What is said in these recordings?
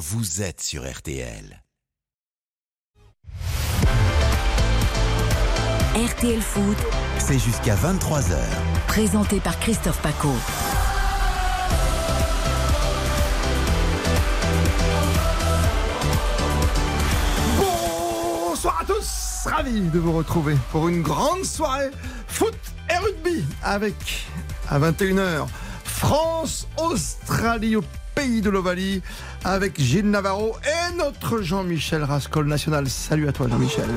vous êtes sur RTL. RTL Foot, C'est jusqu'à 23h. présenté par Christophe Paco. Bonsoir à tous, ravi de vous retrouver pour une grande soirée foot et rugby avec à 21h France-Australie au pays de l'Ovalie avec Gilles Navarro et notre Jean-Michel Rascol national. Salut à toi Jean-Michel.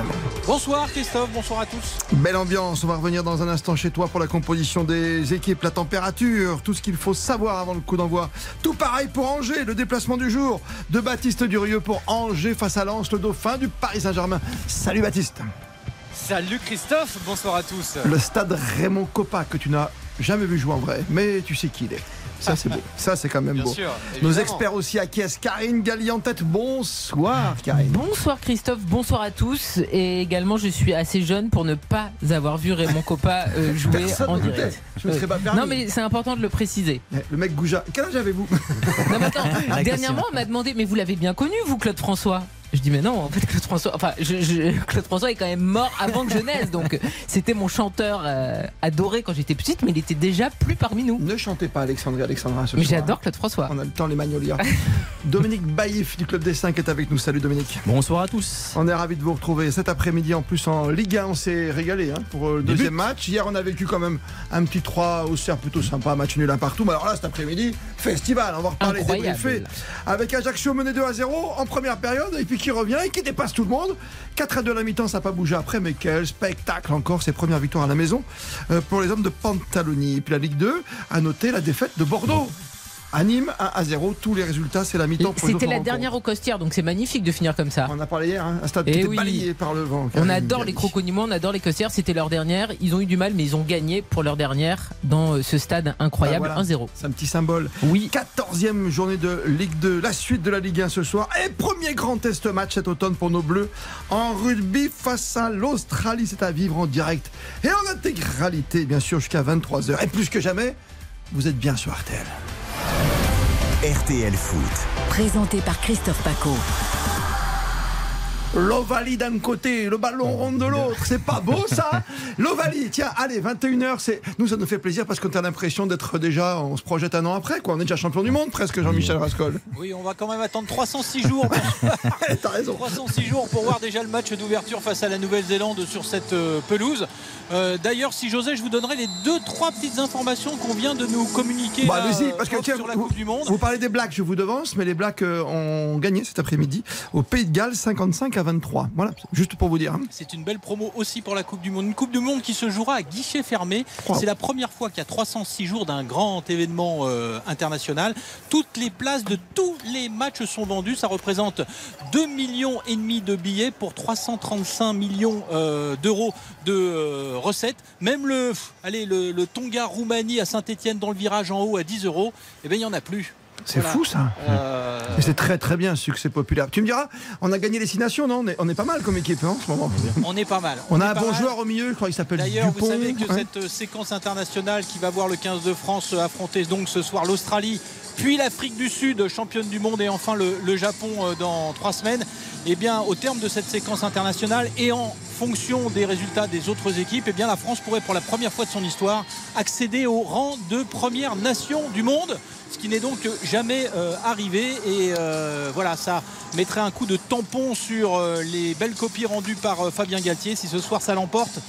Bonsoir Christophe, bonsoir à tous. Belle ambiance, on va revenir dans un instant chez toi pour la composition des équipes, la température, tout ce qu'il faut savoir avant le coup d'envoi. Tout pareil pour Angers, le déplacement du jour de Baptiste Durieux pour Angers face à Lens, le dauphin du Paris Saint-Germain. Salut Baptiste. Salut Christophe, bonsoir à tous. Le stade Raymond Coppa que tu n'as jamais vu jouer en vrai, mais tu sais qui il est. Ça c'est beau, ça c'est quand même Bien beau. sûr. Nos experts aussi acquiescent. Karine Galli en tête, bonsoir Karine. Bonsoir Christophe, bonsoir à tous. Et également, je suis assez jeune pour ne pas avoir vu Raymond Coppa euh, jouer Personne en direct. Je me serais pas permis. Non, mais c'est important de le préciser. Eh, Le mec Gouja, quel âge avez-vous? Non, mais attends, dernièrement, on m'a demandé, mais vous l'avez bien connu, vous, Claude François? Je dis mais non en fait Claude François enfin je- je- Claude François est quand même mort avant que je naisse donc c'était mon chanteur euh, adoré quand j'étais petite mais il était déjà plus parmi nous Ne chantez pas Alexandre et Alexandra ce mais soir. j'adore Claude François On a le temps, les magnolias. Dominique Baïf du Club des 5 est avec nous. Salut Dominique. Bonsoir à tous. On est ravis de vous retrouver cet après-midi. En plus, en Ligue 1, on s'est régalé hein, pour euh, le Des deuxième match. Hier, on a vécu quand même un petit 3 au cerf plutôt sympa, un match nul un partout. Mais alors là, cet après-midi, festival. On va reparler, Incroyable. débriefer. Avec Ajaccio mené 2 à 0 en première période et puis qui revient et qui dépasse tout le monde. 4 à 2 à la mi-temps, ça n'a pas bougé après. Mais quel spectacle encore, ses premières victoires à la maison euh, pour les hommes de Pantaloni. Et puis la Ligue 2 a noté la défaite de Bordeaux. À Nîmes, 1 à 0. Tous les résultats, c'est la mi-temps. c'était la dernière au Costière donc c'est magnifique de finir comme ça On en a parlé hier, hein, un stade qui Eh était oui. balayé par le vent. On adore les croconiments, on adore les costières. C'était leur dernière. Ils ont eu du mal, mais ils ont gagné pour leur dernière dans euh, ce stade incroyable Ah, voilà. 1-0. C'est un petit symbole. Oui. 14e journée de Ligue 2, la suite de la Ligue 1 ce soir. Et premier grand test match cet automne pour nos Bleus en rugby face à l'Australie. C'est à vivre en direct et en intégralité, bien sûr, jusqu'à 23h. Et plus que jamais, vous êtes bien sur RTL. RTL Foot. Présenté par Christophe Paco. L'Ovalie d'un côté, le ballon rond de l'autre. C'est pas beau ça L'Ovalie, tiens, allez, 21h, c'est nous ça nous fait plaisir parce qu'on a l'impression d'être déjà, on se projette un an après, quoi. On est déjà champion du monde presque, Jean-Michel Rascol. Oui, on va quand même attendre 306 jours. T'as raison. 306 jours pour voir déjà le match d'ouverture face à la Nouvelle-Zélande sur cette euh, pelouse. Euh, D'ailleurs, si j'osais, je vous donnerais les deux, trois petites informations qu'on vient de nous communiquer Bah, là, euh, parce que tiens, sur la vous, Coupe du Monde. vous parlez des Blacks, je vous devance, mais les Blacks ont gagné cet après-midi au Pays de Galles 55 à 23. Voilà, juste pour vous dire. hein. C'est une belle promo aussi pour la Coupe du Monde. Une Coupe du Monde qui se jouera à guichet fermé. Wow. C'est la première fois qu'il y a 306 jours d'un grand événement euh, international. Toutes les places de tous les matchs sont vendues. Ça représente 2 millions et demi de billets pour 335 millions euh, d'euros de euh, recettes. Même le, pff, allez, le, le Tonga Roumanie à Saint-Etienne dans le virage en haut à 10 euros, eh bien il n'y en a plus. C'est Voilà. fou ça. Euh, Et c'est très très bien, succès populaire. Tu me diras, on a gagné les six nations, non? On est, on est pas mal comme équipe hein, en ce moment. on est pas mal. On a un bon mal. joueur au milieu, je crois qu'il s'appelle D'ailleurs, vous savez que cette euh, séquence internationale qui va voir le 15 de France affronter donc ce soir l'Australie, puis l'Afrique du Sud, championne du monde, et enfin le, le Japon euh, dans trois semaines, eh bien, au terme de cette séquence internationale et en fonction des résultats des autres équipes, eh bien, la France pourrait pour la première fois de son histoire accéder au rang de première nation du monde. Ce qui n'est donc jamais euh, arrivé et euh, voilà ça mettrait un coup de tampon sur euh, les belles copies rendues par Fabien Galtier. Si ce soir ça l'emporte,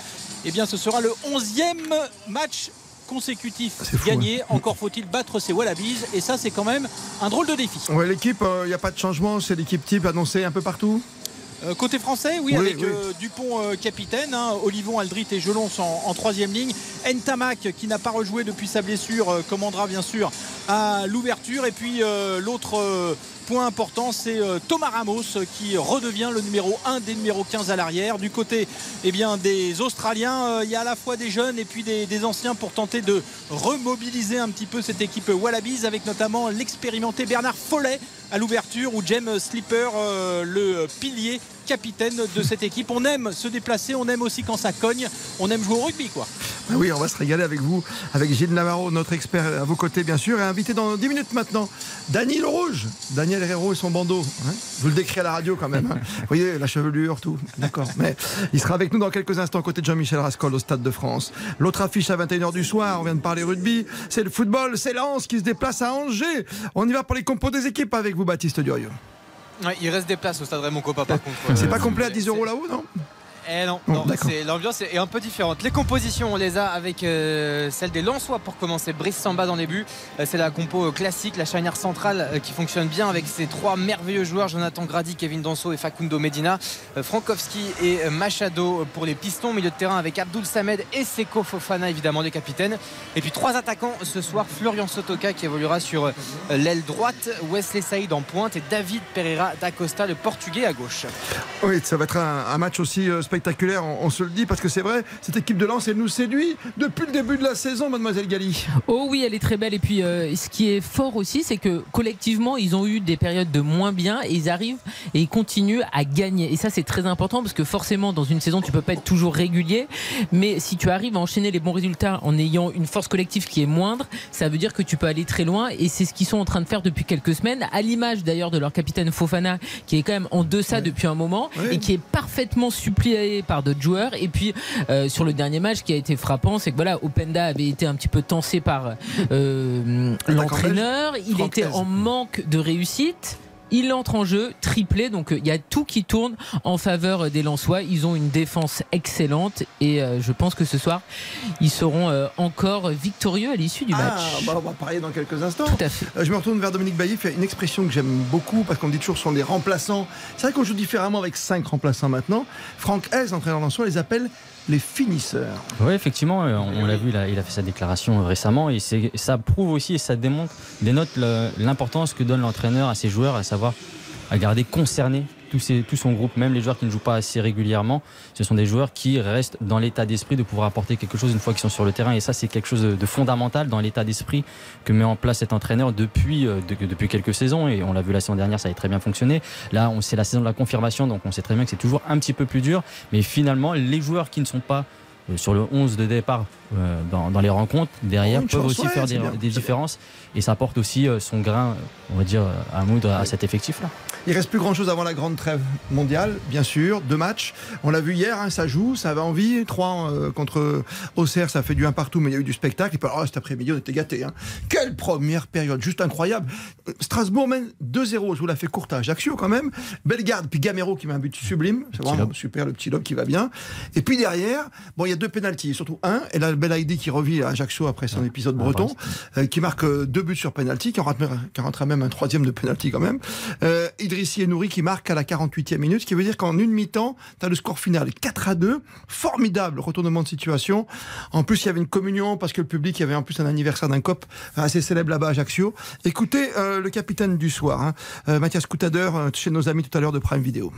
eh bien ce sera le 11e match consécutif gagné. Encore faut-il battre ses Wallabies et ça c'est quand même un drôle de défi. Ouais, l'équipe, il n'y a pas de changement, c'est l'équipe type annoncée un peu partout. Euh, côté français, oui, Oui, avec oui. euh, Dupont euh, capitaine, hein, Olivon, Aldrit et Gelon sont en, en troisième ligne. Ntamak qui n'a pas rejoué depuis sa blessure commandera bien sûr à l'ouverture. Et puis l'autre point important, c'est Thomas Ramos qui redevient le numéro 1 des numéros 15 à l'arrière. Du côté eh bien, des Australiens, il y a à la fois des jeunes et puis des, des anciens pour tenter de remobiliser un petit peu cette équipe Wallabies avec notamment l'expérimenté Bernard Follet à l'ouverture ou James Slipper, le pilier capitaine de cette équipe. On aime se déplacer, on aime aussi quand ça cogne, on aime jouer au rugby quoi. Ah Oui, on va se régaler avec vous, avec Gilles Navarro, notre expert à vos côtés bien sûr, et invité dans 10 minutes maintenant, Dany Le Rouge. Daniel Daniel Herrero et son bandeau. Hein Vous le décrivez à la radio quand même. hein. Vous voyez, la chevelure, tout. D'accord. Mais il sera avec nous dans quelques instants, côté de Jean-Michel Rascol au Stade de France. L'autre affiche à 21h du soir, on vient de parler rugby. C'est le football, c'est Lens qui se déplace à Angers. On y va pour les compos des équipes avec vous, Baptiste Durieux. Ouais, il reste des places au stade Raymond Copa par contre. C'est Euh, pas complet à 10 c'est- euros là-haut, non? Eh non, c'est- l'ambiance est un peu différente. Les compositions, on les a avec euh, celle des Lensois pour commencer. Brice Samba dans les buts. Euh, c'est la compo euh, classique, la charnière centrale euh, qui fonctionne bien avec ces trois merveilleux joueurs Jonathan Grady, Kevin Danso et Facundo Medina. Frankowski et Machado pour les pistons. Milieu de terrain avec Abdul Samed et Seko Fofana, évidemment, les capitaines. Et puis trois attaquants ce soir Florian Sotoka qui évoluera sur l'aile droite, Wesley Saïd en pointe et David Pereira d'Acosta, le portugais à gauche. Oui, ça va être un, un match aussi euh, spectaculaire, on, on se le dit, parce que c'est vrai, cette équipe de Lens, elle nous séduit depuis le début de la saison, mademoiselle Gali. Oh oui, elle est très belle. Et puis, euh, ce qui est fort aussi, c'est que collectivement, ils ont eu des périodes de moins bien et ils arrivent et ils continuent à gagner. Et ça, c'est très important parce que forcément, dans une saison, tu peux pas être toujours régulier. Mais si tu arrives à enchaîner les bons résultats en ayant une force collective qui est moindre, ça veut dire que tu peux aller très loin. Et c'est ce qu'ils sont en train de faire depuis quelques semaines, à l'image d'ailleurs de leur capitaine Fofana, qui est quand même en deçà depuis un moment Ouais. et qui est parfaitement par d'autres joueurs. Et puis, euh, sur le dernier match, qui a été frappant, c'est que voilà, Openda avait été un petit peu tensé par euh, l'entraîneur. Il était en manque de réussite. Il entre en jeu, triplé, donc euh, il y a tout qui tourne en faveur des Lensois. Ils ont une défense excellente et euh, je pense que ce soir, ils seront euh, encore victorieux à l'issue du Ah, match. bah, on va parler dans quelques instants. Tout à fait. Euh, Je me retourne vers Dominique Bailly, il y a une expression que j'aime beaucoup parce qu'on dit toujours ce sont des remplaçants. C'est vrai qu'on joue différemment avec cinq remplaçants maintenant. Franck Hez, entraîneur d'Ansois, les appelle les finisseurs. Oui, effectivement, euh, on, l'a vu, il a, fait sa déclaration euh, récemment et ça prouve aussi et ça démontre, dénote l'importance que donne l'entraîneur à ses joueurs, à savoir à garder concerné tout, ses- tout son groupe, même les joueurs qui ne jouent pas assez régulièrement. Ce sont des joueurs qui restent dans l'état d'esprit de pouvoir apporter quelque chose une fois qu'ils sont sur le terrain et ça, c'est quelque chose de, fondamental dans l'état d'esprit que met en place cet entraîneur depuis, euh, de- depuis quelques saisons et on l'a vu la saison dernière, ça a très bien fonctionné. Là, on- c'est la saison de la confirmation, donc on sait très bien que c'est toujours un petit peu plus dur, mais finalement, les joueurs qui ne sont pas euh, sur le 11 de départ euh, dans, dans les rencontres, derrière, peuvent aussi ouais, faire des différences et ça apporte aussi euh, son grain, euh, on va dire, euh, à moudre à cet effectif-là. Il reste plus grand chose avant la grande trêve mondiale, bien sûr. Deux matchs. On l'a vu hier, hein, ça joue, ça avait envie. Trois euh, contre Auxerre, ça fait du un partout, mais il y a eu du spectacle. Et puis, alors, cet après-midi, on était gâtés. hein. Quelle première période, juste incroyable. Strasbourg mène 2-0. Je vous la fais courte à Ajaccio quand même. Bellegarde, puis Gamero qui met un but sublime. C'est vraiment lobe. super, le petit lobe qui va bien. Et puis derrière, bon, il y a deux pénalties, surtout un. Et là, Belaïdi qui revit à Ajaccio après son épisode breton, euh, qui marque deux buts sur penalty, qui ratera même un troisième de penalty quand même. Euh, Idrissi et Nouri qui marquent à la 48e minute, ce qui veut dire qu'en une mi-temps, tu as le score final 4 à 2. Formidable retournement de situation. En plus, il y avait une communion parce que le public, il y avait en plus un anniversaire d'un cop assez célèbre là-bas à Ajaccio. Écoutez euh, le capitaine du soir, hein, euh, Mathias Coutader, euh, chez nos amis tout à l'heure de Prime Video.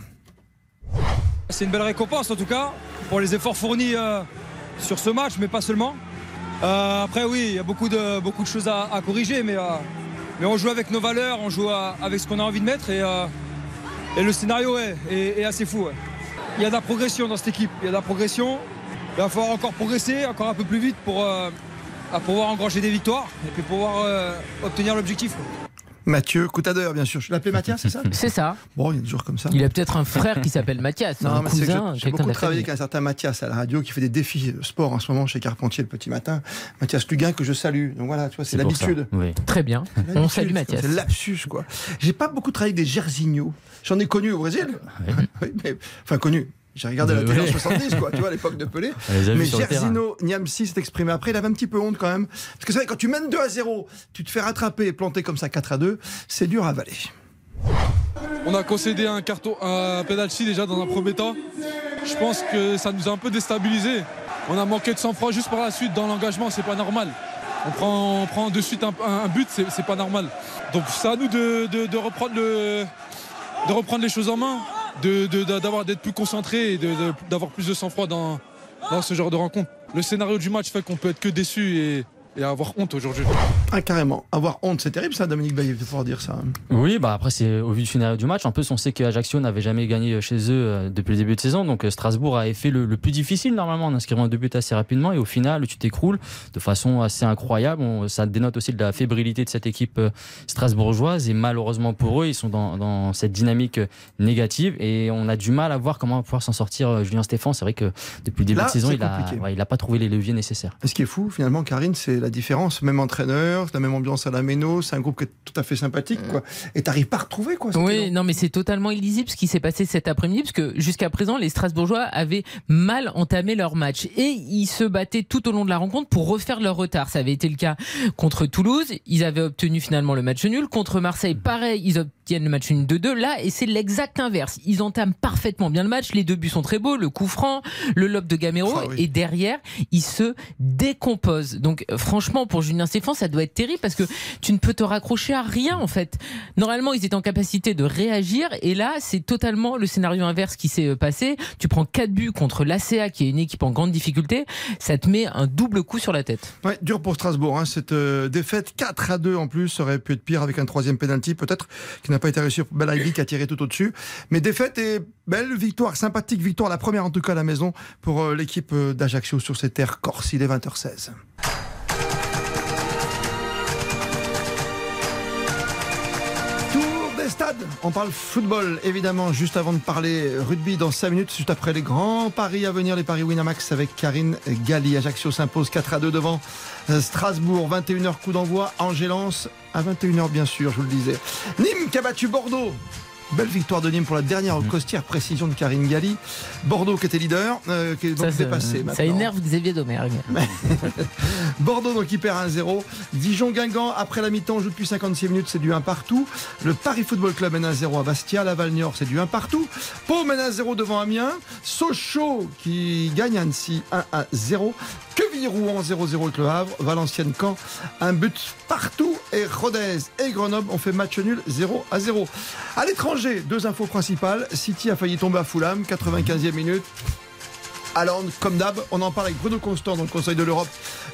C'est une belle récompense en tout cas pour les efforts fournis sur ce match, mais pas seulement. Euh, après oui, il y a beaucoup de, beaucoup de choses à, corriger, mais, euh, mais on joue avec nos valeurs, on joue avec ce qu'on a envie de mettre et, euh, et le scénario est, est- assez fou. Il y a de la progression dans cette équipe, il y a de la progression. Il va falloir encore progresser, encore un peu plus vite pour, pouvoir engranger des victoires et puis pouvoir obtenir l'objectif. Mathieu Coutader, bien sûr. Je l'appelais Mathias, c'est ça? C'est ça. Bon, il y a des jours comme ça. Il a peut-être un frère qui s'appelle Mathias, Non, un mais c'est que cousin, j'ai- beaucoup travaillé avec un certain Mathias à la radio qui fait des défis sport en ce moment chez Carpentier le petit matin. Mathias Luguin que je salue. Donc voilà, tu vois, c'est l'habitude. Oui. Très bien. On salue Mathias. C'est lapsus, quoi. J'ai pas beaucoup travaillé avec des Gersigno. J'en ai connu au Brésil. Oui, mais- enfin, connu. J'ai regardé la télé en 70, quoi, tu vois, à l'époque de Pelé. Mais. Gersino Niamsi s'est exprimé après, il avait un petit peu honte quand même. Parce que c'est vrai, quand tu mènes 2 à 0, tu te fais rattraper et planter comme ça 4 à 2, c'est dur à avaler. On a concédé un carton, un penalty déjà dans un premier temps. Je pense que ça nous a un peu déstabilisé. On a manqué de sang-froid juste par la suite dans l'engagement, c'est pas normal. On prend, on prend de suite un, but, c'est c'est pas normal. Donc c'est à nous de, de- de reprendre le, de reprendre les choses en main, d'être plus concentré et d'avoir plus de sang-froid dans, dans ce genre de rencontre. Le scénario du match fait qu'on peut être que déçu et, et avoir honte aujourd'hui. Ah, carrément. Avoir honte, c'est terrible ça, Dominique Baillet, de pouvoir dire ça. Oui, bah après, c'est au vu du scénario du match. En plus, on sait qu'Ajaccio n'avait jamais gagné chez eux euh, depuis le début de saison. Donc, euh, Strasbourg a fait le, le plus difficile normalement en inscrivant deux buts assez rapidement. Et au final, tu t'écroules de façon assez incroyable. On- ça dénote aussi de la fébrilité de cette équipe euh, strasbourgeoise. Et malheureusement pour eux, ils sont dans, dans cette dynamique négative. Et on a du mal à voir comment pouvoir s'en sortir Julien Stéphane. C'est vrai que depuis le début Là, de saison, il a, compliqué. ouais, il a pas trouvé les leviers nécessaires. Et ce qui est fou, finalement, Karine, c'est la différence. Même entraîneur, la même ambiance à la Méno, c'est un groupe qui est tout à fait sympathique, quoi. Et t'arrives pas à retrouver, quoi. Oui, non, mais c'est totalement illisible ce qui s'est passé cet après-midi, parce que jusqu'à présent, les Strasbourgeois avaient mal entamé leur match et ils se battaient tout au long de la rencontre pour refaire leur retard. Ça avait été le cas contre Toulouse, ils avaient obtenu finalement le match nul. Contre Marseille, pareil, ils obtiennent le match nul de 2 là, et c'est l'exact inverse. Ils entament parfaitement bien le match, les deux buts sont très beaux, le coup franc, le lob de Gamero, Ah oui. et derrière, ils se décomposent. Donc franchement, pour Julien Stéphane, ça doit être terrible parce que tu ne peux te raccrocher à rien en fait. Normalement, ils étaient en capacité de réagir et là, c'est totalement le scénario inverse qui s'est euh, passé. Tu prends 4 buts contre l'ACA qui est une équipe en grande difficulté, ça te met un double coup sur la tête. Ouais, dur pour Strasbourg. Hein, cette euh, défaite 4 à 2 en plus ça aurait pu être pire avec un troisième penalty peut-être qui n'a pas été réussi pour Belaïdi qui a tiré tout au-dessus. Mais défaite et belle victoire, sympathique victoire, la première en tout cas à la maison pour euh, l'équipe euh, d'Ajaccio sur ces terres corse. Il est 20h16. On parle football évidemment juste avant de parler rugby dans 5 minutes, juste après les grands paris à venir, les paris Winamax avec Karine Galli. Ajaccio s'impose 4 à 2 devant euh, Strasbourg. 21h coup d'envoi. Angélance à 21h bien sûr, je vous le disais. Nîmes qui a battu Bordeaux. Belle victoire de Nîmes pour la dernière costière précision de Karine Galli. Bordeaux qui était leader, euh, qui est donc Ça, ça- dépassé ça maintenant. énerve Xavier Domergue. Bordeaux donc qui perd 1-0. Dijon-Guingamp, après la mi-temps, joue depuis 56 minutes, c'est du 1 partout. Le Paris Football Club mène 1-0 à Bastia. La Val-Niort, c'est du 1 partout. Pau mène 1-0 devant Amiens. Sochaux qui gagne Annecy 1-0. Quevilly-Rouen 0-0 avec le Havre. Valenciennes-Caen, un but partout. Et Rodez et Grenoble ont fait match nul 0-0. À l'étranger, deux infos principales. City a failli tomber à Fulham, 95e minute. Haaland, comme d'hab, on en parle avec Bruno Constant dans le Conseil de l'Europe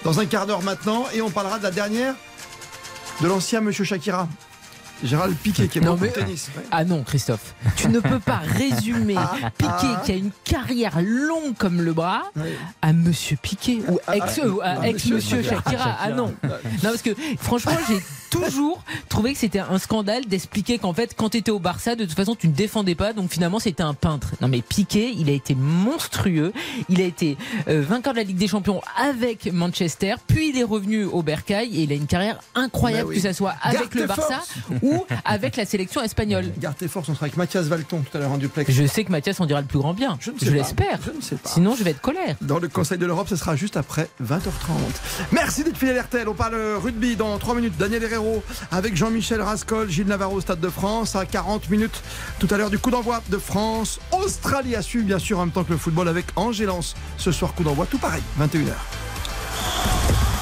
dans un quart d'heure maintenant et on parlera de la dernière de l'ancien Monsieur Shakira, Gérald Piquet qui est Non, mort au mais- tennis. Ouais. Ah non, Christophe, tu ne peux pas résumer Piquet qui a une carrière longue comme le bras à Monsieur Piquet ou ex, ah, euh, à ah, ex Monsieur Monsieur Shakira. Ah non, non parce que franchement j'ai toujours trouvé que c'était un scandale d'expliquer qu'en fait quand tu étais au Barça de toute façon tu ne défendais pas donc finalement c'était un peintre. Non mais Piquet il a été monstrueux, il a été euh, vainqueur de la Ligue des Champions avec Manchester, puis il est revenu au Bercail et il a une carrière incroyable oui. que ça soit avec Garde le Barça forces. Ou avec la sélection espagnole. Garde tes forces, on sera avec Mathias Valton tout à l'heure en duplex. Je sais que Mathias en dira le plus grand bien. Je ne sais l'espère. Je ne sais pas. Sinon, je vais être colère. Dans le Conseil de l'Europe, ce sera juste après 20h30. Merci d'être fidèle RTL. On parle rugby dans 3 minutes. Daniel Herrero avec Jean-Michel Rascol, Gilles Navarro au Stade de France à 40 minutes tout à l'heure du coup d'envoi de France. Australie à suivre bien sûr en même temps que le football avec Angélance. Ce soir coup d'envoi tout pareil, 21h.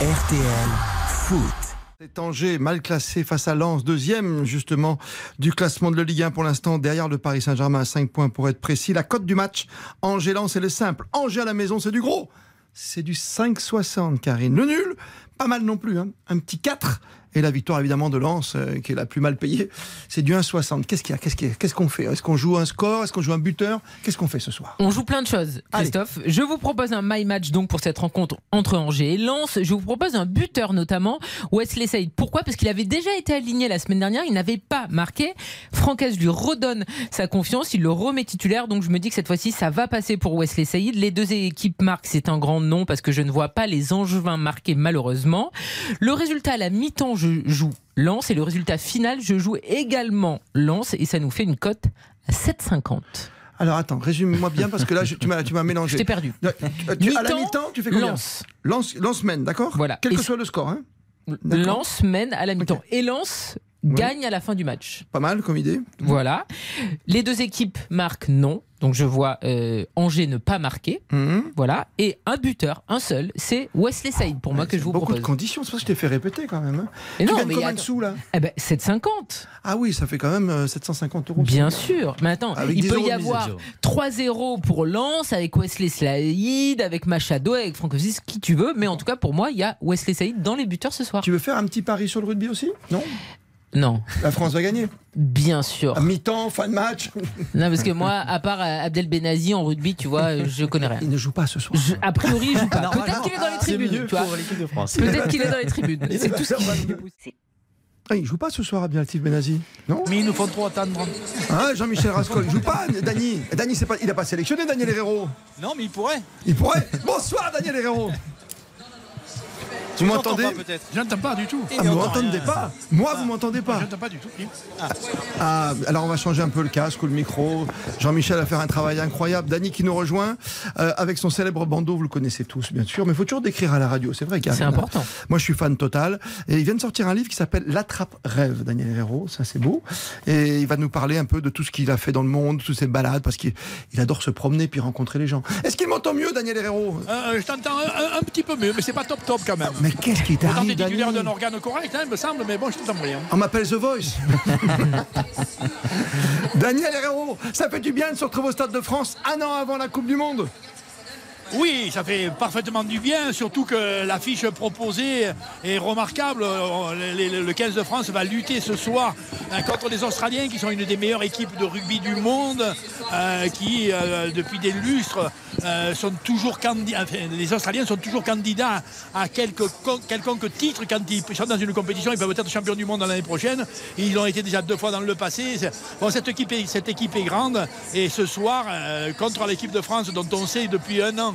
RTL Foot. C'est Angers, mal classé face à Lens, deuxième justement du classement de la Ligue 1 pour l'instant, derrière le Paris Saint-Germain à 5 points pour être précis. La cote du match, Angers-Lens, c'est le simple. Angers à la maison, c'est du gros. C'est du 5,60, Karine. Le nul, pas mal non plus. hein. Un petit 4. Et la victoire évidemment de Lens, euh, qui est la plus mal payée, c'est du 1,60. Qu'est-ce qu'il y a? Qu'est-ce qu'il qu'on fait? Est-ce qu'on joue un score? Est-ce qu'on joue un buteur? Qu'est-ce qu'on fait ce soir? On joue plein de choses, Christophe. Je vous propose un my match donc pour cette rencontre entre Angers et Lens. Je vous propose un buteur notamment, Wesley Saïd. Pourquoi? Parce qu'il avait déjà été aligné la semaine dernière, il n'avait pas marqué. Francaise lui redonne sa confiance, il le remet titulaire. Donc je me dis que cette fois-ci, ça va passer pour Wesley Saïd. Les deux équipes marquent, c'est un grand nom parce que je ne vois pas les Angevins marquer malheureusement. Le résultat à la mi-temps, je joue Lens et le résultat final, je joue également Lens et ça nous fait une cote à 7,50. Alors attends, résume-moi bien parce que là je- tu m'as tu m'as mélangé. Je t'ai perdu. Tu- à la Mi-temps, tu fais combien Lens. Lance, lance mène, d'accord Voilà. Quel Et que soit le score. Hein. Lens mène à la mi-temps. Et Lens gagne à la fin du match. Pas mal comme idée. Voilà. Les deux équipes marquent non. Donc je vois euh, Angers ne pas marquer. Mhm. Voilà. Et un buteur, un seul, c'est Wesley Saïd pour moi que je vous Beaucoup propose. de conditions, c'est pour ça que je t'ai fait répéter quand même. hein. Et tu non, mais combien de sous là Eh ben, 7,50. Ah oui, ça fait quand même euh, 750 euros. Bien sûr. Mais attends, Avec il 10 peut y avoir 3-0 pour Lens avec Wesley Saïd, avec Machado, avec Francosis, qui tu veux. Mais en tout cas, pour moi, il y a Wesley Saïd dans les buteurs ce soir. Tu veux faire un petit pari sur le rugby aussi? Non? Non, La France va gagner. bien sûr. À mi-temps, fin de match. Non, parce que moi, à part euh, Abdel Benazi en rugby, tu vois, je connais rien. Il ne joue pas ce soir. Je- a priori, il joue pas. Peut-être qu'il est dans les C'est tribunes, mieux tu vois. pour l'équipe de France. Peut-être qu'il est dans les tribunes. C'est tout ce qui Ah, il joue pas ce soir, Abdelatif Benazi Non? Mais ils nous font trop attendre. Ah, Jean-Michel Rascol, il joue pas, Dany. Dany, c'est pas, il a pas sélectionné Daniel Herrero. Non, mais ils pourraient. Il pourrait. Bonsoir, Daniel Herrero. Vous m'entendez peut-être J'entends pas du tout. Ah, vous m'entendez pas Moi, vous m'entendez pas J'entends pas du tout. Ah, alors on va changer un peu le casque ou le micro. Jean-Michel va faire un travail incroyable. Dany qui nous rejoint euh, avec son célèbre bandeau, vous le connaissez tous bien sûr, mais il faut toujours décrire à la radio, c'est vrai. Karine. C'est important. Moi je suis fan total. Et il vient de sortir un livre qui s'appelle L'attrape rêve, Daniel Herrero, ça c'est beau. Et il va nous parler un peu de tout ce qu'il a fait dans le monde, toutes ses balades, parce qu'il il adore se promener puis rencontrer les gens. Est-ce qu'il m'entend mieux, Daniel Herrero? Euh, je t'entends un, un- un petit peu mieux, mais c'est pas top top quand même. Mais qu'est-ce qui Pourtant, t'arrive, t'es titulaire d'un organe correct, hein, il me semble, mais bon, je t'entends rien. On m'appelle The Voice. Daniel Herrero, ça fait du bien de se retrouver au Stade de France un an avant la Coupe du Monde. Oui, ça fait parfaitement du bien, surtout que l'affiche proposée est remarquable. Euh, Le 15 de France va lutter ce soir euh, contre les Australiens, qui sont une des meilleures équipes de rugby du monde, euh, qui, depuis des lustres, sont toujours candidats. les Australiens sont toujours candidats à quelque, quelconque titre quand ils sont dans une compétition. Ils peuvent être champions du monde l'année prochaine. Ils l'ont été déjà deux fois dans le passé. Cette équipe, est, grande. Et ce soir, contre l'équipe de France, dont on sait depuis un an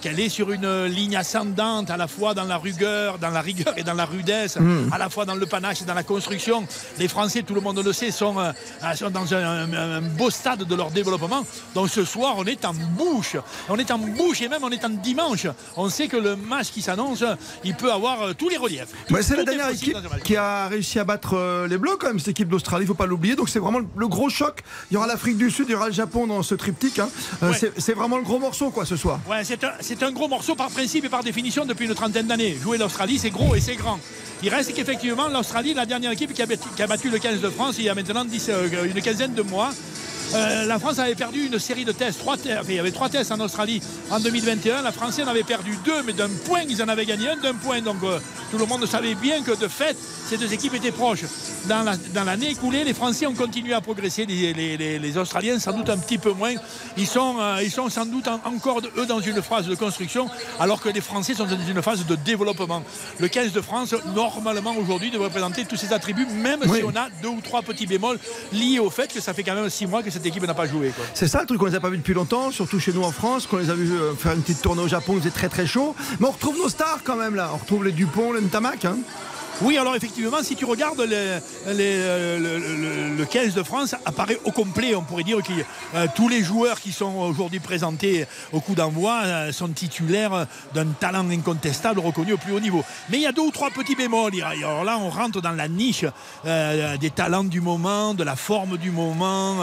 qu'elle est sur une ligne ascendante, à la fois dans la rigueur, dans la rigueur et dans la rudesse, à la fois dans le panache et dans la construction. Les Français, tout le monde le sait, sont, euh, sont dans un, un- un beau stade de leur développement. Donc ce soir, on est en bouche. On est en bouche et même on est en dimanche. On sait que le match qui s'annonce, il peut avoir euh, tous les reliefs. Ouais, c'est la dernière équipe qui a réussi à battre euh, les Bleus, quand même, cette équipe d'Australie, il faut pas l'oublier. Donc c'est vraiment le, gros choc. Il y aura l'Afrique du Sud, il y aura le Japon dans ce triptyque. hein. Euh, Ouais. c'est- vraiment le gros morceau, quoi, ce soir. Ouais, c'est un, c'est un gros morceau par principe et par définition depuis une trentaine d'années. Jouer l'Australie, c'est gros et c'est grand. Il reste qu'effectivement, l'Australie, la dernière équipe qui a, battu, le 15 de France il y a maintenant 10, euh, une quinzaine de mois. Euh, la France avait perdu une série de tests. Trois te- enfin, il y avait trois tests en Australie en 2021. La France en avait perdu deux, mais d'un point, ils en avaient gagné un d'un point. Donc euh, tout le monde savait bien que de fait, ces deux équipes étaient proches. Dans la- dans l'année écoulée, les Français ont continué à progresser. Les, les- les- les Australiens, sans doute un petit peu moins. Ils sont, euh, ils sont sans doute en- encore, eux, dans une phase de construction, alors que les Français sont dans une phase de développement. Le 15 de France, normalement, aujourd'hui, devrait présenter tous ces attributs, même Oui. si on a deux ou trois petits bémols liés au fait que ça fait quand même six mois que cette C'est ça le truc qu'on les a pas vus depuis longtemps, surtout chez nous en France, qu'on les a vus euh, faire une petite tournée au Japon, il faisait très très chaud. Mais on retrouve nos stars quand même là. On retrouve les Dupont, les Ntamak. Hein. Oui, alors effectivement, si tu regardes les- les, euh, le, le- le 15 de France, apparaît au complet. On pourrait dire que euh, tous les joueurs qui sont aujourd'hui présentés au coup d'envoi euh, sont titulaires d'un talent incontestable reconnu au plus haut niveau. Mais il y a deux ou trois petits bémols. Alors là, on rentre dans la niche euh, des talents du moment, de la forme du moment,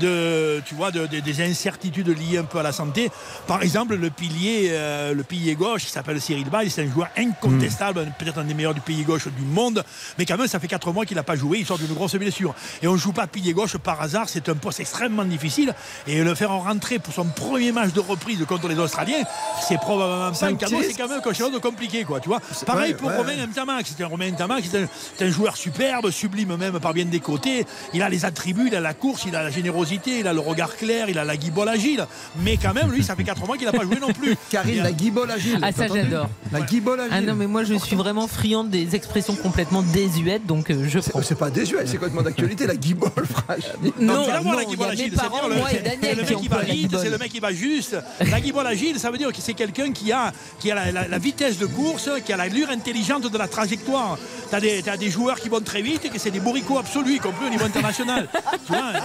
de, tu vois, de- de- des incertitudes liées un peu à la santé. Par exemple, le pilier, le pilier gauche, qui s'appelle Cyril Bay, c'est un joueur incontestable, peut-être un des meilleurs du pays gauche du monde, mais quand même, ça fait 4 mois qu'il n'a pas joué, il sort d'une grosse blessure. Et on ne joue pas pilier gauche par hasard, c'est un poste extrêmement difficile. Et le faire rentrer pour son premier match de reprise contre les Australiens, c'est probablement pas un cadeau, c'est quand même quelque chose de compliqué, quoi, tu vois. Pareil ouais, pour ouais, Romain. Ntamak, c'est un Romain Ntamak, c'est un, joueur superbe, sublime même par bien des côtés. Il a les attributs, il a la course, il a la générosité, il a le regard clair, il a la guibole agile. Mais quand même, lui, ça fait 4 mois qu'il n'a pas joué non plus. Karine, la guibole agile. Ah, ça, j'adore. La guibole agile. Ah non, mais moi je suis vraiment friande des expressions complètement désuètes, donc euh, je prends. C'est pas désuet, c'est complètement d'actualité, la guibole, franchement. Non, vraiment non, la guibole agile, c'est parents, moi et Daniel le qui mec qui va emploient la vite, guibole. c'est le mec qui va juste. La guibole agile, ça veut dire que c'est quelqu'un qui a, qui a la, la- la vitesse de course, qui a l'allure intelligente de la trajectoire. T'as des, t'as des joueurs qui vont très vite et que c'est des bourricots absolus, y compris au niveau international. tu vois, euh,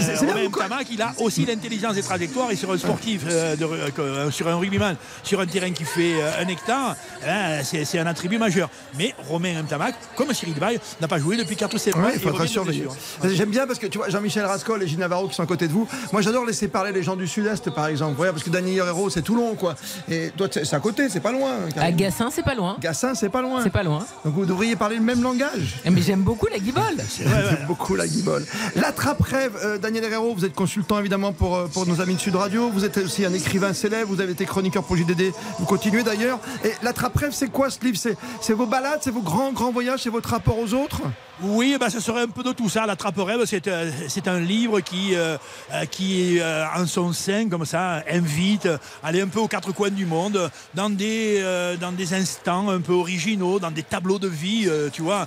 C'est c'est bien Romain Ntamak, il a aussi l'intelligence des trajectoires et sur un sportif, euh, de- euh, sur un rugbyman, sur un terrain qui fait euh, un hectare, hein, c'est c'est un attribut majeur. Mais Romain Ntamak, comme Cyril Bay, n'a pas joué depuis 4 ou 7 mois. Il faudra surveiller. blessure. J'aime bien parce que tu vois Jean-Michel Rascol et Gilles Navarro qui sont à côté de vous. Moi j'adore laisser parler les gens du Sud-Est par exemple. Parce que Daniel Herrero c'est Toulon quoi. Et toi c'est c'est à côté, c'est pas loin. À Karim. Gassin, c'est pas loin. Gassin c'est pas loin. C'est pas loin. Donc vous devriez parler le même langage. Eh, Mais j'aime beaucoup la guibole. J'aime beaucoup la guibole. L'attrape-rêve, euh, Daniel Herrero, vous êtes consultant évidemment pour, euh, pour nos amis de Sud Radio. Vous êtes aussi un écrivain célèbre, vous avez été chroniqueur pour JDD. Vous continuez d'ailleurs. Et l'attrape-rêve, c'est quoi ce livre? C'est c'est vos balades, c'est vos grands, grands voyages, c'est votre rapport aux autres? Oui, ben, ce serait un peu de tout ça. La Trappe Rêve, c'est un livre qui, euh, euh, euh, en son sein, comme ça, invite à aller un peu aux quatre coins du monde, dans des, dans des instants un peu originaux, dans des tableaux de vie, tu vois,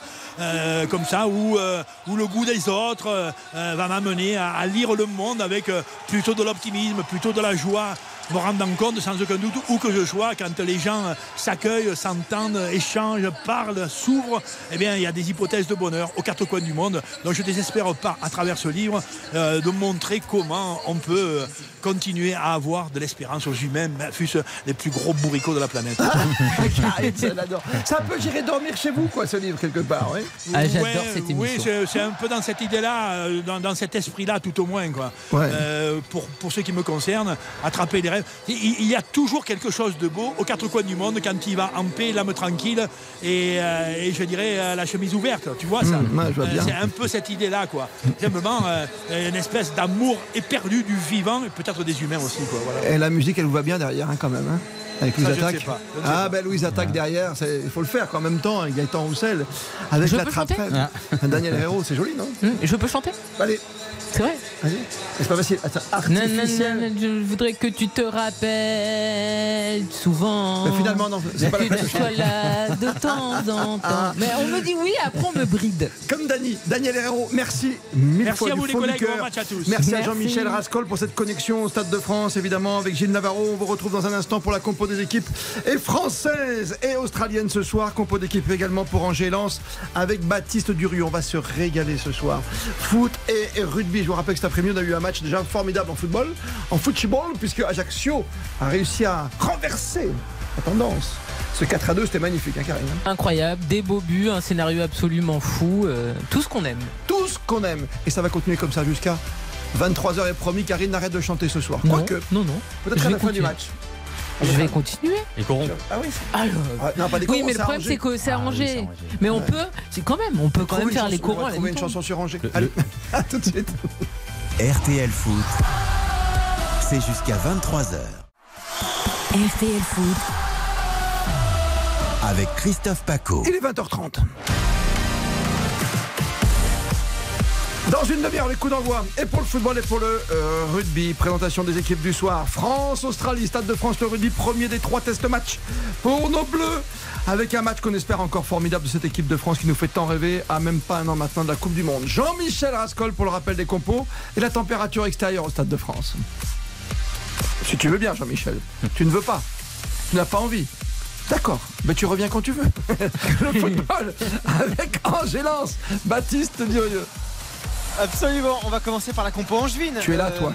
comme ça, où, le goût des autres va m'amener à, lire le monde avec plutôt de l'optimisme, plutôt de la joie me rendant compte sans aucun doute où que je sois, quand les gens s'accueillent, s'entendent, échangent, parlent, s'ouvrent, eh bien il y a des hypothèses de bonheur aux quatre coins du monde. Donc je ne désespère pas, à travers ce livre, euh, de montrer comment on peut euh, continuer à avoir de l'espérance aux humains, fût-ce les plus gros bourricots de la planète. Ça, l'adore. C'est un peu j'irai dormir chez vous, quoi, ce livre, quelque part. Oui. Ah, j'adore Ouais, cette Oui, émission. c'est- c'est un peu dans cette idée-là, euh, dans, dans cet esprit-là, tout au moins. Quoi. Ouais. Euh, pour, pour ce qui me concerne, attraper les rêves. Il, il y a toujours quelque chose de beau aux quatre coins du monde quand il va en paix, l'âme tranquille et, euh, et je dirais euh, la chemise ouverte. Tu vois ça Mmh, ouais, bien. C'est un peu cette idée-là. quoi. Simplement, euh, une espèce d'amour éperdu du vivant et peut-être des humains aussi. Quoi, voilà. Et la musique, elle vous va bien derrière, hein, quand même. hein? Avec Attaque. Ah, ben Louise Attaque derrière, il faut le faire quoi, en même temps, avec Gaëtan Roussel. Avec Je la trappe rêve. Daniel Herrero, c'est joli, non Hum, Je peux chanter Allez, C'est vrai. C'est pas facile. Attends, Non, non, non, non, je voudrais que tu te rappelles souvent. Mais finalement, non, c'est pas la Que tu sois là de temps en temps. Mais on me dit oui, après on me bride. Comme Dani, Daniel Herrero, merci mille Merci fois à du vous, les collègues. Bon match à tous. Merci, à. Jean-Michel Rascol pour cette connexion au Stade de France, évidemment, avec Gilles Navarro. On vous retrouve dans un instant pour la compo des équipes et françaises et australiennes ce soir. Compo d'équipe également pour Angers Lens avec Baptiste Durieux. On va se régaler ce soir. Foot et, rugby. Je vous rappelle que cet après-midi, on a eu un match déjà formidable en football, en football, puisque Ajaccio a réussi à renverser la tendance. Ce 4 à 2, c'était magnifique, hein, Karine Incroyable, des beaux buts, un scénario absolument fou, euh, tout ce qu'on aime. tout ce qu'on aime. Et ça va continuer comme ça jusqu'à 23h et promis, Karine n'arrête de chanter ce soir. Non, Quoique, non, non. peut-être à la fin du match. Je vais continuer. Et corrompre. Ah oui Alors, Ah, non, pas des oui, corons, mais le problème c'est que c'est Ah oui, arrangé. arrangé. Mais on peut, c'est quand même, on peut quand même faire chanson- les on va corons. à la trouver une chanson sur Angers. Le- Allez, à tout de suite. RTL Foot, c'est jusqu'à 23h RTL Foot, avec Christophe Paco. Il est 20h30. Dans une demi-heure, les coups d'envoi. Et pour le football et pour le euh, rugby, présentation des équipes du soir. France, Australie, Stade de France, le rugby, premier des trois tests matchs pour nos Bleus. Avec un match qu'on espère encore formidable de cette équipe de France qui nous fait tant rêver à même pas un an maintenant de la Coupe du Monde. Jean-Michel Rascol pour le rappel des compos et la température extérieure au Stade de France. Si tu veux bien, Jean-Michel. Tu ne veux pas. Tu n'as pas envie. D'accord, mais tu reviens quand tu veux. le football avec Angélance, Baptiste Durieux. Absolument, on va commencer par la compo angevine. Tu es là, toi.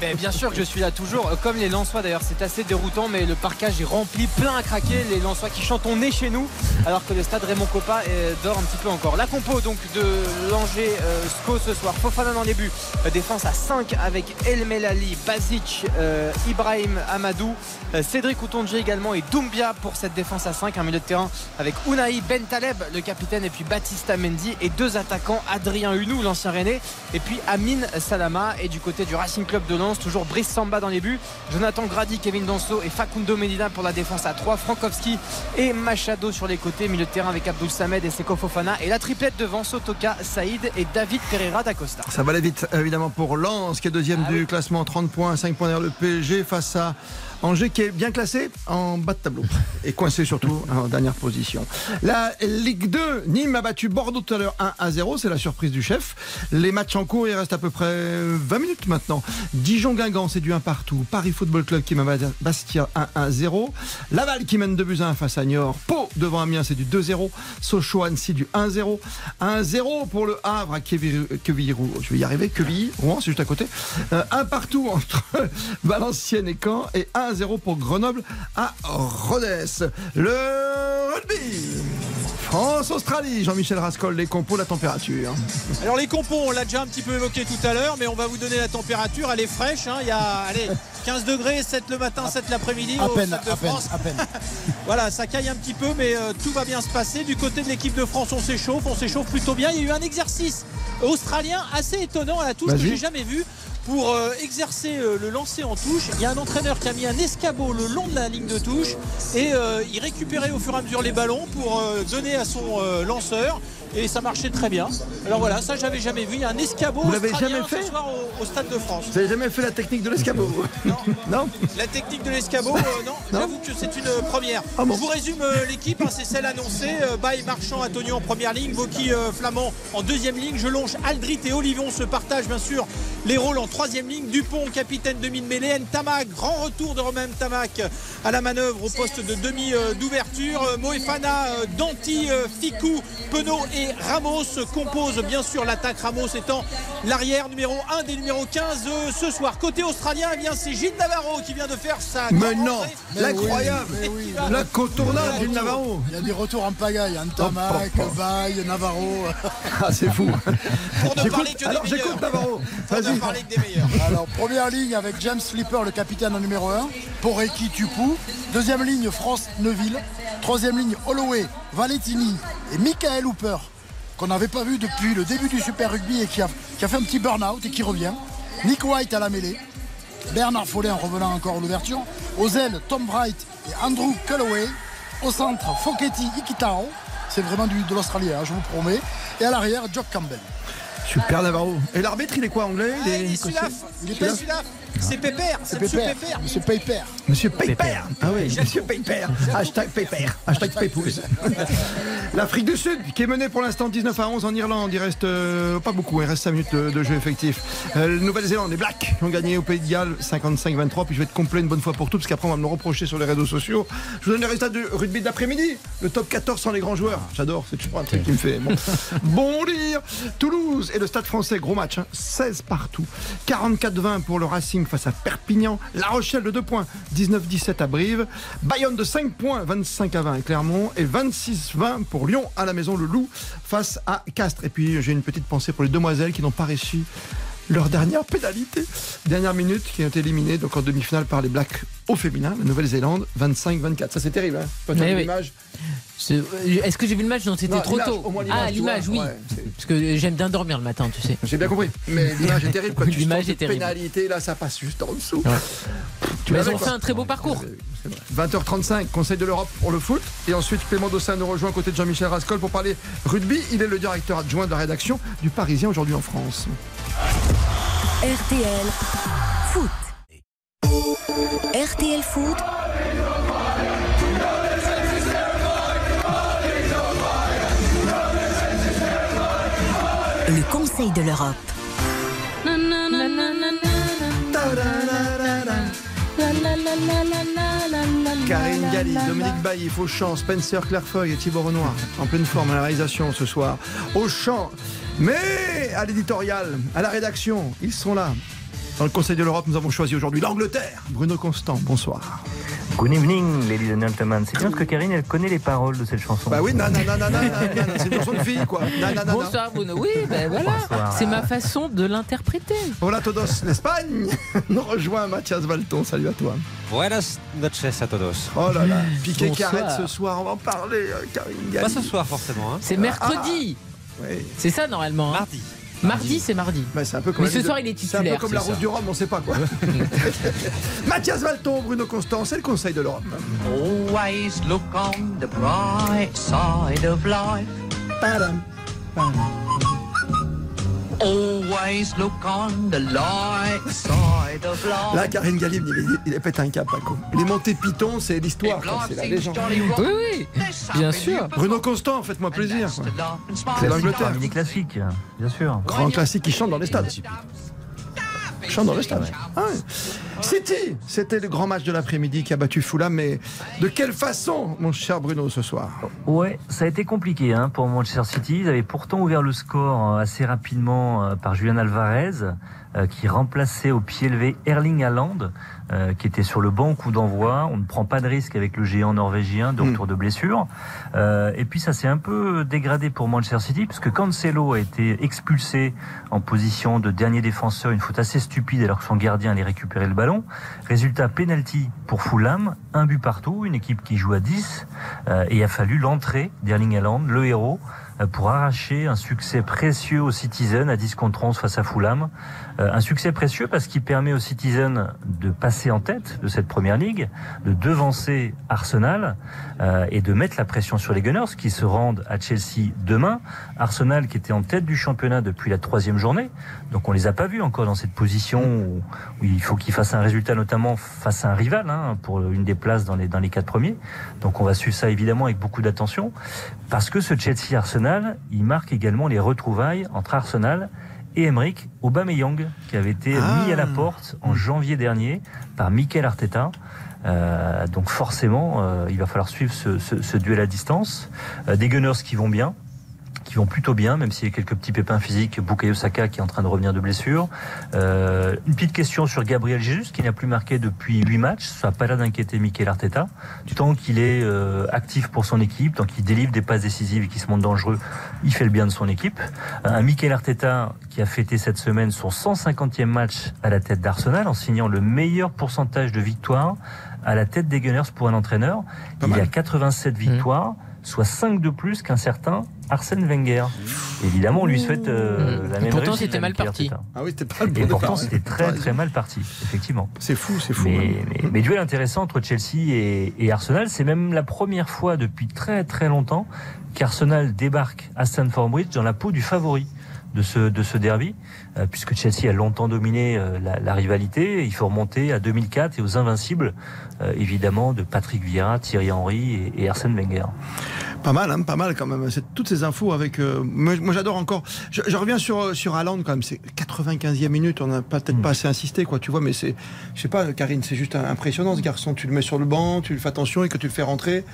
ben, Bien sûr que je suis là toujours. Euh, Comme les Lensois d'ailleurs, c'est assez déroutant, mais le parcage est rempli, plein à craquer. Les Lensois qui chantent on est chez nous, alors que le stade Raymond Coppa euh, dort un petit peu encore. La compo donc de l'Angers euh, SCO ce soir. Fofana dans les buts. Euh, défense à 5 avec El Melali, Bazic, euh, Ibrahim Amadou, euh, Cédric Outonji également et Doumbia pour cette défense à 5. Un milieu de terrain avec Unai Ben Taleb, le capitaine, et puis Baptista Mendy et deux attaquants, Adrien Hunou, l'ancien Et puis Amine Salama. Et du côté du Racing Club de Lens, toujours Brice Samba dans les buts, Jonathan Grady, Kevin Danso et Facundo Medina pour la défense à 3, Frankowski et Machado sur les côtés, milieu de terrain avec Abdul Samed et Seko Fofana, et la triplette devant Sotoka, Saïd et David Pereira d'Acosta. Ça va aller vite, évidemment, pour Lens, qui est deuxième Ah du oui. classement, 30 points, 5 points derrière le PSG, face à Angers qui est bien classé en bas de tableau et coincé surtout en dernière position. La Ligue 2, Nîmes a battu Bordeaux tout à l'heure 1 à 0, c'est la surprise du chef. Les matchs en cours, il reste à peu près 20 minutes maintenant. Dijon-Guingamp, c'est du 1 partout. Paris Football Club qui mène Bastia 1 à 0. Laval qui mène 2 buts à 1 face à Niort. Pau devant Amiens, c'est du 2-0. Sochaux-Annecy du 1-0. 1-0 pour le Havre à Quevilly, je vais y arriver, Quevilly, Rouen, c'est juste à côté. Euh, un partout entre Valenciennes et Caen et 1-0 pour Grenoble à Rodez. Le rugby France-Australie, Jean-Michel Rascol, les compos, la température. Alors les compos, on l'a déjà un petit peu évoqué tout à l'heure, mais on va vous donner la température, elle est fraîche, hein. il y a allez, 15 degrés, 7 le matin, 7 l'après-midi À au peine, Stade de à peine, France. à peine. voilà, ça caille un petit peu, mais euh, tout va bien se passer. Du côté de l'équipe de France, on s'échauffe, on s'échauffe plutôt bien. Il y a eu un exercice australien assez étonnant à la touche que j'ai jamais vu. Pour euh, exercer euh, le lancer en touche, il y a un entraîneur qui a mis un escabeau le long de la ligne de touche et euh, il récupérait au fur et à mesure les ballons pour donner à son lanceur et ça marchait très bien. Alors voilà, ça j'avais jamais vu. Il y a un escabeau Vous l'avez jamais fait ce soir au, au Stade de France. Vous n'avez jamais fait la technique de l'escabeau Non. Non La technique de l'escabeau, euh, non, j'avoue que c'est une euh, première. Ah bon Je vous résume euh, l'équipe, hein, c'est celle annoncée. Euh, Baye, Marchand, Antonio en première ligne, euh, Flamand en deuxième ligne, Gelonge, Aldrit et Olivon se partagent bien sûr les rôles en troisième ligne. Dupont, capitaine demi de mêlée, Ntamak, grand retour de Romain Ntamak à la manœuvre au poste de demi d'ouverture. Moefana, Danti, Ficou, Penaud et Ramos composent bien sûr l'attaque. Ramos étant l'arrière numéro 1 des numéros 15 euh, ce soir. Côté australien, eh bien c'est Gilles Navarro qui vient de faire sa Mais non. L'incroyable oui, L'incontournable du Navarro Il y a des retours en pagaille. Antamac, Oh, oh, oh. Navarro. Ah, c'est fou Pour ne parler que des Alors, meilleurs. j'écoute Navarro Pour ne Vas-y parler que des meilleurs. Alors, première ligne avec James Slipper, le capitaine en numéro 1. Poreki Tupou. Deuxième ligne, France Neuville. Troisième ligne, Holloway, Valentini et Michael Hooper, qu'on n'avait pas vu depuis le début du Super Rugby et qui a, qui a fait un petit burn-out et qui revient. Nick White à la mêlée. Bernard Follet en revenant encore à l'ouverture. Aux ailes, Tom Bright et Andrew Calloway. Au centre, Foketti Ikitao. C'est vraiment du, de l'Australien, hein, je vous promets. Et à l'arrière, Jock Campbell. Super Navarro. Et l'arbitre, il est quoi anglais? Ah, il est. Il est Il est Pépère. Sudaf. C'est Pépère. C'est Monsieur Pépère. Monsieur Pépère. Monsieur Pépère. Ah oui, Monsieur Pépère. Hashtag Pépère. Hashtag Pépouze. L'Afrique du Sud, qui est menée pour l'instant 19 à 11 en Irlande. Il reste euh, pas beaucoup, il reste 5 minutes de, de jeu effectif. Euh, Nouvelle-Zélande, les Blacks ont gagné au Pays de Galles 55-23. Puis je vais être complet une bonne fois pour toutes, parce qu'après on va me le reprocher sur les réseaux sociaux. Je vous donne les résultats du rugby d'après-midi. Le top 14 sans les grands joueurs. J'adore, c'est toujours un truc qui me fait. Bon, bon lire. Toulouse et le Stade français, gros match. hein. 16 partout. 44-20 pour le Racing face à Perpignan. La Rochelle de 2 points. 19-17 à Brive. Bayonne de 5 points. 25 à 20 à Clermont. Et 26-20 pour Lyon à la maison. Le Loup face à Castres. Et puis j'ai une petite pensée pour les demoiselles qui n'ont pas réussi leur dernière pénalité. Dernière minute qui ont été éliminées donc en demi-finale par les Blacks au féminin, la Nouvelle-Zélande, 25-24. Ça c'est terrible, hein Quand oui. euh, Est-ce que j'ai vu le match? Non, c'était trop tôt. au moins ah, l'image, oui. ouais, Parce que j'aime bien dormir le matin, tu sais. J'ai bien compris. Mais l'image est terrible. Quoi. Tu est terrible. pénalité, là, ça passe juste en dessous. Ouais. Tu Mais l'avais, ils ont fait un très beau parcours. 20h35, Conseil de l'Europe pour le foot. Et ensuite, Clément Dossin nous rejoint à côté de Jean-Michel Rascol pour parler rugby. Il est le directeur adjoint de la rédaction du Parisien aujourd'hui en France. RTL Foot. RTL Foot. Le Conseil de l'Europe. Karine Galli, Dominique Bailly, Fauchamp, Spencer Clairefeuille et Thibaut Renoir en pleine forme à la réalisation ce soir. Au chant, mais à l'éditorial, à la rédaction, ils sont là. Dans le Conseil de l'Europe, nous avons choisi aujourd'hui l'Angleterre. Bruno Constant, bonsoir. Good evening, ladies and gentlemen. C'est bien parce que Karine, elle connaît les paroles de cette chanson. Bah oui, nanana, nanana, nanana, c'est une chanson de fille, quoi. Nanana. Bonsoir Bruno. Oui, ben voilà. Bonsoir. C'est ma façon de l'interpréter. Hola todos, l'Espagne nous rejoint Mathias Valton, salut à toi. Buenas noches a todos. Oh là là, Piqué arrête ce soir, on va en parler, euh, Karine Pas ce soir forcément. Hein. C'est mercredi. C'est ça normalement. hein. Mardi. Mardi, c'est mardi. Bah, c'est un peu comme Mais ce de- soir, il est C'est un peu titulaire, comme la route ça. du Rhum, on sait pas quoi. Mathias Valton, Bruno Constant, c'est le Conseil de l'Europe. Always look on the bright side of life. Padam, padam. Always look on the light side of life. Là, Karine Galib, il, est- il a pété un cap, Paco. Les montées Python, c'est l'histoire, c'est la légende. Oui, oui, bien sûr. Bruno Constant, faites-moi plaisir. C'est l'Angleterre. Classique, bien sûr. Grand classique qui chante dans les stades. Dans. Ah ouais. City, c'était le grand match de l'après-midi qui a battu Fulham, mais de quelle façon, mon cher Bruno, ce soir Ouais, ça a été compliqué hein, pour Manchester City. Ils avaient pourtant ouvert le score euh, assez rapidement euh, par Julian Alvarez, euh, qui remplaçait au pied levé Erling Haaland, euh, qui était sur le banc coup d'envoi. On ne prend pas de risque avec le géant norvégien de retour de blessure. Euh, et puis ça s'est un peu dégradé pour Manchester City, puisque Cancelo a été expulsé en position de dernier défenseur, une faute assez stupide alors que son gardien allait récupérer le ballon. Résultat, penalty pour Fulham, un but partout, une équipe qui joue à 10, euh, et il a fallu l'entrée d'Erling Haaland, le héros, pour arracher un succès précieux aux Citizens à 10 contre 11 face à Fulham. Euh, un succès précieux parce qu'il permet aux Citizens de passer en tête de cette première ligue, de devancer Arsenal euh, et de mettre la pression sur les Gunners qui se rendent à Chelsea demain. Arsenal qui était en tête du championnat depuis la troisième journée, donc on les a pas vus encore dans cette position où, il faut qu'ils fassent un résultat notamment face à un rival hein, pour une des places dans les dans les quatre premiers. Donc on va suivre ça évidemment avec beaucoup d'attention parce que ce Chelsea Arsenal, il marque également les retrouvailles entre Arsenal Emerick Aubameyang qui avait été Ah. mis à la porte en janvier dernier par Mikel Arteta. Euh, donc forcément, euh, il va falloir suivre ce, ce- ce duel à distance. Euh, des Gunners qui vont bien, qui vont plutôt bien, même s'il y a quelques petits pépins physiques. Bukayo Saka qui est en train de revenir de blessure. Euh, une petite question sur Gabriel Jesus qui n'a plus marqué depuis 8 matchs. Ça n'a pas l'air d'inquiéter Mikel Arteta. Tant qu'il est euh, actif pour son équipe, tant qu'il délivre des passes décisives et qu'il se montre dangereux, il fait le bien de son équipe. Un Mikel Arteta qui a fêté cette semaine son 150e match à la tête d'Arsenal en signant le meilleur pourcentage de victoires à la tête des Gunners pour un entraîneur. il a 87 victoires, soit 5 de plus qu'un certain Arsène Wenger. Évidemment, on lui souhaite euh, la Et même pourtant, c'était mal parti. Ah oui, c'était pas le bon Et pourtant, c'était très très mal parti, effectivement. C'est fou, c'est fou. Mais, mais duel intéressant entre Chelsea et, et Arsenal. C'est même la première fois depuis très très longtemps qu'Arsenal débarque à Stamford Bridge dans la peau du favori de ce, de ce derby, euh, puisque Chelsea a longtemps dominé euh, la, la rivalité. Il faut remonter à 2004 et aux invincibles, euh, évidemment, de Patrick Vieira, Thierry Henry et, et Arsène Wenger. Pas mal, hein, pas mal quand même. C'est toutes ces infos avec. moi, moi, j'adore encore. Je, je reviens sur sur Haaland quand même. C'est 95e minute. On n'a peut-être pas assez insisté, quoi. Tu vois, mais c'est, je sais pas, Karine, c'est juste impressionnant ce garçon. Tu le mets sur le banc, tu lui fais attention et que tu le fais rentrer,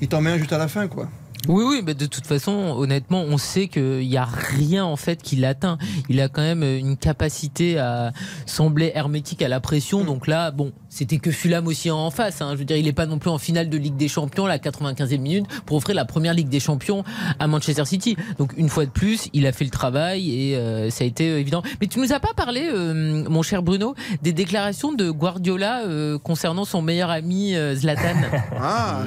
il t'en met un juste à la fin, quoi. Oui, oui, mais de toute façon, honnêtement, on sait qu'il n'y a rien en fait qui l'atteint. Il a quand même une capacité à sembler hermétique à la pression. Donc là, bon, c'était que Fulham aussi en face. hein. Je veux dire, il n'est pas non plus en finale de Ligue des Champions, la 95e minute, pour offrir la première Ligue des Champions à Manchester City. Donc une fois de plus, il a fait le travail et euh, ça a été euh, évident. Mais tu nous as pas parlé, euh, mon cher Bruno, des déclarations de Guardiola euh, concernant son meilleur ami euh, Zlatan? Ah,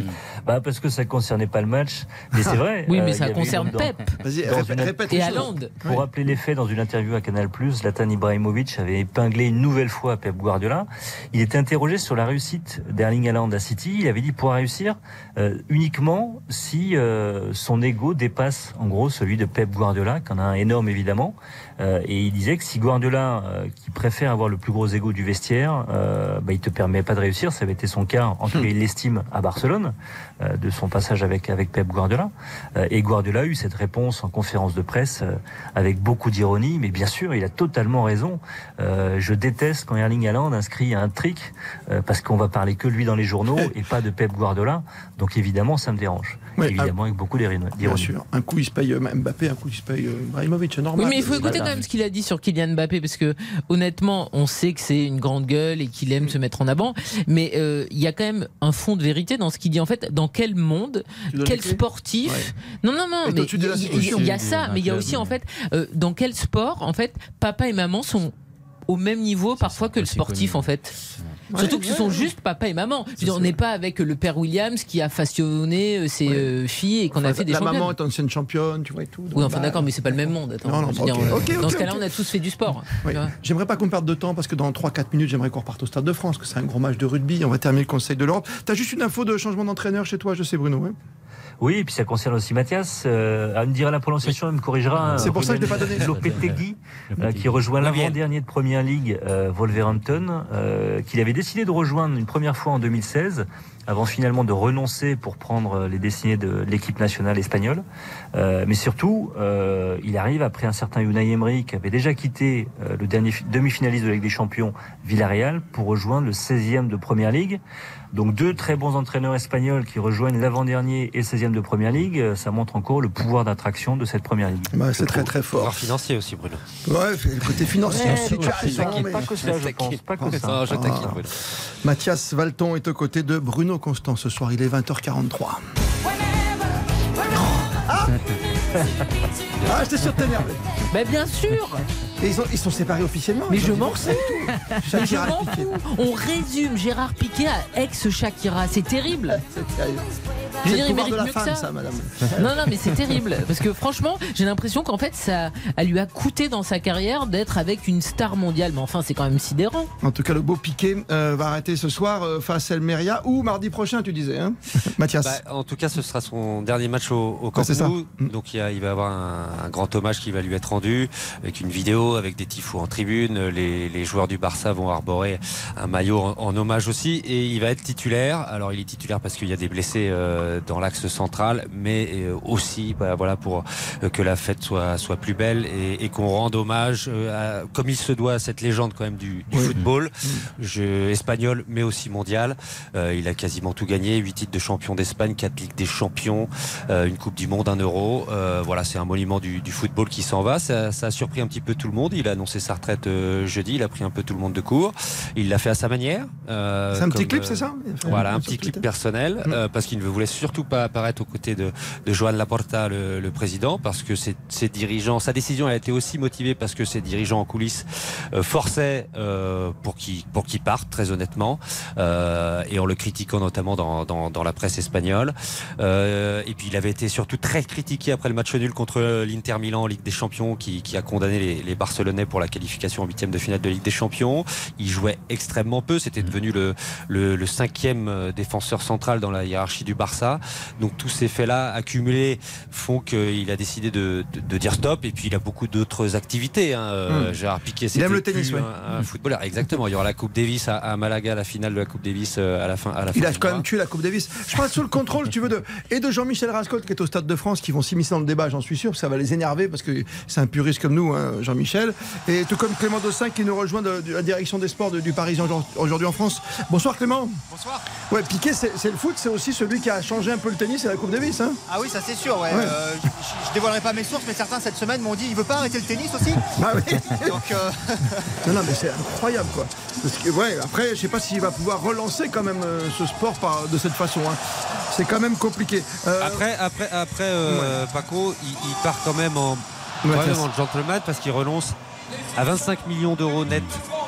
Bah parce que ça concernait pas le match, mais c'est vrai. Oui, mais euh, ça concerne dans- Pep. Vas-y, dans répète, une- répète Et les choses. Haaland. Pour rappeler les faits, dans une interview à Canal+, Zlatan Ibrahimovic avait épinglé une nouvelle fois Pep Guardiola. Il était interrogé sur la réussite d'Erling Haaland à City. Il avait dit pouvoir réussir euh, uniquement si euh, son ego dépasse en gros celui de Pep Guardiola, qui en a un énorme évidemment. Euh, et il disait que si Guardiola, euh, qui préfère avoir le plus gros ego du vestiaire, euh, bah, il te permet pas de réussir. Ça avait été son cas, en tout cas il l'estime à Barcelone, de son passage avec avec Pep Guardiola. Euh, et Guardiola a eu cette réponse en conférence de presse euh, avec beaucoup d'ironie, mais bien sûr, il a totalement raison. Euh, je déteste quand Erling Haaland inscrit un trick euh, parce qu'on va parler que lui dans les journaux et pas de Pep Guardiola. Donc évidemment, ça me dérange. Oui, évidemment, avec beaucoup d'ironie. Bien sûr. Un coup, il se paye euh, Mbappé, un coup, il se paye euh, Ibrahimovic, c'est normal. Oui, mais il faut écouter quand même ce qu'il a dit sur Kylian Mbappé parce que honnêtement, on sait que c'est une grande gueule et qu'il aime se mettre en avant, mais euh, il y a quand même un fond de vérité dans ce qu'il dit. En fait, dans quel monde, quel sportif Ouais. Non, non, non. Et Mais il y- a ça, Un mais il y a aussi en fait euh, dans quel sport, en fait, papa et maman sont au même niveau parfois que le sportif connu. en fait. Surtout que ce sont juste papa et maman. Je veux dire, on n'est pas avec le père Williams qui a façonné euh, ses Ouais. euh, filles et qu'on a fait des La championnes. maman est ancienne championne, tu vois et tout. Oui, enfin bah, d'accord, mais c'est pas le même monde. Attends, Non, non, je veux dire, ok, euh, dans ce cas-là, on a tous fait du sport. Oui. J'aimerais pas qu'on perde de temps parce que dans 3-4 minutes, j'aimerais qu'on reparte au Stade de France, que c'est un gros match de rugby. On va terminer le Conseil de l'Europe. T'as juste une info de changement d'entraîneur chez toi, je sais, Bruno. hein Oui, et puis ça concerne aussi Mathias. Euh, elle me dira la prononciation, elle me corrigera. C'est pour ça que je l'ai pas donné. Lopetegui, euh, qui rejoint l'avant-dernier de Première Ligue, euh, Wolverhampton, euh, qu'il avait décidé de rejoindre une première fois en 2016 avant finalement de renoncer pour prendre les destinées de l'équipe nationale espagnole. Euh, mais surtout, euh, il arrive après un certain Unai Emery qui avait déjà quitté euh, le dernier fi- demi-finaliste de la Ligue des Champions, Villarreal, pour rejoindre le 16e de Première Ligue. Donc deux très bons entraîneurs espagnols qui rejoignent l'avant-dernier et le 16e de Première Ligue, euh, ça montre encore le pouvoir d'attraction de cette Première Ligue. Bah, c'est très très fort. Pouvoir financier aussi, Bruno. Ouais, le côté financier aussi, mais- pas que ça, je pense, pas que ça. Non, je taquine, Ah. Bruno. Mathias Valton est aux côtés de Bruno Constant ce soir. Il est 20h43. Ah, ah j'étais sûr de t'énerver. Mais bien sûr Et ils, ont- ils sont séparés officiellement Mais je m'en. Mais je Shakira fous. On résume Gérard Piquet à ex-Shakira. C'est terrible. C'est sérieux. Je veux dire, il mérite mieux que ça. ça, madame. Non, non, mais c'est terrible. Parce que franchement, j'ai l'impression qu'en fait, ça elle lui a coûté dans sa carrière d'être avec une star mondiale. Mais enfin, c'est quand même sidérant. En tout cas, le beau Piqué euh, va arrêter ce soir euh, face à Elmeria ou mardi prochain, tu disais, hein Mathias. Bah, en tout cas, ce sera son dernier match au, au Camp. Nou. Donc il, y a- il va avoir un, un grand hommage qui va lui être rendu, avec une vidéo, avec des tifos en tribune. Les, les joueurs du Barça vont arborer un maillot en, en hommage aussi, et il va être titulaire. Alors il est titulaire parce qu'il y a des blessés euh, dans l'axe central, mais euh, aussi bah, voilà pour euh, que la fête soit soit plus belle et, et qu'on rende hommage, à- comme il se doit, à cette légende quand même du, du Oui. football, jeu espagnol, mais aussi mondial. Euh, il a quasiment tout gagné, 8 titres de champion d'Espagne, 4 Ligues des Champions, euh, une Coupe du Monde, un euro. Euh, voilà, c'est un monument du, du football qui s'en va. Ça, ça a surpris un petit peu tout le monde. Il a annoncé sa retraite euh, jeudi, il a pris un peu tout le monde de court. Il l'a fait à sa manière. euh, C'est un petit clip, euh, c'est ça? Voilà, un petit clip Twitter. personnel, Mm. euh, parce qu'il ne voulait surtout pas apparaître aux côtés de, de Joan Laporta, le, le président, parce que ses, ses dirigeants, sa décision a été aussi motivée parce que ses dirigeants en coulisses euh, forçaient pour qu'il pour qu'il parte, très honnêtement, et en le critiquant notamment dans, dans, dans la presse espagnole. Et puis il avait été surtout très critiqué après le match nul contre l'Inter Milan en Ligue des Champions, qui, qui a condamné les, les Barcelonais pour la qualification en huitième de finale de Ligue des Champions. Il jouait extrêmement peu, c'était devenu le, le, le cinquième euh, défenseur central dans la hiérarchie du Barça. Donc tous ces faits-là accumulés font qu'il a décidé de, de, de dire stop. Et puis il a beaucoup d'autres activités. Hein. Euh, Mm. Gérard Piquet, c'était le tennis, ouais. un, un footballeur. Exactement. Il y aura la Coupe Davis à, à Malaga, la finale de la Coupe Davis euh, à la fin. À la Il fin a quand mois. même tué la Coupe Davis. Je passe sous le contrôle, tu veux, de, et de Jean-Michel Rascol qui est au Stade de France, qui vont s'immiscer dans le débat, j'en suis sûr, ça va les énerver, parce que c'est un puriste comme nous, hein, Jean-Michel. Et tout comme Clément Dossin qui nous rejoint de, de la direction des sports de- du Parisien aujourd'hui- en France. Bonsoir Clément. Bonsoir. Ouais, Piqué, c'est le foot, c'est aussi celui qui a changé un peu le tennis et la Coupe Davis. Hein Ah oui, ça c'est sûr, ouais. Ouais. Euh, je, je- dévoilerai pas mes sources, mais certains cette semaine m'ont dit il veut pas arrêter le tennis aussi Bah oui. Donc, euh, Non, non, mais c'est incroyable, quoi. Parce que, ouais, après, je sais pas s'il va pouvoir relancer quand même euh, ce sport par, de cette façon. hein. C'est quand même compliqué. Euh, Après, après, après euh, Paco, il, il part quand même en, Ouais, en gentleman parce qu'il renonce à 25 millions d'euros net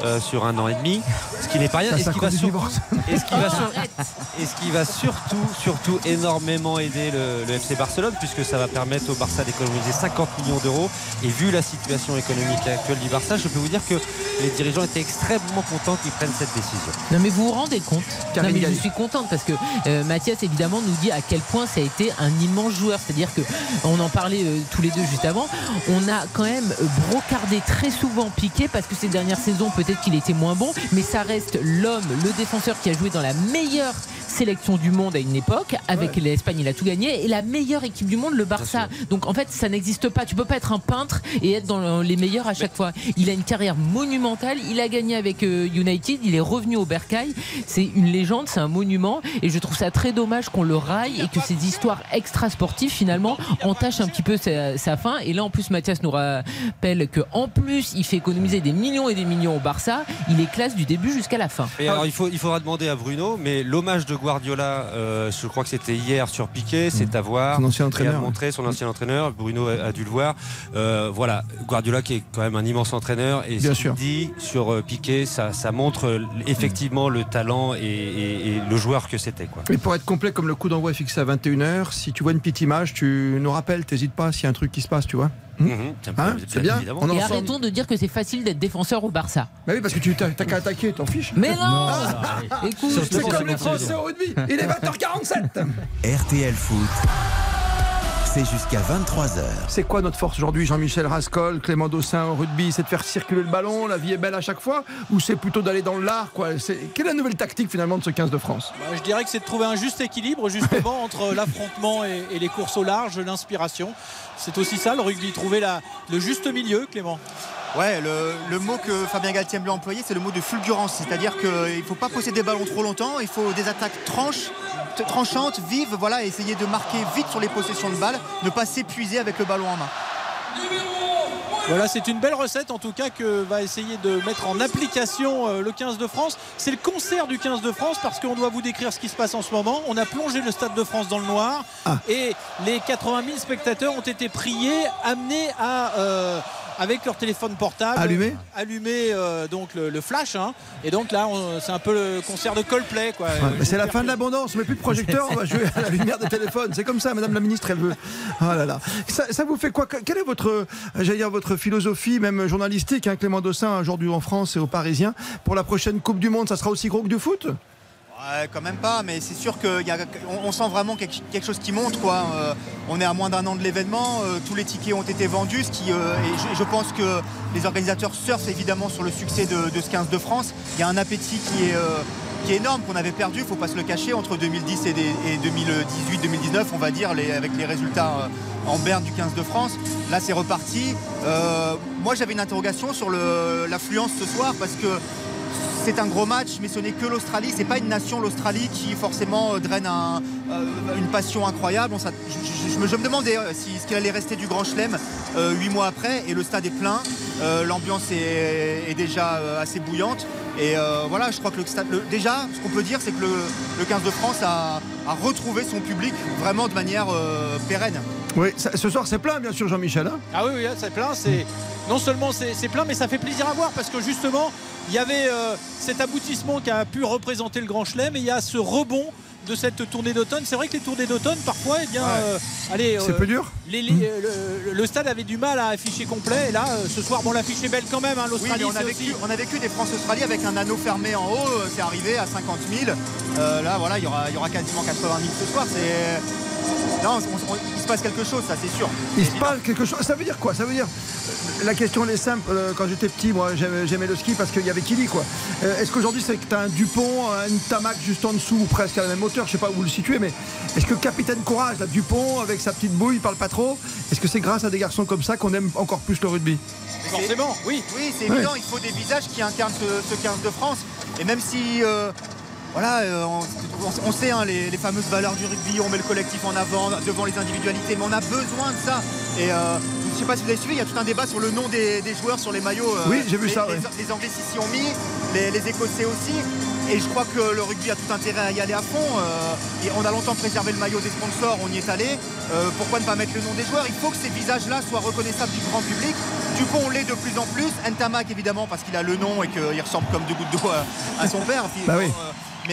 euh, sur un an et demi, ce qui n'est pas rien. Et ce qui va du sur- divorce. et ce qui va sur- Arrête. et ce qui va surtout, surtout énormément aider le, le FC Barcelone, puisque ça va permettre au Barça d'économiser 50 millions d'euros. Et vu la situation économique actuelle du Barça, je peux vous dire que les dirigeants étaient extrêmement contents qu'ils prennent cette décision. Non mais vous vous rendez compte? Non mais je suis contente parce que euh, Mathias évidemment nous dit à quel point ça a été un immense joueur. C'est-à-dire que on en parlait euh, tous les deux juste avant. On a quand même brocardé très souvent Piqué parce que ces dernières saisons peut-être qu'il était moins bon, mais ça reste l'homme, le défenseur qui a joué dans la meilleure sélection du monde à une époque. Avec l'Espagne, il a tout gagné et la meilleure équipe du monde, le Barça. Donc en fait, ça n'existe pas. Tu peux pas être un peintre et être dans les meilleurs à chaque fois. Il a une carrière monumentale. Il a gagné avec euh, United. Il est revenu au Bercail. C'est une légende, c'est un monument. Et je trouve ça très dommage qu'on le raille et que ces histoires extra-sportives finalement entachent un petit peu sa, sa fin. Et là, en plus, Mathias nous rappelle que en plus, il fait économiser des millions et des millions au Barça. Il est classe du début jusqu'à la fin. Et alors, il, faut, il faudra demander à Bruno, mais l'hommage de Guardiola, euh, je crois que c'était hier sur Piqué, c'est à voir. Son ancien entraîneur, à montrer son ancien entraîneur. Bruno a, a dû le voir. Euh, voilà, Guardiola qui est quand même un immense entraîneur. Et Bien ce qu'il dit sur euh, Piqué, ça, ça montre effectivement le talent et, et- et le joueur que c'était. quoi. Et pour être complet, comme le coup d'envoi est fixé à 21h, si tu vois une petite image, tu nous rappelles, t'hésites pas s'il y a un truc qui se passe, tu vois. Mhm. Hein, c'est bien. On Et ensemble. arrêtons de dire que c'est facile d'être défenseur au Barça. Bah oui, parce que tu t'as t'as qu'à attaquer, t'en fiches. Mais non, Ah, Écoute, C'est comme les Français au rugby. Il est 20h47. RTL Foot, c'est jusqu'à 23h. C'est quoi notre force aujourd'hui, Jean-Michel Rascol, Clément Dossin au rugby C'est de faire circuler le ballon, la vie est belle à chaque fois Ou c'est plutôt d'aller dans l'art quoi? C'est- Quelle est la nouvelle tactique finalement de ce 15 de France? Bah, je dirais que c'est de trouver un juste équilibre justement entre l'affrontement et, et les courses au large, l'inspiration. C'est aussi ça le rugby, trouver la, le juste milieu, Clément. Ouais, le, le mot que Fabien Galtier bien employer, c'est le mot de fulgurance. C'est-à-dire qu'il ne faut pas posséder des ballons trop longtemps, il faut des attaques tranches, tranchantes, vives, voilà, essayer de marquer vite sur les possessions de balles, ne pas s'épuiser avec le ballon en main. Voilà, c'est une belle recette en tout cas que va essayer de mettre en application euh, le 15 de France. C'est le concert du 15 de France parce qu'on doit vous décrire ce qui se passe en ce moment. On a plongé le Stade de France dans le noir et les 80 000 spectateurs ont été priés, amenés à... euh, avec leur téléphone portable Allumer allumer euh, donc le, le flash hein. et donc là c'est un peu le concert de Coldplay quoi. Ouais, mais C'est la fin de l'abondance, mais plus de projecteurs, on va jouer à la lumière des téléphones. C'est comme ça, Madame la Ministre, elle veut. Oh là là. Ça, ça vous fait quoi? Quelle est votre, j'allais dire, votre philosophie, même journalistique, hein, Clément Dossin, aujourd'hui en France et aux Parisiens, pour la prochaine Coupe du Monde Ça sera aussi gros que du foot? Ouais, quand même pas, mais c'est sûr qu'on on sent vraiment quelque, chose qui monte. Quoi. Euh, on est à moins d'un an de l'événement, euh, tous les tickets ont été vendus, ce qui, euh, et je, pense que les organisateurs surfent évidemment sur le succès de, ce 15 de France. Il y a un appétit qui est, qui est énorme, qu'on avait perdu, il ne faut pas se le cacher, entre 2010 et, des- et 2018-2019, on va dire, avec les résultats en berne du 15 de France. Là, c'est reparti. Moi, j'avais une interrogation sur l'affluence ce soir, parce que c'est un gros match, mais ce n'est que l'Australie. C'est pas une nation, l'Australie, qui forcément euh, draine un- euh, une passion incroyable. On je, je- je me, je me demandais euh, si, ce qu'il allait rester du Grand Chelem euh, huit mois après, et le stade est plein. Euh, L'ambiance est, est déjà assez bouillante. Et euh, voilà, je crois que le stade. le- déjà, ce qu'on peut dire, c'est que le, le 15 de France a, a retrouvé son public vraiment de manière euh, pérenne. Oui, ça- ce soir c'est plein, bien sûr, Jean-Michel. hein Ah oui, oui, là, c'est plein. C'est non seulement c'est plein, mais ça fait plaisir à voir parce que justement, il y avait euh, cet aboutissement qui a pu représenter le Grand Chelem et il y a ce rebond de cette tournée d'automne. C'est vrai que les tournées d'automne, parfois, eh bien, euh, allez, C'est euh, plus dur les- les- euh, le, le stade avait du mal à afficher complet. Et là, ce soir, bon, l'affiche est belle quand même. hein, L'Australie, on a, vécu, aussi- on a vécu des France-Australie avec un anneau fermé en haut, c'est arrivé à 50 000. Euh, là, voilà, il y aura, il y aura quasiment 80 000 ce soir. C'est... Non, on- on- il se passe quelque chose, ça c'est sûr. Il se passe quelque chose. Ça veut dire quoi? Ça veut dire. La question elle est simple. Euh, Quand j'étais petit, moi j'aimais j'aimais le ski parce qu'il y avait Kili quoi. Euh, Est-ce qu'aujourd'hui c'est que tu as un Dupont, un Tamac juste en dessous ou presque à la même hauteur? Je sais pas où vous le situez, mais est-ce que Capitaine Courage, là, Dupont avec sa petite bouille, il parle pas trop? Est-ce que c'est grâce à des garçons comme ça qu'on aime encore plus le rugby? Forcément, oui. Oui, c'est Ouais. évident, il faut des visages qui incarnent ce, ce 15 de France. Et même si, euh, voilà, euh, on, sait hein, les, les fameuses valeurs du rugby, on met le collectif en avant devant les individualités, mais on a besoin de ça. Et euh, je ne sais pas si vous avez suivi, il y a tout un débat sur le nom des, des joueurs sur les maillots. euh, Oui, j'ai vu les- ça, Les, ouais. les Anglais s'y sont mis, les, Écossais aussi. Et je crois que le rugby a tout intérêt à y aller à fond. et on a longtemps préservé le maillot des sponsors, on y est allé. Pourquoi ne pas mettre le nom des joueurs? Il faut que ces visages-là soient reconnaissables du grand public. Dupont on l'est de plus en plus. Ntamak évidemment parce qu'il a le nom et qu'il ressemble comme deux gouttes d'eau à, à son père. Bah oui.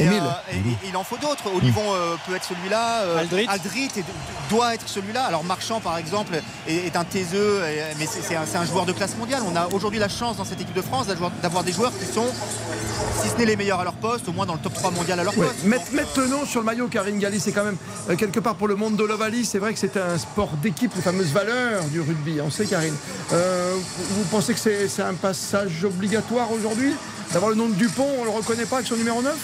Mais euh, et- et il en faut d'autres. Olivon euh, peut être celui-là. euh, Aldrit. est- doit être celui-là. Alors Marchand par exemple est, est un taiseux, mais c'est un, joueur de classe mondiale. On a aujourd'hui la chance dans cette équipe de France d'avoir des joueurs qui sont, si ce n'est les meilleurs à leur poste, au moins dans le top 3 mondial à leur Ouais, poste. mettre, mettre le nom sur le maillot, Karine Galli, c'est quand même euh, quelque part pour le monde de l'Ovalie. C'est vrai que c'est un sport d'équipe, les fameuses valeurs du rugby. On sait, Karine. Euh, vous pensez que c'est c'est un passage obligatoire aujourd'hui? D'avoir le nom de Dupont, on le reconnaît pas avec son numéro 9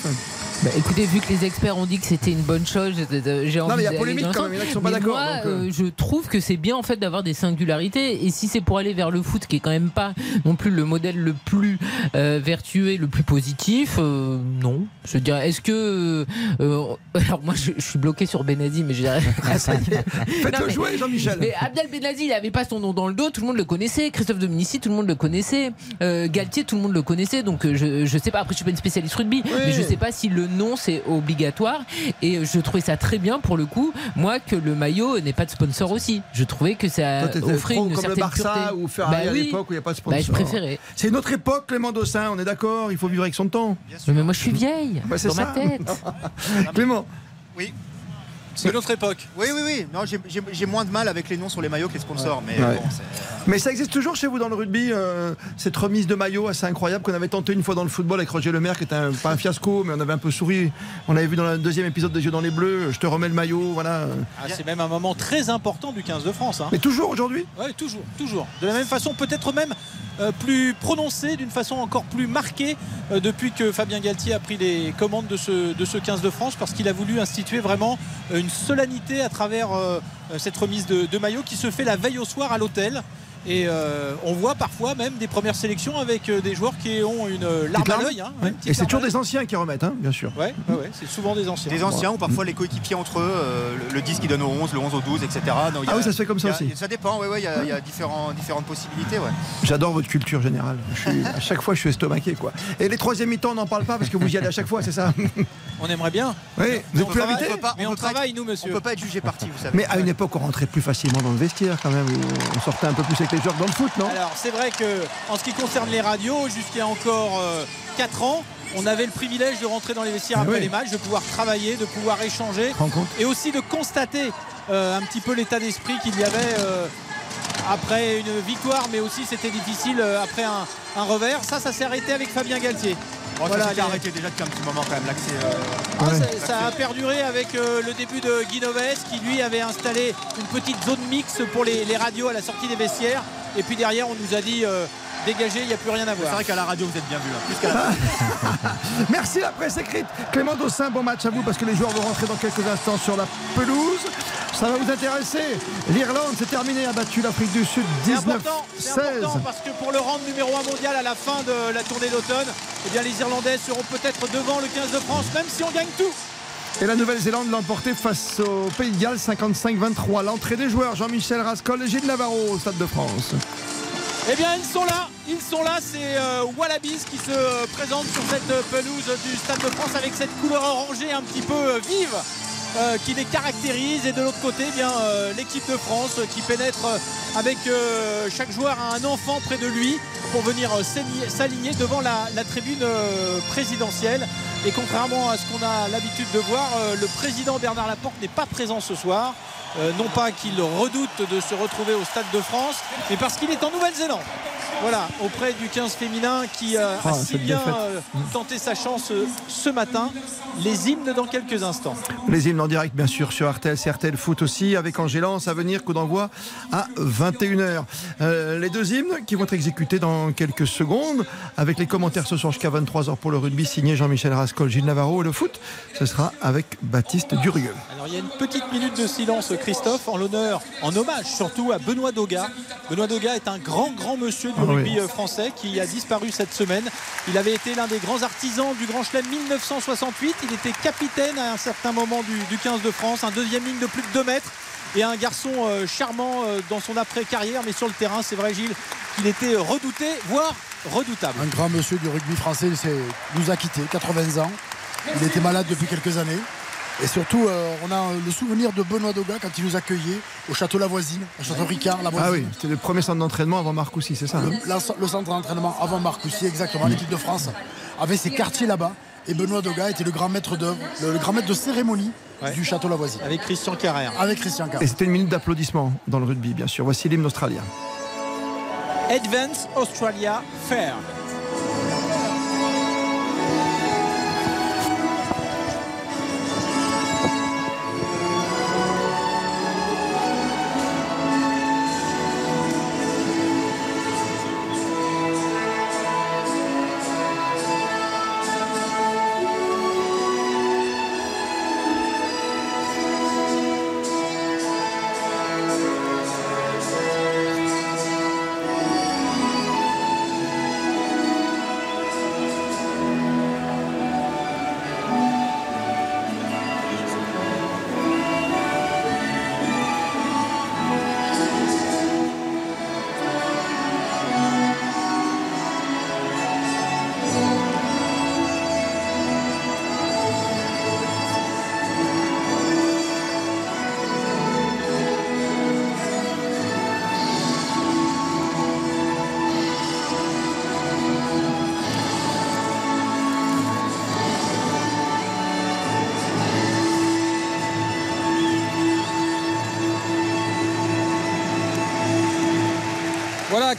Bah, écoutez, vu que les experts ont dit que c'était une bonne chose, j'ai- j'ai envie mais il y a polémique quand même, il y en a qui sont pas d'accord, Moi, donc, euh. euh, je trouve que c'est bien en fait d'avoir des singularités. Et si c'est pour aller vers le foot, qui est quand même pas non plus le modèle le plus euh, vertueux et le plus positif, euh, non. Je dirais, est-ce que euh, alors moi je, je suis bloqué sur Benazi, mais je dirais. Faites-le Non, jouer, Jean-Michel. Mais Abdel Benazi, il avait pas son nom dans le dos, tout le monde le connaissait. Christophe Dominici, tout le monde le connaissait. Euh, Galtier, tout le monde le connaissait. Donc euh, je, je sais pas. Après, je suis pas une spécialiste rugby, mais je sais pas si le nom c'est obligatoire. Et je trouvais ça très bien pour le coup. Moi, que le maillot n'ait pas de sponsor aussi. Je trouvais que ça Toi, offrait pro une comme le certaine Barça pureté. ou Ferrari Bah à oui. l'époque où il n'y a pas de sponsor. Bah, je préférais. C'est une autre époque, Clément Dossin, on est d'accord, il faut vivre avec son temps. Mais moi, je suis vieille c'est dans ma tête. Clément Oui. C'est une autre époque. Oui, oui, oui. Non, j'ai- j'ai j'ai moins de mal avec les noms sur les maillots que les sponsors. Mais Ouais. bon, c'est- Mais ça existe toujours chez vous dans le rugby, euh, cette remise de maillot assez incroyable qu'on avait tenté une fois dans le football avec Roger Lemaire, qui était un- pas un fiasco, mais on avait un peu souri. On avait vu dans le deuxième épisode des Yeux dans les Bleus, je te remets le maillot, voilà. Ah, c'est même un moment très important du 15 de France. hein. Mais toujours aujourd'hui? Oui, toujours, toujours. De la même façon, peut-être même euh, plus prononcé, d'une façon encore plus marquée euh, depuis que Fabien Galtier a pris les commandes de ce, de ce 15 de France, parce qu'il a voulu instituer vraiment euh, une solennité à travers euh, euh, cette remise de maillot qui se fait la veille au soir à l'hôtel. Et euh, on voit parfois même des premières sélections avec euh, des joueurs qui ont une euh, larme à l'œil. hein. Ouais. Et c'est toujours des anciens qui remettent, hein, bien sûr. Ouais, ouais, ouais, c'est souvent des anciens. Des anciens ou parfois les coéquipiers entre eux, euh, le, le 10 qui donne au 11, le 11 au 12, etc. Donc, il y a- Ah oui, ça se fait comme ça a- aussi. Ça dépend, oui, oui, il y a, y a différents, différentes possibilités. Ouais. J'adore votre culture générale. Je suis- à chaque fois, je suis estomaqué, quoi. Et les troisième mi-temps, on n'en parle pas parce que vous y allez à chaque fois, c'est ça? On aimerait bien. Oui, vous êtes on plus travaille, invité mais on, travaille, nous, monsieur. On peut pas être jugé parti, vous savez. Mais à une époque, on rentrait plus facilement dans le vestiaire quand même. On sortait un peu plus avec les joueurs dans le foot, non Alors c'est vrai que en ce qui concerne les radios, jusqu'à encore 4 ans, on avait le privilège de rentrer dans les vestiaires Ah après oui. les matchs, de pouvoir travailler, de pouvoir échanger et aussi de constater euh, un petit peu l'état d'esprit qu'il y avait euh, après une victoire, mais aussi c'était difficile euh, après un, un revers. Ça, ça s'est arrêté avec Fabien Galtier. Bon, Voilà, ça les- arrêté déjà depuis un petit moment quand même l'accès. euh, Ah, Ouais. ça, ça a perduré avec euh, le début de Guy Noves qui lui avait installé une petite zone mixte pour les, les radios à la sortie des vestiaires. Et puis derrière, on nous a dit dégagez, il n'y a plus rien à C'est voir. vrai qu'à la radio vous êtes bien vu, hein, plus la Merci la presse écrite. Clément Dossin, bon match à vous parce que les joueurs vont rentrer dans quelques instants sur la pelouse. Ça va vous intéresser. L'Irlande s'est terminée, a battu l'Afrique du Sud C'est important, c'est 19-16. important parce que pour le rang numéro 1 mondial à la fin de la tournée d'automne, eh bien les Irlandais seront peut-être devant le 15 de France, même si on gagne tout. Et la Nouvelle-Zélande l'a emporté face au Pays de Galles 55-23. L'entrée des joueurs, Jean-Michel Rascol et Gilles Navarro au Stade de France. Eh bien, ils sont là, ils sont là. C'est euh, Wallabies qui se euh, présente sur cette euh, pelouse du Stade de France avec cette couleur orangée un petit peu vive. Euh, qui les caractérise. Et de l'autre côté eh bien euh, l'équipe de France qui pénètre avec euh, chaque joueur un enfant près de lui pour venir s'aligner- devant la, tribune présidentielle. Et contrairement à ce qu'on a l'habitude de voir le président Bernard Laporte n'est pas présent ce soir. Non pas qu'il redoute de se retrouver au Stade de France mais parce qu'il est en Nouvelle-Zélande voilà, auprès du 15 féminin qui euh, Ah, a si bien euh, tenté sa chance euh, ce matin. Les hymnes dans quelques instants. Les hymnes en direct, bien sûr, sur RTL, c'est RTL Foot aussi, avec Angélance à venir, coup d'envoi à 21h. Euh, les deux hymnes qui vont être exécutés dans quelques secondes, avec les commentaires ce soir jusqu'à 23h pour le rugby, signé Jean-Michel Rascol, Gilles Navarro, et le foot, ce sera avec Baptiste Durieux. Alors il y a une petite minute de silence, Christophe, en l'honneur, en hommage surtout à Benoît Doga. Benoît Doga est un grand, grand monsieur du Ah oui. rugby euh, français qui a disparu cette semaine. Il avait été l'un des grands artisans du Grand Chelem 1968. Il était capitaine à un certain moment du, du 15 de France, un deuxième ligne de plus de 2 mètres. Et un garçon euh, charmant euh, dans son après-carrière, mais sur le terrain, c'est vrai Gilles, qu'il était redouté, voire redoutable. Un grand monsieur du rugby français il nous a quittés, 80 ans. Il était malade depuis quelques années. Et surtout, euh, on a le souvenir de Benoît Doga quand il nous accueillait au château Lavoisine, au château Ricard, Lavoisine. Ah oui, c'était le premier centre d'entraînement avant Marcoussis, c'est ça hein Le, la- le centre d'entraînement avant Marcoussis, exactement. L'équipe de France avait ses quartiers là-bas. Et Benoît Doga était le grand maître d'œuvre, le, le grand maître de cérémonie du château Lavoisine. Avec Christian Carrère. Avec Christian Et Carrère. c'était une minute d'applaudissement dans le rugby, bien sûr. Voici l'hymne australien. Advance Australia Fair.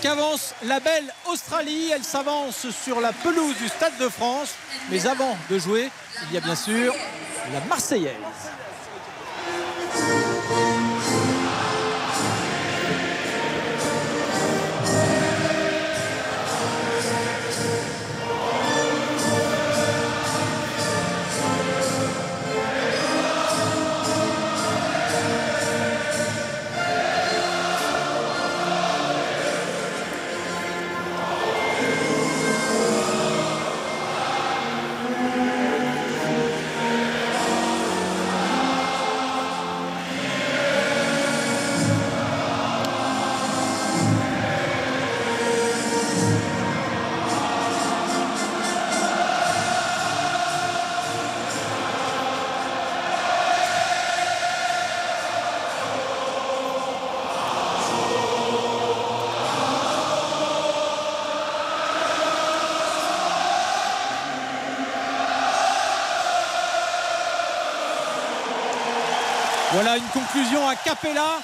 Qu'avance la belle Australie. Elle s'avance sur la pelouse du Stade de France. Mais avant de jouer, il y a bien sûr la Marseillaise. À Capella,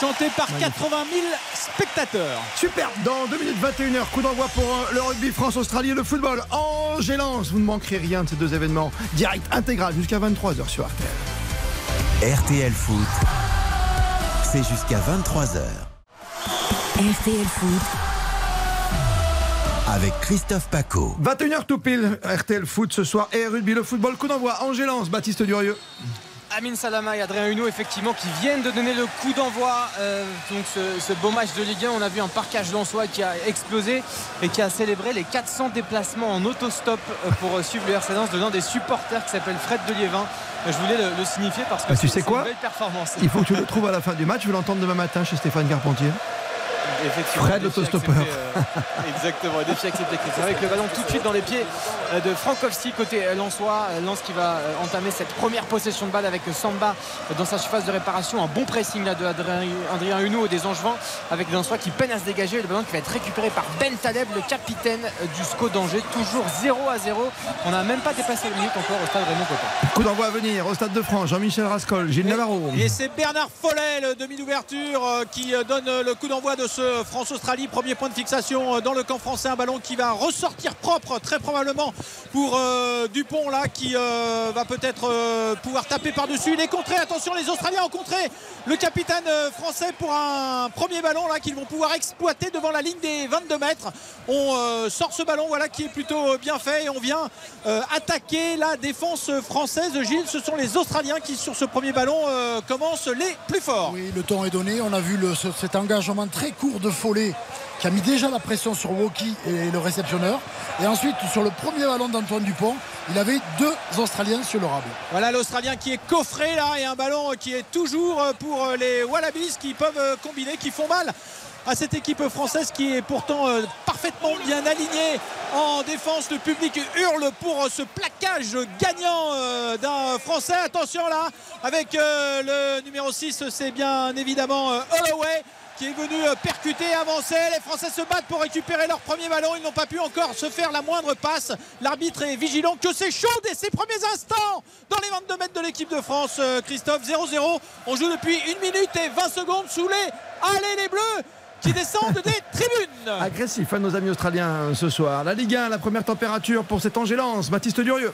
chantée par 80 000 spectateurs. Super, dans 2 minutes 21h, coup d'envoi pour euh, le rugby France-Australie et le football. Angélance, vous ne manquerez rien de ces deux événements. Direct intégral jusqu'à 23h sur RTL. RTL Foot, c'est jusqu'à 23h. RTL Foot. Avec Christophe Paco. 21h tout pile, RTL Foot ce soir et rugby, le football, coup d'envoi. Angélance, Baptiste Durieux. Amine Salama et Adrien Huneau effectivement qui viennent de donner le coup d'envoi euh, donc ce, ce beau match de Ligue 1 on a vu un parcage d'Ansois qui a explosé et qui a célébré les 400 déplacements en autostop euh, pour euh, suivre le RC Lens de l'un des supporters qui s'appelle Fred de Liévin je voulais le, le signifier parce que Bah, tu c'est sais c'est quoi une belle performance Il faut que tu le trouves à la fin du match. Je vais l'entendre demain matin chez Stéphane Carpentier. Effectivement, Fred défi l'autostoppeur. euh, exactement, défi accepté. Avec le ballon tout de suite dans les pieds euh, de Frankowski côté euh, Lensois. Euh, Lens qui va entamer cette première possession de balle avec Samba dans sa surface de réparation. Un bon pressing là de Adrien, Huneau des Angevins avec Lensois qui peine à se dégager. Le ballon qui va être récupéré par Ben Taleb, le capitaine du SCO d'Angers. Toujours 0 à 0. On n'a même pas dépassé le minute encore au stade Raymond Copin. Coup d'envoi à venir au Stade de France. Jean-Michel Rascol, Gilles Navarro. Et c'est Bernard Follet, le demi d'ouverture, qui donne le coup d'envoi de ce France-Australie. Premier point de fixation euh, dans le camp français. Un ballon qui va ressortir propre, très probablement, pour euh, Dupont, là, qui euh, va peut-être pouvoir taper par-dessus. Il est contré. Attention, les Australiens ont contré le capitaine français pour un premier ballon, là, qu'ils vont pouvoir exploiter devant la ligne des 22 mètres. On sort ce ballon, voilà, qui est plutôt bien fait. Et on vient attaquer la défense française. Gilles, ce sont les Australiens qui, sur ce premier ballon, commencent les plus forts. Oui, le temps est donné. On a vu cet engagement très court de Follet qui a mis déjà la pression sur Woki et le réceptionneur. Et ensuite, sur le premier ballon d'Antoine Dupont, il avait deux Australiens sur le rable. Voilà l'Australien qui est coffré là et un ballon qui est toujours pour les Wallabies qui peuvent euh, combiner, qui font mal à cette équipe française qui est pourtant euh, parfaitement bien alignée en défense. Le public hurle pour ce plaquage gagnant euh, d'un Français. Attention là, avec le numéro 6, c'est bien évidemment Holloway qui est venu euh, percuter, avancer. Les Français se battent pour récupérer leur premier ballon. Ils n'ont pas pu encore se faire la moindre passe. L'arbitre est vigilant que c'est chaud dès ses premiers instants dans les 22 mètres de l'équipe de France. Euh, Christophe 0-0. On joue depuis 1 minute et 20 secondes sous les Allez les Bleus qui descendent des tribunes. Agressif à nos amis australiens ce soir. La Ligue 1, la première température pour cette Angélance. Baptiste Durieux.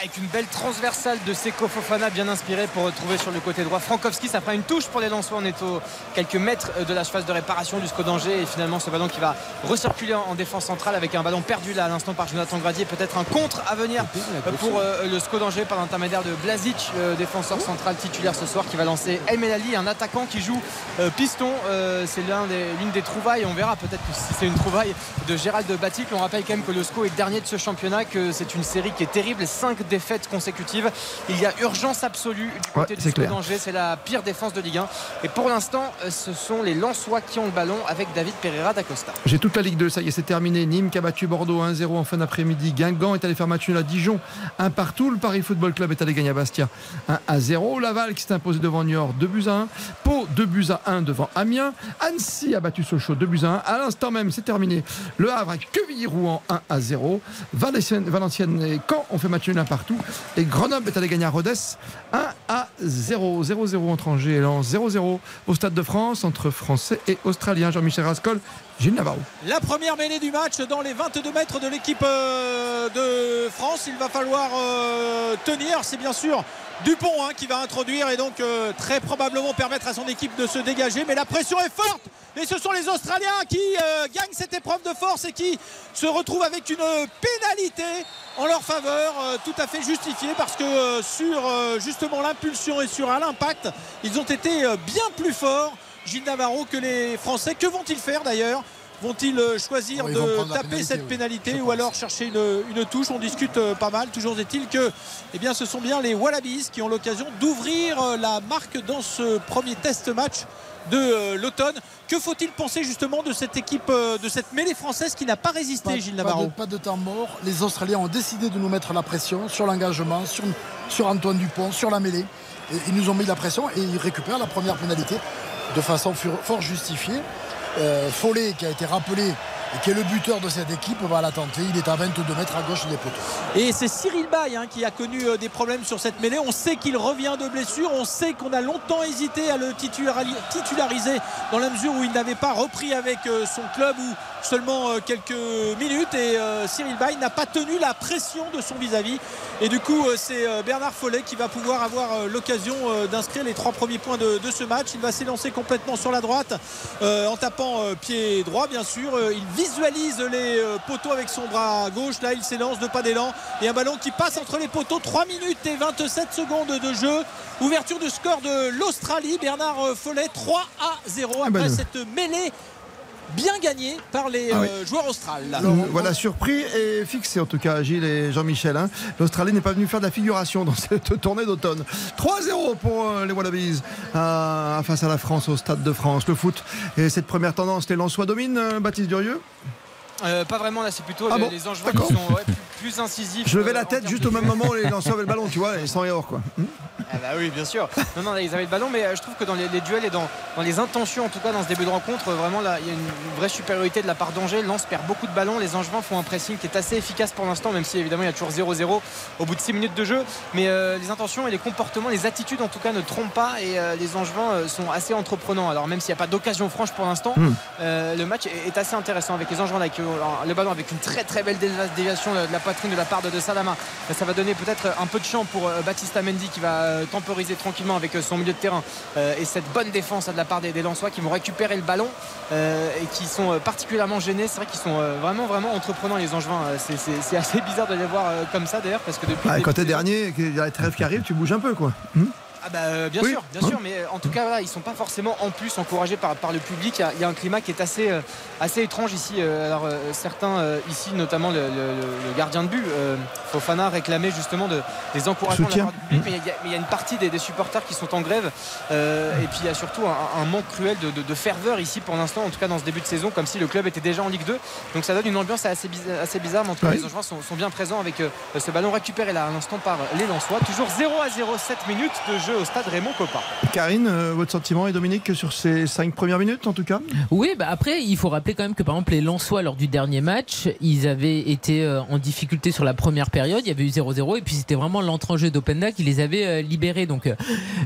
Avec une belle transversale de Seko Fofana bien inspirée pour retrouver sur le côté droit Frankowski. Ça fera une touche pour les Lensois. On est aux quelques mètres de la surface de réparation du SCO d'Angers. Et finalement, ce ballon qui va recirculer en défense centrale avec un ballon perdu là à l'instant par Jonathan Gradier. Peut-être un contre à venir pour euh, le SCO d'Angers par l'intermédiaire de Blazic, le défenseur central titulaire ce soir qui va lancer El Melali, un attaquant qui joue euh, piston. Euh, C'est des- l'une des trouvailles. On verra peut-être que si c'est une trouvaille de Gérald Batic. On rappelle quand même que le SCO est dernier de ce championnat, que c'est une série qui est terrible. 5 défaites consécutives. Il y a urgence absolue du côté Ouais, du d'Angers. C'est la pire défense de Ligue 1. Et pour l'instant, ce sont les Lensois qui ont le ballon avec David Pereira d'Acosta. J'ai toute la Ligue 2, ça y est, c'est terminé. Nîmes qui a battu Bordeaux 1-0 en fin d'après-midi. Guingamp est allé faire match nul à Dijon, un partout. Le Paris Football Club est allé gagner à Bastia 1-0. Laval qui s'est imposé devant Niort 2 buts à 1. Pau 2 buts à 1 devant Amiens. Annecy a battu Sochaux 2 buts à 1. À l'instant même, c'est terminé. Le Havre avec Quevilly-Rouen 1 0. Valenciennes, Valenciennes et Caen ont fait match nul un partout. Et Grenoble est allé gagner à Rodez 1 à 0. 0-0 entre Angers et Lens. 0-0 au Stade de France entre Français et Australiens. Jean-Michel Rascol, Gilles Navarro. La première mêlée du match dans les 22 mètres de l'équipe euh, de France. Il va falloir euh, tenir. C'est bien sûr Dupont hein, qui va introduire et donc euh, très probablement permettre à son équipe de se dégager. Mais la pression est forte. Et ce sont les Australiens qui euh, gagnent cette épreuve de force et qui se retrouvent avec une pénalité en leur faveur, euh, tout à fait justifiée parce que euh, sur euh, justement l'impulsion et sur l'impact, ils ont été euh, bien plus forts, Gilles Navarro, que les Français. Que vont-ils faire d'ailleurs? Vont-ils euh, choisir de taper pénalité, cette oui, pénalité ou alors chercher une, une touche? On discute euh, pas mal. Toujours est-il que eh bien, ce sont bien les Wallabies qui ont l'occasion d'ouvrir euh, la marque dans ce premier test match de l'automne. Que faut-il penser justement de cette équipe, de cette mêlée française qui n'a pas résisté, Pas, Gilles pas Navarro de, pas de temps mort. Les Australiens ont décidé de nous mettre la pression sur l'engagement, sur, sur Antoine Dupont, sur la mêlée. Et ils nous ont mis la pression et ils récupèrent la première pénalité de façon fort justifiée. Euh, Follet, qui a été rappelé et qui est le buteur de cette équipe, va la tenter. Il est à 22 mètres à gauche des poteaux. Et c'est Cyril Bay hein, qui a connu euh, des problèmes sur cette mêlée. On sait qu'il revient de blessure. On sait qu'on a longtemps hésité à le titulari- titulariser dans la mesure où il n'avait pas repris avec euh, son club ou seulement euh, quelques minutes. Et Cyril Bay n'a pas tenu la pression de son vis-à-vis. Et du coup, c'est Bernard Follet qui va pouvoir avoir l'occasion d'inscrire les trois premiers points de, ce match. Il va s'élancer complètement sur la droite en tapant pied droit, bien sûr. Visualise les euh, poteaux avec son bras gauche. Là, il s'élance de pas d'élan. Et un ballon qui passe entre les poteaux. 3 minutes et 27 secondes de jeu. Ouverture de score de l'Australie. Bernard euh, Follet, 3 à 0 après ben, cette mêlée bien gagnée par les Ah oui. euh, joueurs australes. Euh, voilà, surpris et fixé en tout cas, Gilles et Jean-Michel. hein. L'Australie n'est pas venu faire de la figuration dans cette tournée d'automne. 3-0 pour euh, les Wallabies euh, face à la France au Stade de France. Le foot et cette première tendance, les Lensois dominent, euh, Baptiste Durieux? Euh, pas vraiment là, c'est plutôt Ah les, bon les Angevins qui sont ouais, plus, plus incisifs. Je levais euh, la tête juste au même moment où les Lensois avaient le ballon, tu vois, et sans et hors quoi. Ah bah oui, bien sûr. Non, non, là, ils avaient le ballon, mais euh, je trouve que dans les, les duels et dans, dans les intentions, en tout cas dans ce début de rencontre, vraiment là, il y a une, vraie supériorité de la part d'Angers. Lens perd beaucoup de ballons. Les Angevins font un pressing qui est assez efficace pour l'instant, même si évidemment il y a toujours 0-0 au bout de 6 minutes de jeu. Mais euh, les intentions et les comportements, les attitudes en tout cas ne trompent pas et euh, les Angevins sont assez entreprenants. Alors même s'il n'y a pas d'occasion franche pour l'instant, Hmm. euh, le match est, est assez intéressant avec les Angevins ont le ballon avec une très très belle déviation de la poitrine de la part de, de Salama. Ça va donner peut-être un peu de champ pour Baptista Mendy qui va temporiser tranquillement avec euh, son milieu de terrain euh, et cette bonne défense là, de la part des, des Lensois qui vont récupérer le ballon euh, et qui sont euh, particulièrement gênés. C'est vrai qu'ils sont euh, vraiment vraiment entreprenants les Angevins. Euh, c'est- assez bizarre de les voir euh, comme ça d'ailleurs parce que depuis Ah, Quand t'es dernier, qu'il y a les trêves qui arrivent, tu bouges un peu quoi. Hmm ah bah euh, bien Oui. sûr, bien Hein sûr, mais euh, en tout cas voilà, ils sont pas forcément en plus encouragés par, par le public. Il y a- il y, a un climat qui est assez, euh, assez étrange ici. Alors certains ici, notamment le, le- le- le gardien de but, Fofana réclamait justement de, des encouragements de la part du public, mais il y, a- mais il y a une partie des, des supporters qui sont en grève. Euh, et puis il y a surtout un, un manque cruel de, de- de ferveur ici pour l'instant, en tout cas dans ce début de saison, comme si le club était déjà en Ligue 2. Donc ça donne une ambiance assez bizarre, assez bizarre mais en tout cas les Angevins sont, sont bien présents avec ce ballon récupéré là à l'instant par les Lensois. Toujours 0 à 0, 7 minutes de jeu au stade Raymond Coppa. Karine, euh, votre sentiment et Dominique sur ces 5 premières minutes en tout cas? Oui, bah après, il faut rappeler quand même que par exemple, les Lensois, lors du dernier match, ils avaient été euh, en difficulté sur la première période. Il y avait eu 0-0 et puis c'était vraiment l'entre-jeu d'Openda qui les avait euh, libérés. Donc,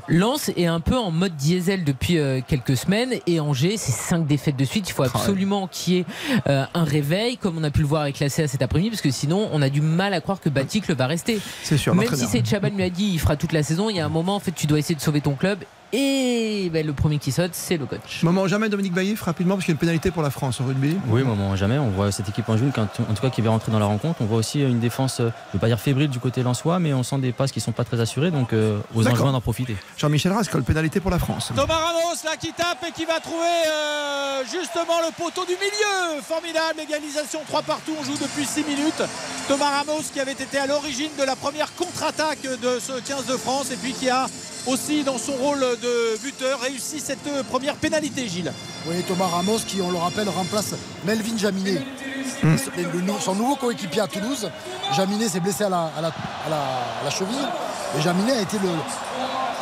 Lens est un peu en mode diesel depuis quelques semaines et Angers, c'est 5 défaites de suite. Il faut ouais. absolument qu'il y ait un réveil, comme on a pu le voir avec la CA cet après-midi, parce que sinon, on a du mal à croire que Batic va rester. C'est sûr, Même si c'est Chaban lui a dit, il fera toute la saison. Il y a un moment, en fait, tu dois essayer de sauver ton club. Et ben, le premier qui saute, c'est le coach. Moment jamais Dominique Baïf rapidement parce qu'il y a une pénalité pour la France au rugby. Oui, moment jamais. On voit cette équipe en jaune, quand- en tout cas qui va rentrer dans la rencontre. On voit aussi une défense, euh, je ne veux pas dire fébrile du côté lensois, mais on sent des passes qui sont pas très assurées. Donc euh, aux. Angevins d'en profiter. Jean-Michel Rascol, pénalité pour la France. Thomas Ramos là qui tape et qui va trouver euh, justement le poteau du milieu. Formidable égalisation 3 partout. On joue depuis 6 minutes. Thomas Ramos qui avait été à l'origine de la première contre-attaque de ce 15 de France et puis qui a aussi dans son rôle de buteur réussi cette première pénalité Gilles. Oui, Thomas Ramos qui, on le rappelle, remplace Melvin Jaminet, Hmm. son nouveau coéquipier à Toulouse. Jaminet s'est blessé à la, à la- à la- à la cheville et Jaminet a été, le,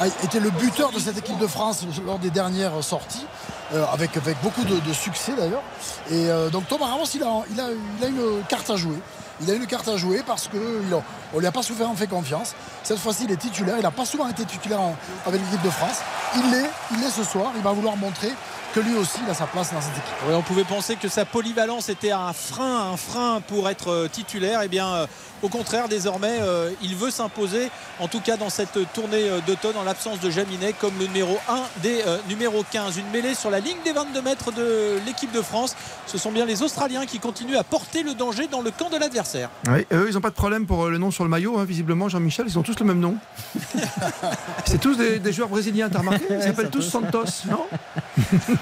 a été le buteur de cette équipe de France lors des dernières sorties. euh, avec, avec beaucoup de, de succès d'ailleurs. Et euh, donc Thomas Ramos, il a, il, a, il a une carte à jouer. Il a une carte à jouer parce qu'on ne lui a pas souvent fait confiance. Cette fois-ci, il est titulaire. Il n'a pas souvent été titulaire avec l'équipe de France. Il l'est, il l'est ce soir. Il va vouloir montrer que lui aussi, il a sa place dans cette équipe. Oui, on pouvait penser que sa polyvalence était un frein, un frein pour être euh, titulaire. Eh bien, euh, au contraire, désormais, euh, il veut s'imposer, en tout cas dans cette tournée d'automne, en l'absence de Jaminet, comme le numéro 1 des euh, numéro 15. Une mêlée sur la ligne des 22 mètres de l'équipe de France. Ce sont bien les Australiens qui continuent à porter le danger dans le camp de l'adversaire. Oui, eux, ils n'ont pas de problème pour le nom sur le maillot, hein, visiblement, Jean-Michel, ils ont tous le même nom. C'est tous des, des joueurs brésiliens, t'as remarqué? Ils s'appellent tous Santos, non?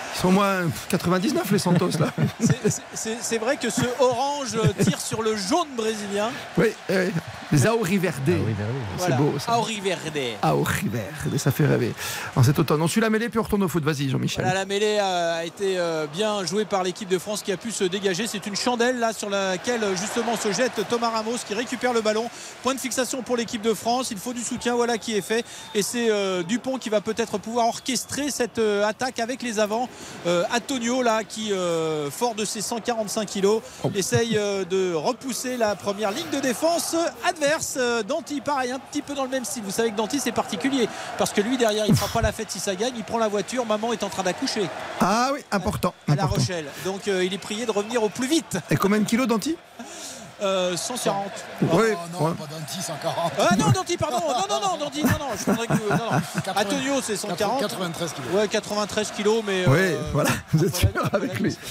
Ils sont au moins 99 les Santos là. C'est- C'est c'est vrai que ce orange tire sur le jaune brésilien. Oui, oui. les Auriverde. C'est Voilà. beau ça. Auri Verde. Auriverde, ça fait rêver. En cet automne, on suit la mêlée puis on retourne au foot. Vas-y Jean-Michel. Voilà, la mêlée a été euh, bien jouée par l'équipe de France qui a pu se dégager. C'est une chandelle là sur laquelle euh, justement se jette Thomas Ramos qui récupère le ballon. Point de fixation pour l'équipe de France. Il faut du soutien, voilà qui est fait. Et c'est euh, Dupont qui va peut-être pouvoir orchestrer cette attaque avec les avants. Euh, Antonio là qui, euh, fort de ses 145 kilos, essaye euh, de repousser la première ligne de défense adverse. Danti, pareil, un petit peu dans le même style. Vous savez que Danti c'est particulier parce que lui derrière il fera pas la fête si ça gagne. Il prend la voiture. Maman est en train d'accoucher Ah oui, important. à La important. Rochelle. Donc il est prié de revenir au plus vite. Et combien de kilos Danti? Euh, 140. Oui, non, ouais. pas Danti, 140. Ah non, Danti, pardon. Non, non, non, Danti, non, non. Je voudrais que. Non, non. Antonio, c'est 140. 93 kilos. Ouais, 93 kilos, mais. Oui, euh, voilà, vous êtes sûr avec lui.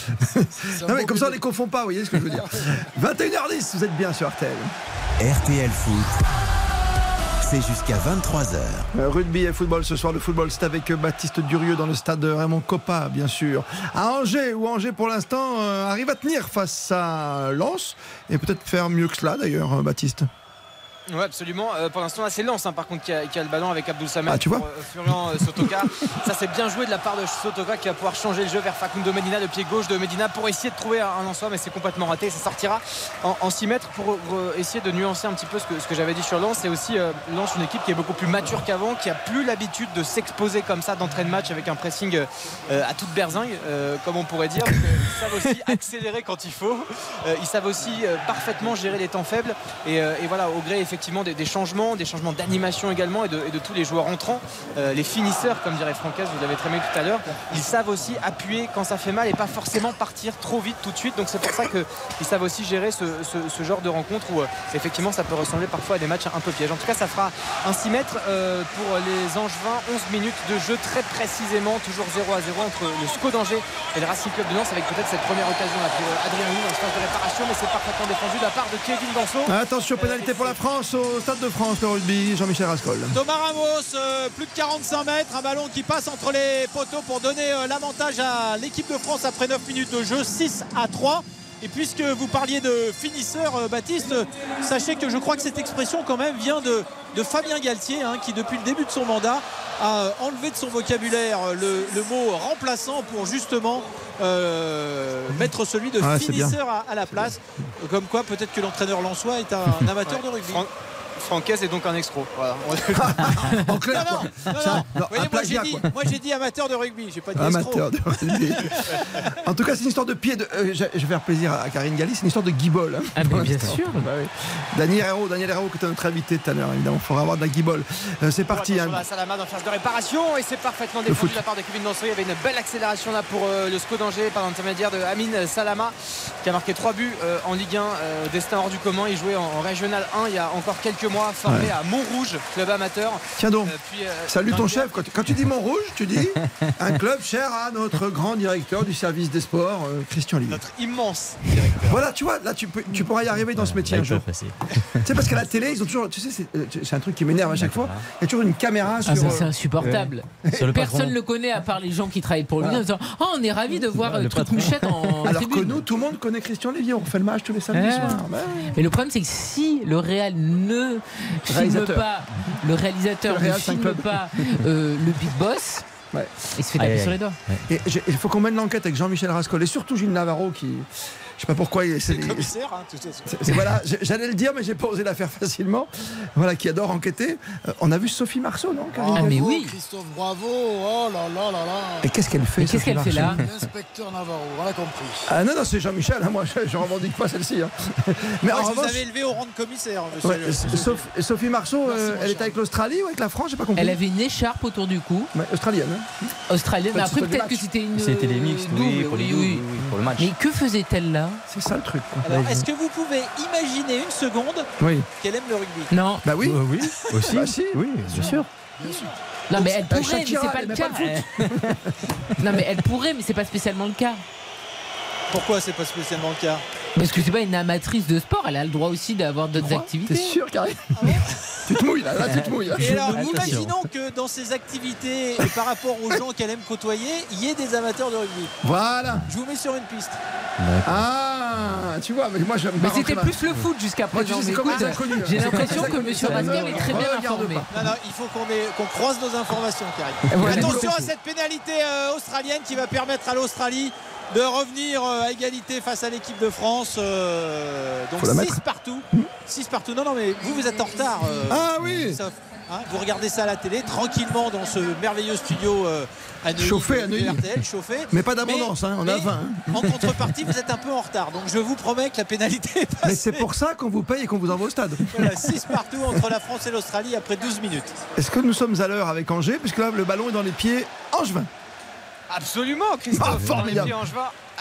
Non, mais comme ça, on les confond pas, vous voyez ce que je veux dire. 21h10, vous êtes bien sur RTL. RTL Foot, jusqu'à 23h. Euh, Rugby et football ce soir. Le football, c'est avec euh, Baptiste Durieux dans le stade de Raymond Coppa, bien sûr. À Angers, où Angers, pour l'instant, euh, arrive à tenir face à Lens et peut-être faire mieux que cela, d'ailleurs, Baptiste. Ouais, absolument. Euh, pour l'instant, là, c'est Lens, hein, par contre, qui a, qui a le ballon avec Abdul Samed Ah, tu pour, vois euh, Florian euh, Sotoka. Ça, c'est bien joué de la part de Sotoka qui va pouvoir changer le jeu vers Facundo Medina, le pied gauche de Medina, pour essayer de trouver un, un en soi, mais c'est complètement raté. Ça sortira en, en 6 mètres pour essayer de nuancer un petit peu ce que, ce que j'avais dit sur Lens. C'est aussi euh, Lens, une équipe qui est beaucoup plus mature qu'avant, qui a plus l'habitude de s'exposer comme ça d'entrée de match avec un pressing euh, à toute berzingue, comme on pourrait dire. Ils savent aussi accélérer quand il faut. Ils savent aussi parfaitement gérer les temps faibles. Et, et voilà, au gré effectivement des, des changements, des changements d'animation également et de, tous les joueurs entrants, euh, les finisseurs, comme dirait Francaise, vous l'avez très bien tout à l'heure, ils savent aussi appuyer quand ça fait mal et pas forcément partir trop vite tout de suite. Donc c'est pour ça qu'ils savent aussi gérer ce, ce- genre de rencontre où euh, effectivement ça peut ressembler parfois à des matchs un peu pièges. En tout cas, ça fera un 6 mètres euh, pour les Angevins, 11 minutes de jeu très précisément, toujours 0 à 0 entre le SCO d'Angers et le Racing Club de Lens avec peut-être cette première occasion là pour Adrien Louis dans le phase de réparation, mais c'est parfaitement défendu de la part de Kevin Danso. Attention, pénalité pour la France au Stade de France, le rugby. Jean-Michel Rascol. Thomas Ramos, euh, plus de 45 mètres, un ballon qui passe entre les poteaux pour donner euh, l'avantage à l'équipe de France après 9 minutes de jeu, 6 à 3. Et puisque vous parliez de finisseur, euh, Baptiste, sachez que je crois que cette expression quand même vient de, de Fabien Galtier, hein, qui depuis le début de son mandat a enlevé de son vocabulaire euh, le, le mot remplaçant pour justement euh, mettre celui de Ah, finisseur à, à la place. Comme quoi, peut-être que l'entraîneur Lançois est un amateur de rugby. Fran- Francaise est donc un escroc. Voilà. En clair, Non, non, non, Ça, non. non, Vous voyez, un moi, j'ai dit, quoi. moi, j'ai dit amateur de rugby, j'ai pas dit escroc. Amateur de rugby. En tout cas, c'est une histoire de pied. De, euh, je vais faire plaisir à Karine Galli. C'est une histoire de guibole. hein, Ah, bien sûr. Bah oui. Daniel Hérault, Daniel Hérault, qui était notre invité tout à l'heure, évidemment. Il faudra avoir de la guibole. Euh, c'est parti. Hein. là, Salama dans phase de réparation et c'est parfaitement défendu de la part de Kevin Danso. Il y avait une belle accélération là pour euh, le SCO d'Angers par l'intermédiaire de Amine Salama qui a marqué 3 buts euh, en Ligue 1. euh, destin hors du commun. Il jouait en, en Régional 1 il y a encore quelques mois, formé Ouais. à Montrouge, club amateur. Tiens donc. Euh, puis, euh, Salut ton le- chef. Quand, quand tu dis Montrouge, tu dis un club cher à notre grand directeur du service des sports, euh, Christian Livy. Notre immense Voilà, tu vois, là, tu, peux, tu pourras y arriver dans ce métier un jour. Tu sais, parce qu'à la télé, ils ont toujours. Tu sais, c'est euh, c'est un truc qui m'énerve à chaque fois. Il y a toujours une caméra sur. Ah, ça, euh, c'est insupportable. Sur le Personne ne le connaît à part les gens qui travaillent pour lui. Voilà. En disant Oh, on est ravis de voir Le euh, Truc patron. Mouchette en Alors que tribune. nous, tout le monde connaît Christian Lévy. On refait le match tous les samedis Ah. soirs. Mais le problème, c'est que si le réal ne filme pas, le réalisateur Le ne filme pas euh, le big boss, Ouais. il se fait taper sur les doigts. Il faut qu'on mène l'enquête avec Jean-Michel Rascol et surtout Gilles Navarro qui. Je sais pas pourquoi. il- c'est- C'est le commissaire, hein, de toute façon. c'est- c'est- voilà, j'allais le dire, mais j'ai pas osé la faire facilement. Voilà, qui adore enquêter. Euh, on a vu Sophie Marceau, non Karine Ah, mais oui. Christophe, bravo. Oh là là là là. Et qu'est-ce qu'elle fait Mais qu'est-ce qu'elle fait là L'inspecteur Navarro, on a compris. Ah non, non, c'est Jean-Michel, hein, moi je, je revendique pas celle-ci. hein. Mais Moi, en je vous revanche, avais élevé au rang de commissaire, monsieur. ouais, le- Soph- Sophie Marceau, Merci, euh, elle était avec l'Australie ou avec la France J'ai pas compris. Elle avait une écharpe autour du cou, Ouais, australienne. hein. australienne. Mais après, peut-être que c'était une. C'était les mixtes, oui, les oui, oui, pour le match. Mais que faisait-elle là? C'est ça le truc. est-ce que vous pouvez imaginer une seconde Oui. qu'elle aime le rugby? Non. Bah oui. Euh, oui, aussi. Bah si. Oui, bien sûr. Non, mais elle Bah, pourrait, mais c'est pas le cas. pas non, mais elle pourrait, mais c'est pas spécialement le cas. Pourquoi c'est pas spécialement le cas? Parce que c'est pas une amatrice de sport, elle a le droit aussi d'avoir d'autres activités. T'es sûr, Karine Tu te mouilles là, là tu te mouilles. Et alors, Attention. imaginons que dans ses activités et par rapport aux gens qu'elle aime côtoyer, il y ait des amateurs de rugby. Voilà. Je vous mets sur une piste. Ah, tu vois, mais moi j'aime Mais c'était plus le foot jusqu'à Moi, tu présent. inconnus, hein. J'ai l'impression que inconnus, M. ça Pascal est très bien informé. Non, non, il faut qu'on ait- qu'on croise nos informations, Karim. Voilà. Attention à cette pénalité euh, australienne qui va permettre à l'Australie de revenir euh, à égalité face à l'équipe de France. euh, donc Faut la 6 mettre. partout. 6 partout. Non, non, mais vous, vous êtes en retard. euh, Ah oui. Hein, vous regardez ça à la télé tranquillement dans ce merveilleux studio euh, à Neuilly, Chauffé à Neuilly. RTL, chauffé. Mais pas d'abondance, hein, on a mais 20. hein. En contrepartie, vous êtes un peu en retard. Donc je vous promets que la pénalité est Mais passée. c'est pour ça qu'on vous paye et qu'on vous envoie au stade. Voilà, 6 partout entre la France et l'Australie après 12 minutes. Est-ce que nous sommes à l'heure avec Angers Puisque là, le ballon est dans les pieds Angevin. Absolument, Ah, Christophe. formidable.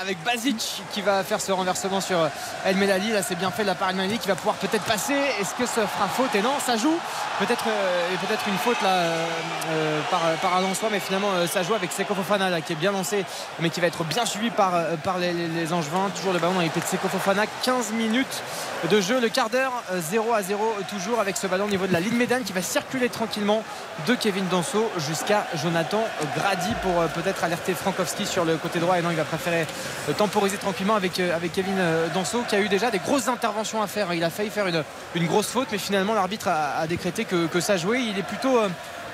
Avec Basic qui va faire ce renversement sur euh, El Melali. Là, c'est bien fait de la part d'El Melali qui va pouvoir peut-être passer. Est-ce que ça fera faute? Et non, ça joue. Peut-être euh, peut-être une faute là euh, par, par mais finalement ça joue avec Seko Fofana qui est bien lancé, mais qui va être bien suivi par, les, les- Angevins. Toujours le ballon dans les de Seko Fofana. 15 minutes de jeu, le quart d'heure, euh, 0 à 0 toujours avec ce ballon au niveau de la ligne médiane qui va circuler tranquillement de Kevin Danso jusqu'à Jonathan Grady pour peut-être alerter Frankowski sur le côté droit. Et non, il va préférer temporiser tranquillement avec, euh, Kevin euh, Danso qui a eu déjà des grosses interventions à faire. Il a failli faire une, grosse faute, mais finalement l'arbitre a, a décrété que, que ça jouait. Il est plutôt.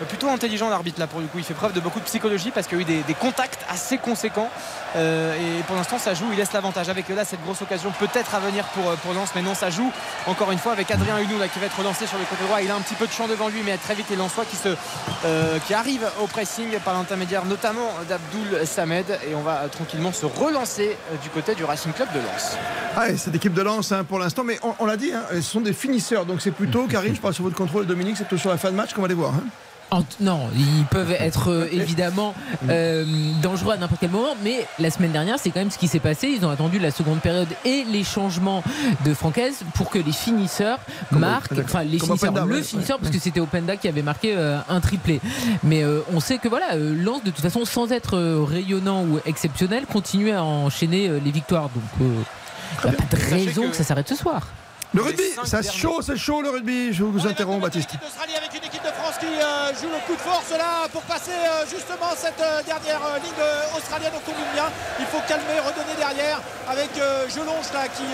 Euh, Plutôt intelligent l'arbitre là pour le coup, il fait preuve de beaucoup de psychologie parce qu'il y a eu des, des contacts assez conséquents Euh, et pour l'instant ça joue, il laisse l'avantage avec là cette grosse occasion peut-être à venir pour, euh, pour Lens mais non ça joue encore une fois avec Adrien Hunou là qui va être relancé sur le côté droit, il a un petit peu de champ devant lui mais très vite les Lensois qui, se, euh, qui arrive au pressing par l'intermédiaire notamment d'Abdoul Samed et on va tranquillement se relancer du côté du Racing Club de Lens. Ah, et cette équipe de Lens hein, pour l'instant, mais on, on l'a dit, hein, ce sont des finisseurs. Donc c'est plutôt, Karine, je parle sur votre contrôle, Dominique, c'est plutôt sur la fin de match qu'on va les voir. hein. En- non, ils peuvent être euh, évidemment euh, dangereux à n'importe quel moment, mais la semaine dernière, c'est quand même ce qui s'est passé. Ils ont attendu la seconde période et les changements de Francaise pour que les finisseurs Comme- marquent, enfin les Comme finisseurs, Openda, le ouais, finisseur, ouais. parce que c'était Openda qui avait marqué euh, un triplé. Mais euh, on sait que voilà, euh, Lens, de toute façon, sans être rayonnant ou exceptionnel, continue à enchaîner les victoires. Donc, il n'y a pas de raison que- que... ça s'arrête ce soir. Le rugby, derniers- chaud, c'est chaud le rugby. Je vous interromps, Baptiste. L'équipe d'Australie avec une équipe de France qui euh, joue le coup de force là pour passer euh, justement cette euh, dernière ligne australienne au combine bien. Il faut calmer, redonner derrière avec Jelonche là qui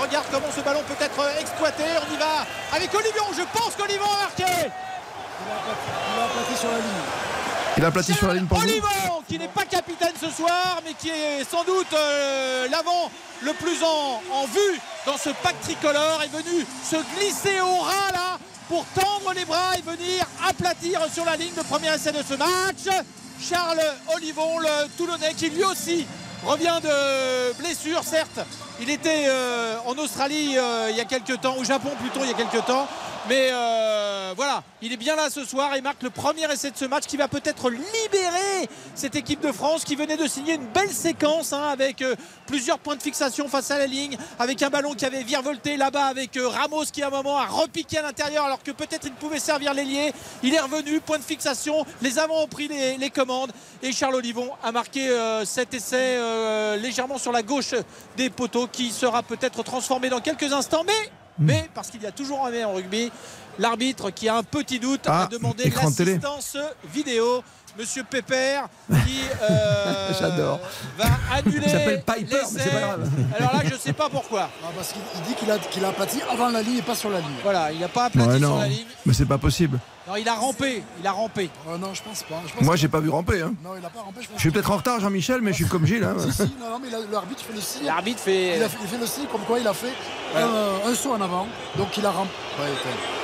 regarde comment ce ballon peut être exploité. On y va avec Olivion. Je pense qu'Olivion a marqué. Il a aplati sur la ligne. Il a aplati sur la ligne pour vous. Olivion qui n'est pas capitaine ce soir mais qui est sans doute euh, l'avant le plus en, vue dans ce pack tricolore est venu se glisser au ras là pour tendre les bras et venir aplatir sur la ligne de premier essai de ce match. Charles Olivon, le Toulonnais, qui lui aussi revient de blessure, certes. Il était euh, en Australie euh, il y a quelques temps, au Japon plutôt il y a quelques temps. Mais euh, voilà, il est bien là ce soir et marque le premier essai de ce match qui va peut-être libérer cette équipe de France qui venait de signer une belle séquence hein, avec euh, plusieurs points de fixation face à la ligne, avec un ballon qui avait virevolté là-bas avec euh, Ramos qui à un moment a repiqué à l'intérieur alors que peut-être il pouvait servir l'ailier. Il est revenu, point de fixation, les avants ont pris les, les commandes et Charles Olivon a marqué cet essai légèrement sur la gauche des poteaux qui sera peut-être transformé dans quelques instants. Mais mais parce qu'il y a toujours un mais en rugby, l'arbitre qui a un petit doute Ah, a demandé écran de télé. l'assistance vidéo. Monsieur Pépère qui euh, J'adore. va annuler. Il s'appelle Piper, mais c'est pas grave. Alors là, je sais pas pourquoi. Ah, parce qu'il il dit qu'il a, qu'il a aplati avant la ligne et pas sur la ligne. Voilà, il n'a pas aplati Ouais, sur non, la ligne. mais c'est pas possible. Non, il a rampé. Il a rampé. Euh, non, je pense pas. Je pense Moi, que- j'ai pas vu ramper. hein. Non, il a pas rampé, je pense Je suis peut-être en retard, Jean-Michel, mais je suis comme Gilles. hein. Si, si, non, non, mais la- l'arbitre fait le signe. L'arbitre fait. Il, a fait, il fait le signe comme quoi il a fait un, un saut en avant. Donc il a rampé. Ouais.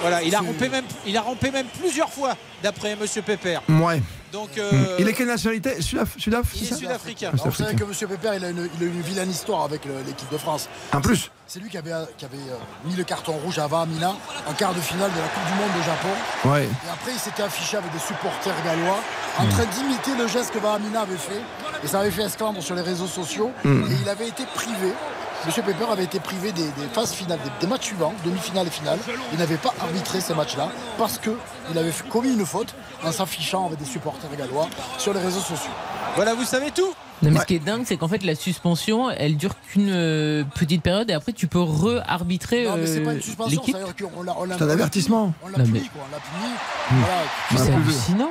Voilà, il a C'est- rampé même, il a rampé même plusieurs fois, d'après Monsieur Pépère. Ouais. Donc, Mm. euh, Il est quelle nationalité Sudaf Sudaf il est sud-africain. Ah, Alors, vous savez Sud-Africain. que M. Pépère, il a une, il a une vilaine histoire avec l'équipe de France. En plus C'est lui qui avait, qui avait euh, mis le carton rouge à Vahamina en quart de finale de la Coupe du Monde au Japon. Ouais. Et après, il s'était affiché avec des supporters gallois en train d'imiter le geste que Vahamina avait fait. Et ça avait fait esclandre sur les réseaux sociaux. Mm. Et il avait été privé. M. Pepper avait été privé des, des phases finales, des, des matchs suivants, demi-finale et finale. Il n'avait pas arbitré ces matchs-là parce qu'il avait commis une faute en s'affichant avec des supporters gallois sur les réseaux sociaux. Voilà, vous savez tout. Non, mais ce qui est dingue, c'est qu'en fait, la suspension, elle dure qu'une euh, petite période et après, tu peux re-arbitrer Non, mais c'est euh, pas une suspension, l'équipe. c'est-à-dire qu'on l'a- on l'a- C'est un avertissement. On l'a puni, mais- quoi. On l'a puni. Voilà. C'est hallucinant.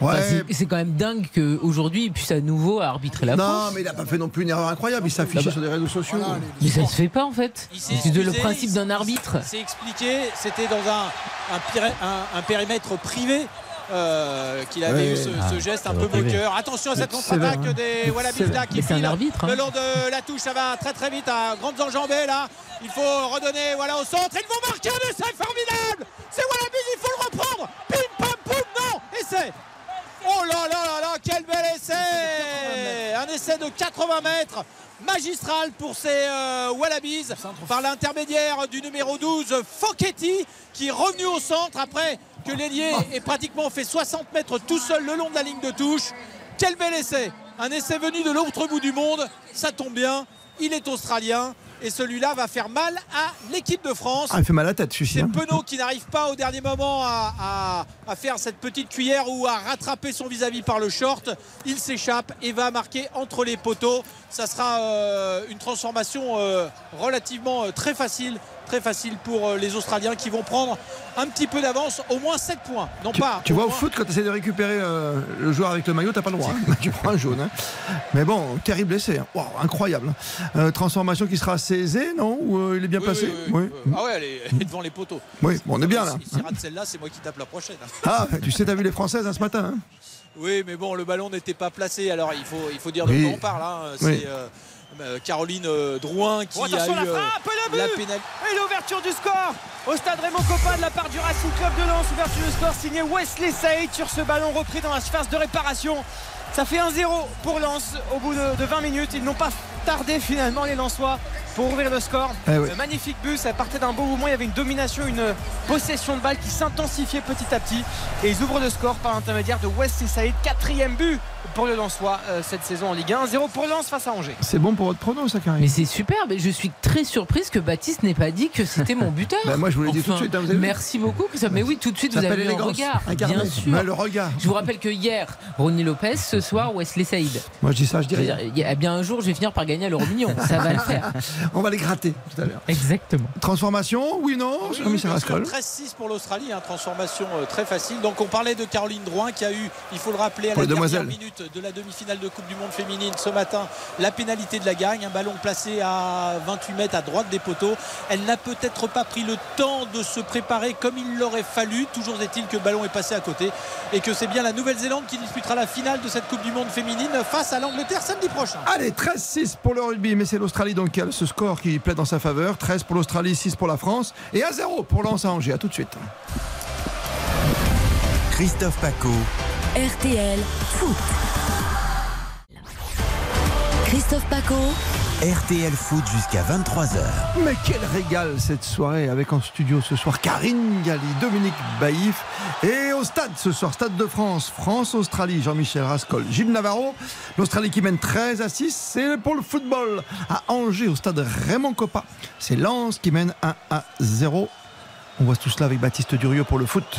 Ouais. c'est- c'est quand même dingue qu'aujourd'hui, il puisse à nouveau arbitrer la Non, France. mais il a pas fait non plus une erreur incroyable. Il s'affichait Ah bah. sur les réseaux sociaux. Voilà, les- Mais ça se fait pas en fait. C'est le principe d'un arbitre. il s'est expliqué, c'était dans un, un, piri- un- un périmètre privé. euh, qu'il avait Ouais. eu ce, ce Ah, geste un c'est peu moqueur. Attention à cette C'est contre-attaque hein. des C'est là qui c'est file arbitre, hein. le long de la touche. Ça va très très vite à grandes enjambées là. Il faut redonner voilà au centre. Ils vont marquer un essai formidable. C'est Wallabies, il faut le reprendre. Pim pam poum, non essai. Oh là là là là, quel bel essai. Un essai de 80 mètres magistral pour ces euh, Wallabies par l'intermédiaire du numéro 12 Fochetti qui est revenu au centre après que l'ailier ait pratiquement fait 60 mètres tout seul le long de la ligne de touche. Quel bel essai. Un essai venu de l'autre bout du monde, ça tombe bien, il est australien et celui-là va faire mal à l'équipe de France. Ah, il fait mal à la tête, celui-ci. C'est hein. Penaud qui n'arrive pas au dernier moment à, à- à faire cette petite cuillère ou à rattraper son vis-à-vis par le short. Il s'échappe et va marquer entre les poteaux. Ça sera euh, une transformation euh, relativement euh, très facile. Très facile pour euh, les Australiens qui vont prendre un petit peu d'avance, au moins 7 points. Non Tu, pas. tu vois, au moins- foot, quand tu essaies de récupérer euh, le joueur avec le maillot, t'as pas le droit. hein. tu prends un jaune. hein. Mais bon, terrible essai. hein. Waouh, incroyable. Euh, transformation qui sera assez aisée, non? Ou euh, il est bien Oui, placé oui, oui. Ah ouais, elle est, elle est devant les poteaux. Oui, bon, on est bien là. Si, si rate celle-là, c'est moi qui tape la prochaine. Ah, tu sais, t'as vu les Françaises hein, ce matin hein Oui, mais bon, le ballon n'était pas placé. Alors il faut, il faut dire de quoi on parle. hein. C'est Caroline euh, Drouin qui Oh, a eu la euh, frappe, le la. Et l'ouverture du score au stade Raymond Coppa de la part du Racing Club de Lens. Ouverture du score signé Wesley Saïd sur ce ballon repris dans la surface de réparation. Ça fait 1-0 pour Lens au bout de, de 20 minutes. Ils n'ont pas tardé finalement les Lensois pour ouvrir le score. Eh oui. Magnifique but, ça partait d'un beau mouvement. Il y avait une domination, une possession de balle qui s'intensifiait petit à petit. Et ils ouvrent le score par l'intermédiaire de Wesley Saïd. Quatrième but pour le Lensois euh, cette saison en Ligue 1. 1-0 pour Lens face à Angers. C'est bon pour votre prono, ça, Karim Mais c'est superbe et je suis très surprise que Baptiste n'ait pas dit que c'était mon buteur. Bah, moi, je vous l'ai dit tout de suite, hein, vous avez vu Merci beaucoup. Christophe. Mais oui, tout de suite, Ça vous s'appelle avez l'élégance. regard. Bien sûr. Le regard. Je vous rappelle que hier, Ronnie Lopez, ce soir, Wesley Saïd. Moi, je dis ça, je dis Je veux rien. dire, Il y a bien un jour, je vais finir par gagner à l'euro million. Ça va le faire. On va les gratter tout à l'heure. Exactement. Transformation, oui, non Oui, Jean-Michel bien sûr, Rascol. 13-6 pour l'Australie, hein, transformation euh, très facile. Donc on parlait de Caroline Drouin qui a eu, il faut le rappeler, à Pour la dernière demoiselles. De la demi-finale de Coupe du Monde féminine ce matin, la pénalité de la gagne, un ballon placé à 28 mètres à droite des poteaux. Elle n'a peut-être pas pris le temps de se préparer comme il l'aurait fallu. Toujours est-il que le ballon est passé à côté et que c'est bien la Nouvelle-Zélande qui disputera la finale de cette Coupe du Monde féminine face à l'Angleterre samedi prochain. Allez, 13-6 pour le rugby, mais c'est l'Australie donc qui a ce score qui plaide dans sa faveur. 13 pour l'Australie, 6 pour la France et 1-0 pour Lens à Angers. À tout de suite. Christophe Paco. RTL Foot. Christophe Paco. RTL Foot jusqu'à 23h. Mais quel régal cette soirée avec en studio ce soir Karine Galli, Dominique Baïf et au stade ce soir, Stade de France, France-Australie, Jean-Michel Rascol, Gilles Navarro. L'Australie qui mène 13 à 6, c'est pour le football à Angers au stade Raymond Coppa. C'est Lens qui mène 1 à 0. On voit tout cela avec Baptiste Durieux pour le foot.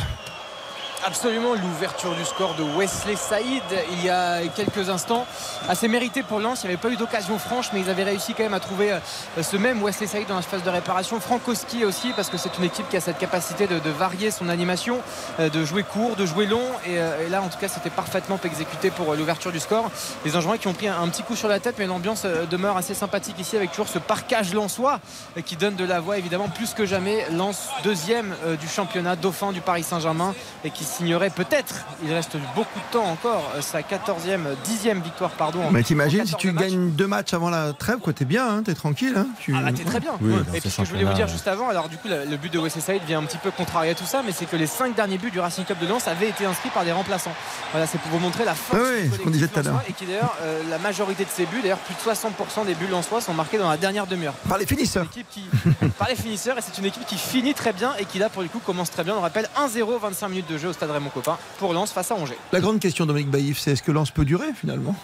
Absolument, l'ouverture du score de Wesley Saïd il y a quelques instants, assez mérité pour Lens. Il n'y avait pas eu d'occasion franche, mais ils avaient réussi quand même à trouver euh, ce même Wesley Saïd dans la phase de réparation. Frankowski aussi, parce que c'est une équipe qui a cette capacité de, varier son animation, euh, de jouer court, de jouer long. Et, euh, et là, en tout cas, c'était parfaitement exécuté pour l'ouverture du score. Les Angevins qui ont pris un, un petit coup sur la tête, mais l'ambiance demeure assez sympathique ici avec toujours ce parcage lensois qui donne de la voix évidemment plus que jamais. Lens deuxième du championnat, dauphin du Paris Saint-Germain et qui signerait peut-être, il reste beaucoup de temps encore, euh, sa 14e, 10e victoire pardon. en- Mais t'imagines si 14 tu gagnes deux matchs avant la trêve, quoi, t'es bien, hein, t'es tranquille. Hein, tu... Ah bah t'es très bien. Oui, et puis ce que je voulais vous dire juste avant, alors du coup le, but de Saïd vient un petit peu contrarier tout ça, mais c'est que les cinq derniers buts du Racing Club de Lens avaient été inscrits par des remplaçants. Voilà, c'est pour vous montrer la force Oui, oui, ce qu'on disait tout à l'heure. et qui d'ailleurs euh, la majorité de ces buts, d'ailleurs plus de 60% des buts lensois sont marqués dans la dernière demi-heure. Par les finisseurs. Qui, par les finisseurs et c'est une équipe qui finit très bien et qui là pour le coup commence très bien. On rappelle 1-0, 25 minutes de jeu au stade Raymond Copin pour Lens face à Angers. La grande question, Dominique Baïf, c'est est-ce que Lens peut durer finalement?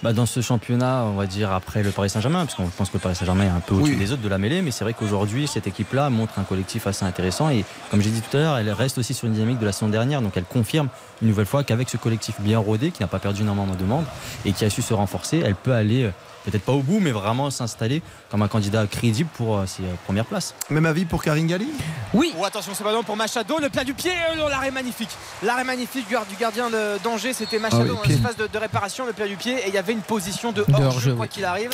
Bah, dans ce championnat, on va dire après le Paris Saint-Germain, parce qu'on pense que le Paris Saint-Germain est un peu au-dessus Oui. des autres de la mêlée, mais c'est vrai qu'aujourd'hui, cette équipe-là montre un collectif assez intéressant et comme j'ai dit tout à l'heure, elle reste aussi sur une dynamique de la saison dernière, donc elle confirme une nouvelle fois qu'avec ce collectif bien rodé, qui n'a pas perdu énormément de membres et qui a su se renforcer, elle peut aller euh, peut-être pas au bout, mais vraiment s'installer comme un candidat crédible pour euh, ses euh, premières places. Même avis pour Karine Galli Oui. Oh, attention, ce ballon pour Machado, le plat du pied, euh, non, l'arrêt magnifique. L'arrêt magnifique du, du gardien de- d'Angers, c'était Machado Ah oui, dans l'espace de, de réparation, le plat du pied, et il y avait une position de hors-jeu, hors-jeu, quoi oui. qu'il arrive.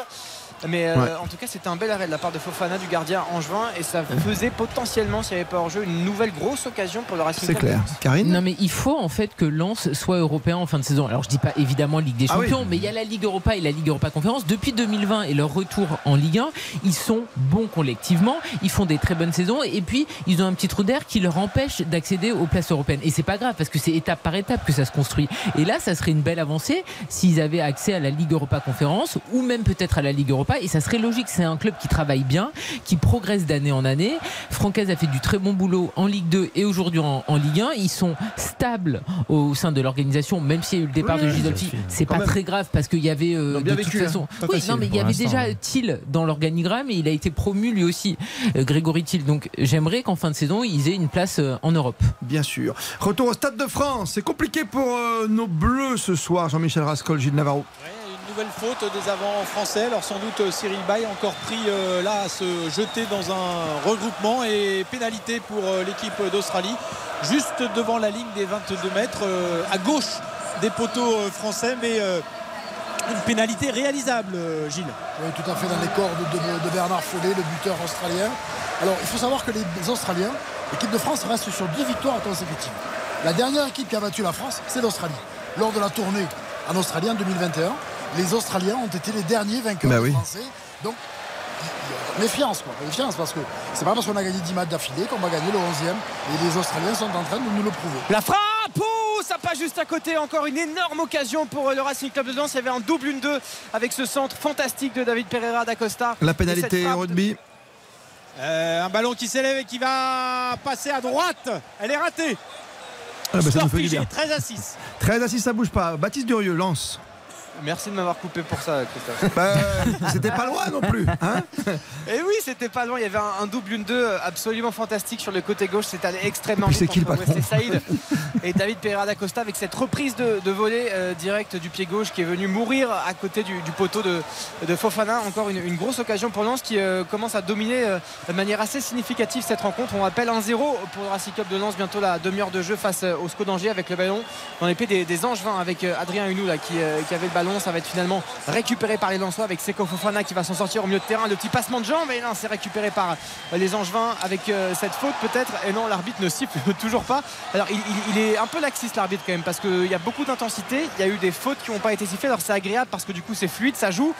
Mais euh, Ouais. en tout cas, c'était un bel arrêt de la part de Fofana, du gardien angevin, et ça faisait potentiellement, s'il n'y avait pas hors-jeu, une nouvelle grosse occasion pour le Racing C'est clair. Karine Non mais il faut en fait que Lens soit européen en fin de saison. Alors je dis pas évidemment Ligue des Ah oui. Champions, mais il y a la Ligue Europa et la Ligue Europa Conférence. Depuis 2020 et leur retour en Ligue 1, ils sont bons collectivement, ils font des très bonnes saisons et puis ils ont un petit trou d'air qui leur empêche d'accéder aux places européennes. Et c'est pas grave parce que c'est étape par étape que ça se construit. Et là, ça serait une belle avancée s'ils avaient accès à la Ligue Europa Conférence ou même peut-être à la Ligue Europa et ça serait logique. C'est un club qui travaille bien, qui progresse d'année en année. Francaise a fait du très bon boulot en Ligue 2 et aujourd'hui en, en Ligue 1. Ils sont stables au sein de l'organisation, même s'il y a eu le départ Oui, de suffit. C'est pas même. très grave parce qu'il y avait euh, bien de toute vécu, hein. façon. Oui, non, mais il y avait déjà ouais. Thiel dans l'organigramme et il a été promu lui aussi, euh, Grégory Thiel. Donc j'aimerais qu'en fin de saison, ils aient une place euh, en Europe. Bien sûr. Retour au Stade de France. C'est compliqué pour euh, nos Bleus ce soir, Jean-Michel Rascol, Gilles Navarro. Ouais, nouvelle faute des avants français. Alors sans doute Cyril Bay encore pris euh, là à se jeter dans un regroupement et pénalité pour euh, l'équipe d'Australie. Juste devant la ligne des 22 mètres, euh, à gauche des poteaux français, mais une pénalité réalisable, Gilles. Oui, tout à fait dans les cordes de, de Bernard Follet, le buteur australien. Alors, il faut savoir que les Australiens, l'équipe de France reste sur deux victoires consécutives. La dernière équipe qui a battu la France, c'est l'Australie. Lors de la tournée en Australie en 2021, les Australiens ont été les derniers vainqueurs Bah oui. Français. Donc, méfiance, quoi. Méfiance, parce que c'est pas parce qu'on a gagné 10 matchs d'affilée qu'on va gagner le 11e. Et les Australiens sont en train de nous le prouver. La frappe Ouh, ça passe juste à côté. Encore une énorme occasion pour euh, le Racing Club de Lens. Il y avait un double 1-2 avec ce centre fantastique de David Pereira d'Acosta. La pénalité rugby. Euh, un ballon qui s'élève et qui va passer à droite. Elle est ratée. Ah bah, ça Score nous fait du figé, bien. 13 à 6. 13 à 6, ça bouge pas. Baptiste Durieux lance. Merci de m'avoir coupé pour ça, Christophe. Bah, C'était pas loin non plus. Hein Et oui, c'était pas loin. Il y avait un, un double 1-2 absolument fantastique sur le côté gauche. C'est allé extrêmement Et vite c'est qui le patron Saïd et David Pereira d'Acosta avec cette reprise de, de volée euh, direct du pied gauche qui est venu mourir à côté du, du poteau de, de Fofana. Encore une, une grosse occasion pour Lens qui euh, commence à dominer euh, de manière assez significative cette rencontre. On rappelle 1-0 pour le Racing Club de Lens. Bientôt la demi-heure de jeu face euh, au SCO d'Angers avec le ballon dans les pieds des, des Angevins avec euh, Adrien Hunou là, qui, euh, qui avait le ballon. Ça va être finalement récupéré par les Lensois avec Seko Fofana qui va s'en sortir au milieu de terrain. Le petit passement de jambes et non, c'est récupéré par euh, les Angevins avec euh, cette faute peut-être. Et non, l'arbitre ne siffle toujours pas. Alors il, il- il est un peu laxiste l'arbitre quand même parce qu'il y a beaucoup d'intensité. Il y a eu des fautes qui n'ont pas été sifflées. Alors c'est agréable parce que du coup c'est fluide, ça joue.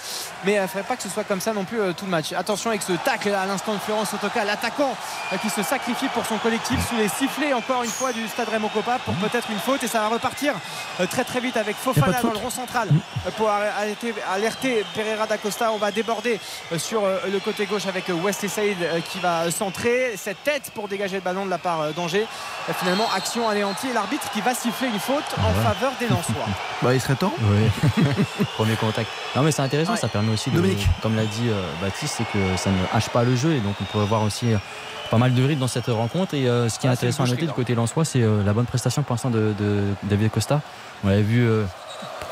Mais il ne faudrait pas que ce soit comme ça non plus euh, tout le match. Attention avec ce tacle à l'instant de Florence Otoka, l'attaquant euh, qui se sacrifie pour son collectif sous les sifflets encore une fois du stade Raymond Coppa pour peut-être une faute et ça va repartir euh, très très vite avec Fofana dans le rond central. Pour alerter, alerter Pereira d'Acosta. On va déborder sur le côté gauche avec Wesley Saïd qui va centrer cette tête pour dégager le ballon de la part d'Angers. Finalement, action anéantie et l'arbitre qui va siffler une faute en faveur des Lensois. Bah, il serait temps. Oui. Premier contact. Non, mais c'est intéressant. Ouais. Ça permet aussi, de, Dominique. comme l'a dit euh, Baptiste, c'est que ça ne hache pas le jeu et donc on pourrait voir aussi euh, pas mal de rythme dans cette rencontre. Et euh, ce qui est Ah, intéressant à noter du côté Lensois, c'est euh, la bonne prestation pour l'instant de, de David Costa. On l'avait vu. euh,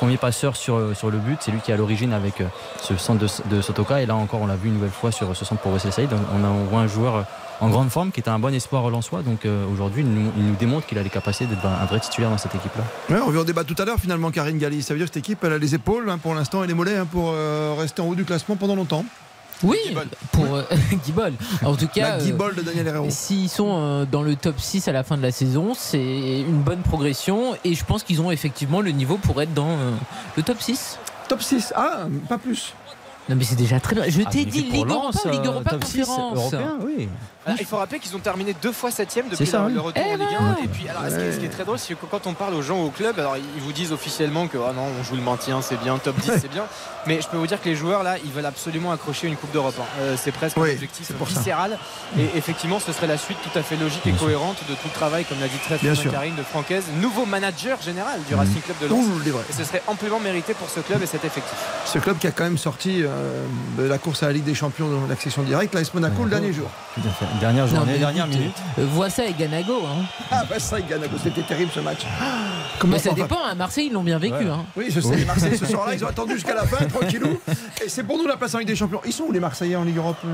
Premier passeur sur, euh, sur le but, c'est lui qui est à l'origine avec euh, ce centre de, Sotoka. Et là encore, on l'a vu une nouvelle fois sur ce centre pour Wesley. On, a, voit un joueur euh, en grande forme qui est un bon espoir lensois. Donc euh, aujourd'hui, il nous, démontre qu'il a les capacités d'être un, vrai titulaire dans cette équipe-là. On revient au débat tout à l'heure finalement, Karine Galli. Ça veut dire que cette équipe, elle a les épaules hein, pour l'instant et les mollets hein, pour euh, rester en haut du classement pendant longtemps. Oui, pour euh. En tout cas, La Guibol de Daniel Herrero. S'ils sont euh, dans le top 6 à la fin de la saison, c'est une bonne progression et je pense qu'ils ont effectivement le niveau pour être dans euh, le top 6. Top 6, ah, pas plus. Non mais c'est déjà très bien. Je Ah, t'ai dit Ligue Europa, Ligue euh, Europa top 6 conférence. européen, oui. Alors, il faut rappeler qu'ils ont terminé deux fois septième depuis ça, le, retour Eh en Ligue voilà. 1. Et puis, alors, ce, qui est, ce qui est très drôle, c'est que quand on parle aux gens au club, alors ils vous disent officiellement que ah non, on joue le maintien, c'est bien, top 10, c'est bien. Mais je peux vous dire que les joueurs là, ils veulent absolument accrocher une Coupe d'Europe. hein. Euh, c'est presque Oui, un objectif viscéral. Et effectivement, ce serait la suite tout à fait logique et cohérente de tout le travail, comme l'a dit très Bien. Karine de Francaise, nouveau manager général du Racing Club de Lens. Ouh. Et ce serait amplement mérité pour ce club et cet effectif. Ce club qui a quand même sorti euh, de la course à la Ligue des Champions dans l'accession directe, l'AS Monaco le dernier jour. Tout à fait. Dernière journée, dernière écoute, minute. euh, vois ça et Ganago. Hein. Ah bah ça, Ganago, c'était terrible ce match. Comment Mais ça on- dépend, à Marseille ils l'ont bien vécu. Ouais. Hein. Oui, je sais, les Marseillais ce soir-là, ils ont attendu jusqu'à la fin, tranquillou. Et c'est pour nous la place en Ligue des Champions. Ils sont où les Marseillais en Ligue Europe euh?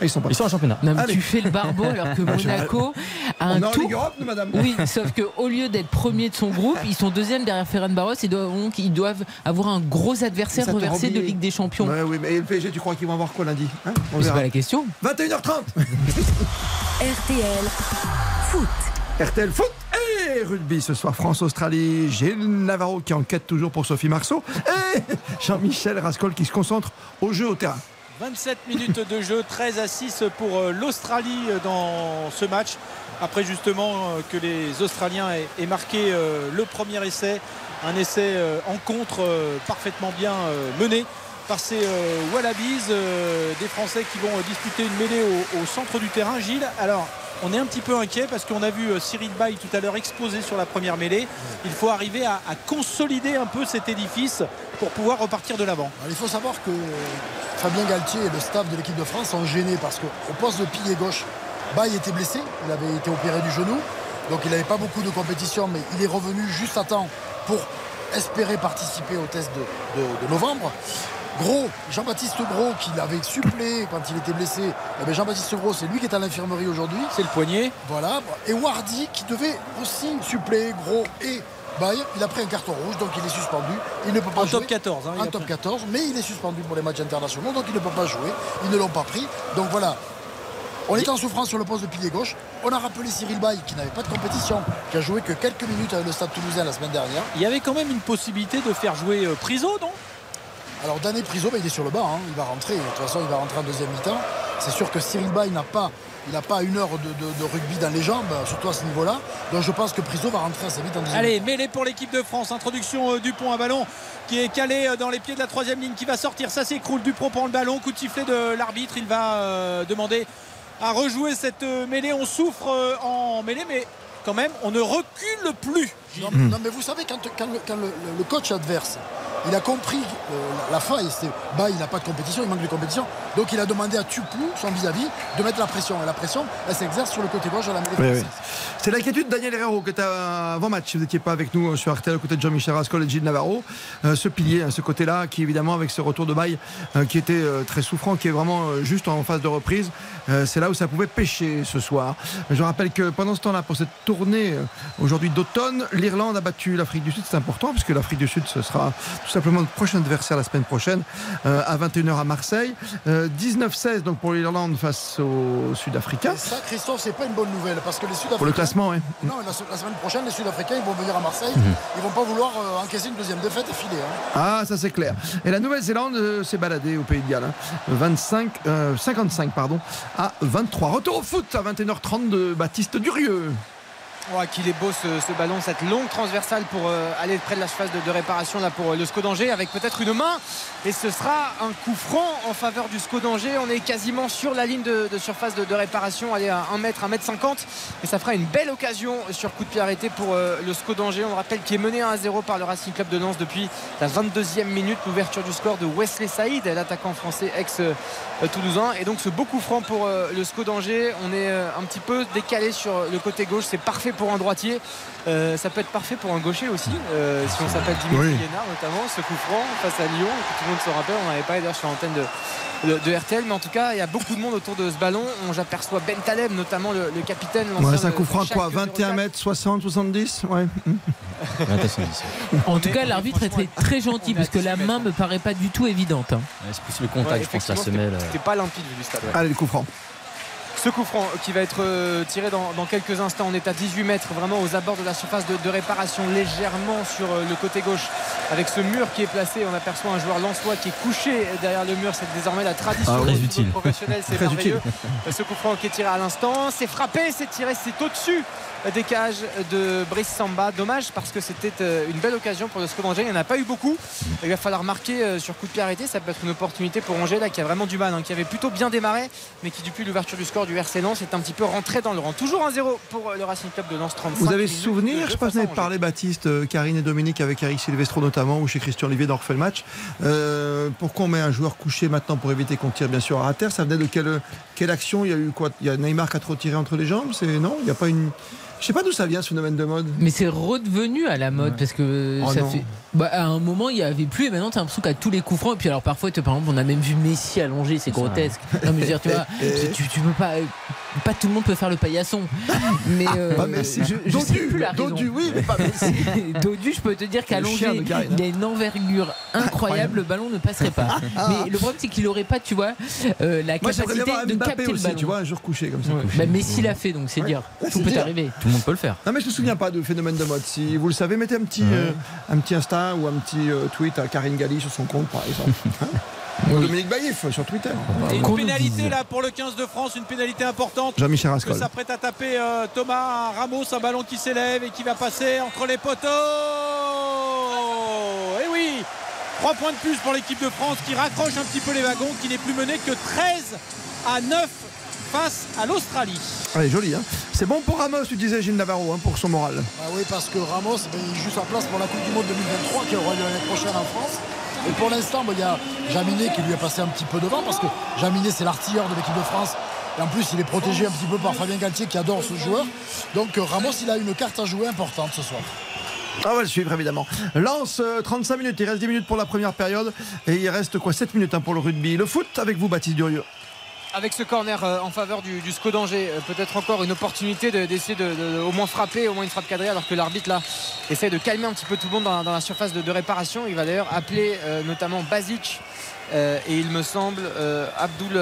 Ah, Ils sont pas. Ils sont en championnat. Non, mais Allez. tu fais le barbeau alors que Ah, Monaco a On un est en tour. Ligue Europe, nous, madame Oui, sauf que au lieu d'être premier de son groupe, ils sont deuxième derrière Ferencváros. Ils doivent, donc, ils doivent avoir un gros adversaire reversé de. Ligue des Champions. Ouais, oui, mais le PSG, tu crois qu'ils vont avoir quoi lundi Hein? On C'est pas la question. 21h30 RTL Foot. RTL Foot et rugby ce soir France-Australie. Gilles Navarro qui enquête toujours pour Sophie Marceau et Jean-Michel Rascol qui se concentre au jeu au terrain. 27 minutes de jeu, 13 à 6 pour euh, l'Australie euh, dans ce match. Après justement euh, que les Australiens aient, marqué le premier essai, un essai en contre parfaitement bien mené par ces euh, Wallabies, euh, des Français qui vont euh, disputer une mêlée au, centre du terrain. Gilles, alors on est un petit peu inquiet parce qu'on a vu Cyril Bay tout à l'heure exploser sur la première mêlée. Il faut arriver à, consolider un peu cet édifice pour pouvoir repartir de l'avant. Il faut savoir que Fabien Galtier et le staff de l'équipe de France sont gênés parce qu'au poste de pilier gauche, Baye était blessé, il avait été opéré du genou, donc il n'avait pas beaucoup de compétition, mais il est revenu juste à temps pour espérer participer au test de novembre. Gros, Jean-Baptiste Gros, qui l'avait supplé quand il était blessé, eh bien, Jean-Baptiste Gros, c'est lui qui est à l'infirmerie aujourd'hui. C'est le poignet. Voilà. Et Wardy, qui devait aussi suppléer Gros et Baye, il a pris un carton rouge, donc il est suspendu. Il ne peut pas En jouer. top 14, hein, en top pris. 14, mais il est suspendu pour les matchs internationaux, donc il ne peut pas jouer. Ils ne l'ont pas pris. Donc voilà. On est en souffrance sur le poste de pilier gauche. On a rappelé Cyril Bay, qui n'avait pas de compétition, qui a joué que quelques minutes avec le Stade Toulousain la semaine dernière. Il y avait quand même une possibilité de faire jouer euh, Priso, non? Alors Dané Priso, bah, il est sur le banc, hein. il va rentrer. De toute façon, il va rentrer en deuxième mi-temps. C'est sûr que Cyril Bay n'a pas, il n'a pas une heure de, de- de rugby dans les jambes, surtout à ce niveau-là. Donc je pense que Priso va rentrer assez vite en deuxième Allez, mêlée pour l'équipe de France. Introduction euh, du pont à ballon qui est calé euh, dans les pieds de la troisième ligne qui va sortir. Ça s'écroule. Dupont prend le ballon. Coup de sifflet de l'arbitre. Il va euh, demander à rejouer cette mêlée. On souffre en mêlée, mais quand même, on ne recule plus. Gilles. Non, non, mais vous savez, quand, quand le, quand le- le- le coach adverse, il a compris euh, la, la faille, c'est bah, il n'a pas de compétition, il manque de compétition. Donc il a demandé à Tupou, son vis-à-vis, de mettre la pression. Et la pression, elle s'exerce sur le côté gauche de la mêlée Oui. C'est l'inquiétude de Daniel Herrero qui était avant match. Si vous n'étiez pas avec nous euh, sur RTL, à côté de Jean-Michel Rascol et Gilles Navarro. Euh, ce pilier, hein, ce côté-là, qui évidemment, avec ce retour de bail, euh, qui était très souffrant, qui est vraiment juste en phase de reprise, c'est là où ça pouvait pêcher ce soir. Je rappelle que pendant ce temps-là, pour cette tournée aujourd'hui d'automne, l'Irlande a battu l'Afrique du Sud. C'est important, puisque l'Afrique du Sud, ce sera tout simplement notre prochain adversaire la semaine prochaine, euh, à 21h à Marseille. Euh, 19-16 donc pour l'Irlande face aux Sud-Africains. Ça, Christophe, c'est pas une bonne nouvelle parce que les Sud-Africains. Pour le classement, oui. Non, la, la semaine prochaine, les Sud-Africains, ils vont venir à Marseille. Mhm. Ils vont pas vouloir euh, encaisser une deuxième défaite et filer. hein. Ah, ça c'est clair. Et la Nouvelle-Zélande euh, s'est baladée au Pays de Galles. hein. 25, euh, 55 pardon, à 23. Retour au foot à 21h30 de Baptiste Durieux. Oh, qu'il est beau ce, ballon, cette longue transversale pour euh, aller près de la surface de, réparation là pour euh, le SCO d'Angers avec peut-être une main et ce sera un coup franc en faveur du SCO d'Angers. On est quasiment sur la ligne de, surface de, réparation, aller à 1 mètre, 1 mètre 50 et ça fera une belle occasion sur coup de pied arrêté pour euh, le SCO d'Angers. On rappelle qu'il est mené 1 à 0 par le Racing Club de Lens depuis la 22e minute, l'ouverture du score de Wesley Saïd, l'attaquant français ex-toulousain et donc ce beau coup franc pour euh, le SCO d'Angers. On est euh, un petit peu décalé sur le côté gauche, c'est parfait pour un droitier. Euh, ça peut être parfait pour un gaucher aussi, euh, si on s'appelle Dimitri Oui. Guénard notamment, ce coup franc face à Lyon, que tout le monde se rappelle, on avait parlé d'ailleurs sur l'antenne de, de- de RTL, mais en tout cas, il y a beaucoup de monde autour de ce ballon. On j'aperçois Ben Taleb, notamment le, le capitaine. Ouais, c'est un coup franc quoi 21 mètres 60, 70 Ouais. En tout cas, l'arbitre est très, gentil parce que la main me paraît pas du tout évidente. hein. C'est plus le contact, je pense, la semelle. c'était- C'était pas limpide vu du stade. ouais. Allez, le coup franc. Ce coup franc qui va être euh, tiré dans, dans quelques instants. On est à 18 mètres, vraiment aux abords de la surface de, de réparation, légèrement sur euh, le côté gauche. Avec ce mur qui est placé, on aperçoit un joueur lançois qui est couché derrière le mur. C'est désormais la tradition Ah du football professionnel. C'est Très merveilleux. utile. Ce coup franc qui est tiré à l'instant, c'est frappé, c'est tiré, c'est au-dessus des cages de Brice Samba. Dommage parce que c'était euh, une belle occasion pour le SCO d'Angers. Il n'y en a pas eu beaucoup. Il va falloir marquer euh, sur coup de pied arrêté. Ça peut être une opportunité pour Angers là qui a vraiment du mal, hein, qui avait plutôt bien démarré, mais qui depuis l'ouverture du score du RC Lens est un petit peu rentré dans le rang. Toujours 1-0 pour euh, le Racing Club de Lens 35. Vous avez souvenir, je pas si vous avez parlé, Baptiste, Karine et Dominique, avec Eric Silvestro notamment, ou chez Christian Olivier dans Refait le match. Euh, pourquoi on met un joueur couché maintenant pour éviter qu'on tire bien sûr à terre? Ça venait de quelle, quelle action? Il y a eu quoi? Il y a Neymar qui a trop tiré entre les jambes? C'est Non? Il n'y a pas une. Je sais pas d'où ça vient ce phénomène de mode. Mais c'est redevenu à la mode parce que Oh ça non. fait. Bah, à un moment, il y avait plus et maintenant, t'as l'impression qu'à tous les coups francs. Et puis, alors parfois, tu- par exemple, on a même vu Messi allongé, c'est grotesque. Non, mais je veux dire, tu vois, tu, tu peux pas. Pas tout le monde peut faire le paillasson. Mais. euh, Pas Messi. je, je sais Dodu, plus la raison. Dodu, oui, mais pas Messi. Dodu, je peux te dire Le qu'allongé, de Karine. il y a une envergure incroyable, le ballon ne passerait pas. Mais le problème, c'est qu'il aurait pas, tu vois, euh, la Moi, capacité de Mbappé capter le aussi, ballon. tu vois, un jour couché comme ça. Bah, Messi l'a fait, donc c'est dire. Ouais, Tout c'est peut dire. arriver. Tout le monde peut le faire. Non mais je me souviens pas de phénomène de mode. Si vous le savez, mettez un petit, euh, un petit Insta ou un petit euh, tweet à Karine Galli sur son compte par exemple. Hein Dominique Baïf sur Twitter. Et une pénalité là pour le 15 de France, une pénalité importante. Jean-Michel que Rascol. s'apprête à taper euh, Thomas Ramos, un ballon qui s'élève et qui va passer entre les poteaux. Et oui, 3 points de plus pour l'équipe de France qui raccroche un petit peu les wagons, qui n'est plus menée que 13 à 9 face à l'Australie. Allez, joli. Hein C'est bon pour Ramos, tu disais Gilles Navarro, hein, pour son moral. Ah oui, parce que Ramos, ben, il joue sa place pour la Coupe du Monde 2023 qui aura lieu l'année prochaine en France. Et pour l'instant, il y a Jaminet qui lui est passé un petit peu devant parce que Jaminet, c'est l'artilleur de l'équipe de France. Et en plus, il est protégé un petit peu par Fabien Galtier qui adore ce joueur. Donc euh, Ramos, il a une carte à jouer importante ce soir. On va le suivre évidemment. Lance, euh, 35 minutes, il reste 10 minutes pour la première période. Et il reste quoi 7 minutes hein, pour le rugby. Le foot avec vous, Baptiste Durieux. Avec ce corner euh, en faveur du, du. Euh, Peut-être encore une opportunité de- d'essayer de, au moins frapper, au moins une frappe cadrée, alors que l'arbitre là essaie de calmer un petit peu tout le monde dans, la surface de, réparation. Il va d'ailleurs appeler euh, notamment Basic. et il me semble Abdoul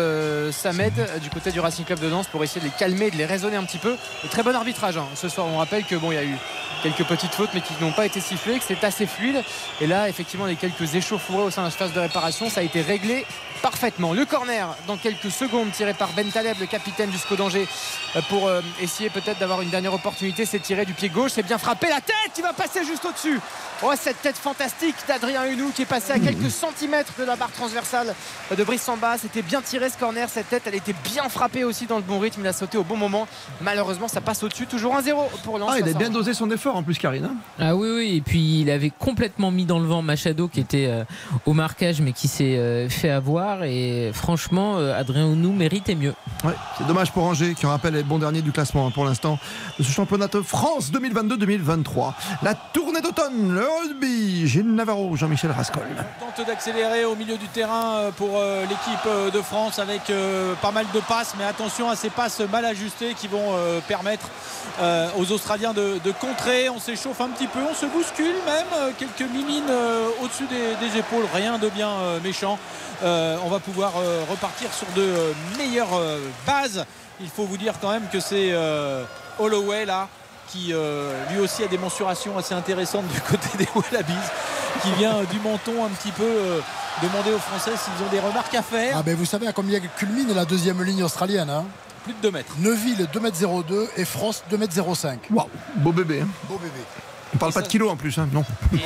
Samed du côté du Racing Club de Lens pour essayer de les calmer, de les raisonner un petit peu. Très bon arbitrage hein. ce soir. On rappelle que bon, il y a eu quelques petites fautes mais qui n'ont pas été sifflées, que c'est assez fluide. Et là, effectivement, les quelques échauffourées au sein de la surface de réparation, ça a été réglé parfaitement. Le corner dans quelques secondes tiré par Ben Taleb, le capitaine du SCO d'Angers, euh, pour euh, essayer peut-être d'avoir une dernière opportunité. C'est tiré du pied gauche, c'est bien frappé la tête, il va passer juste au-dessus. Oh, cette tête fantastique d'Adrien Hunou qui est passé à quelques centimètres de la barre transversale de Brice Samba. C'était bien tiré ce corner, cette tête, elle était bien frappée aussi dans le bon rythme. Il a sauté au bon moment. Malheureusement, ça passe au-dessus. Toujours 1-0 pour Lens. Ah, il a bien dosé son effort en plus, Karine. hein. Ah oui, oui, et puis il avait complètement mis dans le vent Machado qui était euh, au marquage mais qui s'est euh, fait avoir. Et franchement, euh, Adrien Ounou méritait mieux. Ouais, c'est dommage pour Angers, qui rappelle est bon dernier du classement hein, pour l'instant de ce championnat de France 2022-2023. La tournée d'automne, le rugby, Gilles Navarro, Jean-Michel Rascol. tente d'accélérer au milieu du terrain euh, pour euh, l'équipe euh, de France avec pas mal de passes, mais attention à ces passes mal ajustées qui vont permettre aux Australiens de, contrer. On s'échauffe un petit peu, on se bouscule même, quelques mimines au-dessus des, épaules, rien de bien méchant. On va pouvoir repartir sur de meilleures bases. Il faut vous dire quand même que c'est Holloway là qui euh, lui aussi a des mensurations assez intéressantes du côté des Wallabies, qui vient euh, du menton un petit peu euh, demander aux Français s'ils ont des remarques à faire. Ah ben vous savez à combien culmine la deuxième ligne australienne hein? Plus de 2 mètres. Neuville 2m02 et Frost 2m05. Waouh, beau bébé. hein. Beau bébé. On parle pas de kilos en plus, hein, non.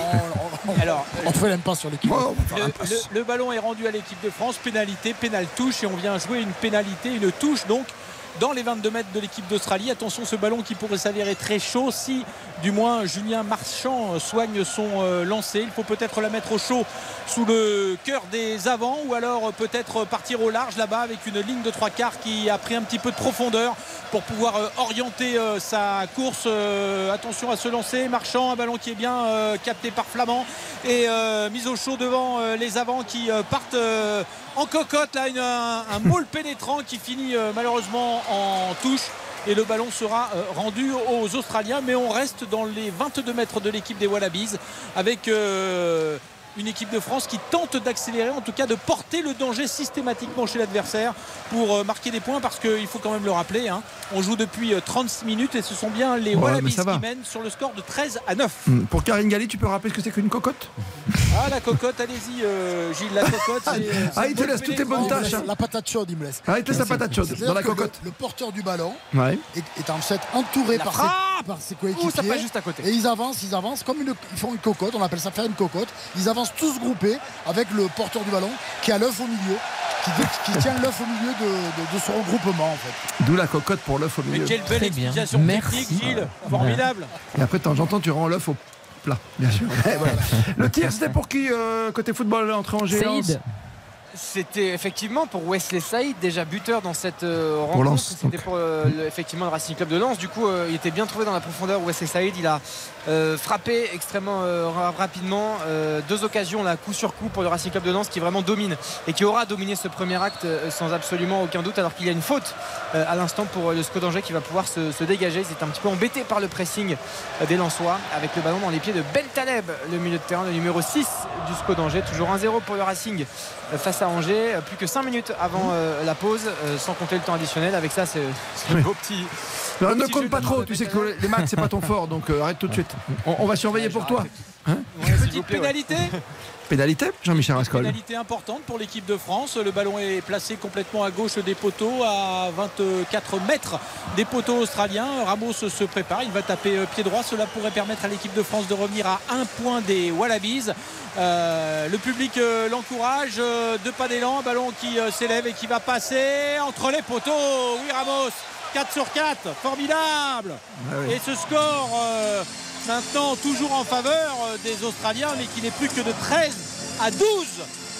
Alors, On fait l'aime pas sur l'équipe. le, le- le ballon est rendu à l'équipe de France, pénalité, pénale touche et on vient jouer une pénalité, une touche donc dans les 22 mètres de l'équipe d'Australie. Attention ce ballon qui pourrait s'avérer très chaud si du moins Julien Marchand soigne son euh, lancer. Il faut peut-être la mettre au chaud sous le cœur des avants ou alors peut-être partir au large là-bas avec une ligne de trois quarts qui a pris un petit peu de profondeur pour pouvoir euh, orienter euh, sa course. Attention à se lancer. Marchand, un ballon qui est bien capté par Flamand et mise au chaud devant les avants qui partent en cocotte. Là, un, un pénétrant qui finit malheureusement en touche. Et le ballon sera euh, rendu aux Australiens. Mais on reste dans les 22 mètres de l'équipe des Wallabies avec euh, une équipe de France qui tente d'accélérer, en tout cas de porter le danger systématiquement chez l'adversaire pour euh, marquer des points parce qu'il faut quand même le rappeler, hein, on joue depuis euh, 36 minutes et ce sont bien les Wallabies qui mènent sur le score de 13 à 9. Hum, Pour Karine Galli, tu peux rappeler ce que c'est qu'une cocotte? Ah la cocotte, allez-y euh, Gilles, la cocotte. c'est, euh, Ah, il te laisse toutes tes bonnes Il me tâches. laisse hein. La patate chaude, il me laisse. Ah, il te laisse la patate chaude dans la le- cocotte. Le, porteur du ballon Ouais. est, est en fait entouré La par ses, par ses Ouh, ça coéquipiers. passe juste à côté. Et ils avancent, ils avancent comme une, ils font une cocotte. On appelle ça faire une cocotte. Ils avancent tous groupés avec le porteur du ballon qui a l'œuf au milieu, qui, qui tient l'œuf au milieu de, de- de ce regroupement en fait. D'où la cocotte pour l'œuf au Mais milieu. quelle belle Très bien. explication Merci. technique Gilles, formidable. Et après, de temps en temps, tu rends l'œuf au plat, bien sûr. Voilà. Le tir, c'était pour qui euh, côté football entrée en géance? Saïd. C'était effectivement pour Wesley Saïd, déjà buteur dans cette euh, rencontre. C'était pour euh, le- effectivement le Racing Club de Lens. Du coup, euh, il était bien trouvé dans la profondeur. Wesley Saïd, il a frappé extrêmement ra- rapidement. Deux occasions, là, coup sur coup pour le Racing Club de Lens qui vraiment domine et qui aura dominé ce premier acte sans absolument aucun doute. Alors qu'il y a une faute à l'instant pour le SCO d'Angers qui va pouvoir se, se dégager. Ils étaient un petit peu embêtés par le pressing des Lensois avec le ballon dans les pieds de Ben Taleb, le milieu de terrain, le numéro 6 du SCO d'Angers. Toujours 1-0 pour le Racing face à Angers. Euh, Plus que 5 minutes avant euh, la pause, euh, sans compter le temps additionnel. Avec ça, c'est un Oui. beau petit. Non, beau ne petit compte pas trop, tu sais que les maths, c'est pas ton fort, donc euh, arrête tout de suite. On, on va surveiller pour toi. Hein Petite pénalité. Pénalité, Jean-Michel Rascol. Pénalité importante pour l'équipe de France. Le ballon est placé complètement à gauche des poteaux, à 24 mètres des poteaux australiens. Ramos se prépare, il va taper euh, pied droit. Cela pourrait permettre à l'équipe de France de revenir à un point des Wallabies. Euh, le public euh, l'encourage. deux pas d'élan, ballon qui s'élève et qui va passer entre les poteaux. Oui, Ramos, 4 sur 4, formidable. Ah oui. Et ce score euh, maintenant toujours en faveur euh, des Australiens, mais qui n'est plus que de 13 à 12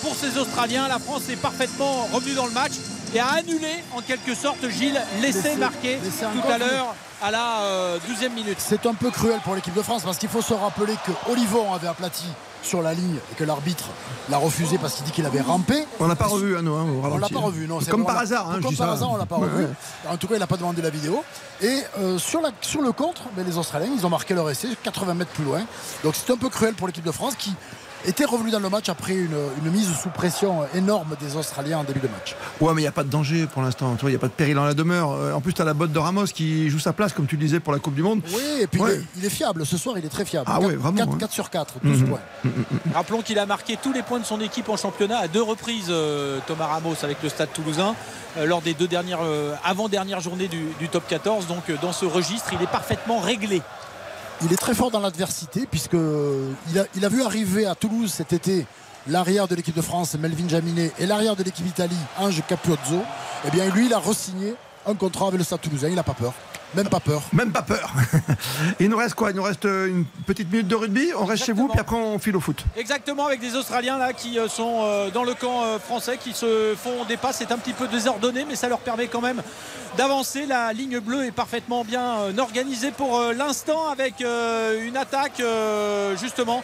pour ces Australiens. La France est parfaitement revenue dans le match et a annulé en quelque sorte Gilles l'essai Laissé- marqué tout à l'heure à la euh, 12e minute. C'est un peu cruel pour l'équipe de France parce qu'il faut se rappeler que Olivon avait aplati sur la ligne et que l'arbitre l'a refusé parce qu'il dit qu'il avait rampé. On l'a pas revu, hein, nous, hein, On l'a pas revu, non. c'est Comme bon, par hasard, hein, Comme par ça. hasard, on l'a pas revu. ouais. En tout cas, il n'a pas demandé la vidéo. Et euh, sur, la, sur le contre, ben, les Australiens, ils ont marqué leur essai 80 mètres plus loin. Donc c'est un peu cruel pour l'équipe de France qui était revenue dans le match après une, une mise sous pression énorme des Australiens en début de match. Ouais, mais il n'y a pas de danger pour l'instant. Il n'y a pas de péril en la demeure. Euh, En plus, tu as la botte de Ramos qui joue sa place, comme tu le disais, pour la Coupe du Monde. Oui, et puis Ouais. il, est, il est fiable. Ce soir, il est très fiable. Ah 4, ouais, vraiment, hein. 4 sur 4, 12 Mhm. points. Rappelons qu'il a marqué tous les points de son équipe en championnat à deux reprises, euh, Thomas Ramos, avec le Stade toulousain, euh, lors des deux dernières, euh, avant-dernières journées du, du top 14. Donc euh, dans ce registre, il est parfaitement réglé. Il est très fort dans l'adversité puisque a, il a vu arriver à Toulouse cet été l'arrière de l'équipe de France, Melvin Jaminet, et l'arrière de l'équipe d'Italie, Ange Capuozzo. Eh bien, lui, il a re-signé un contrat avec le Stade Toulousain. Il n'a pas peur. Même pas peur. Même pas peur. il nous reste quoi? Il nous reste euh, une petite minute de rugby? On reste chez vous, puis après on file au foot. Exactement, avec des Australiens là qui euh, sont euh, dans le camp français, qui se font des passes. C'est un petit peu désordonné, mais ça leur permet quand même d'avancer. La ligne bleue est parfaitement bien organisée pour l'instant, avec une attaque justement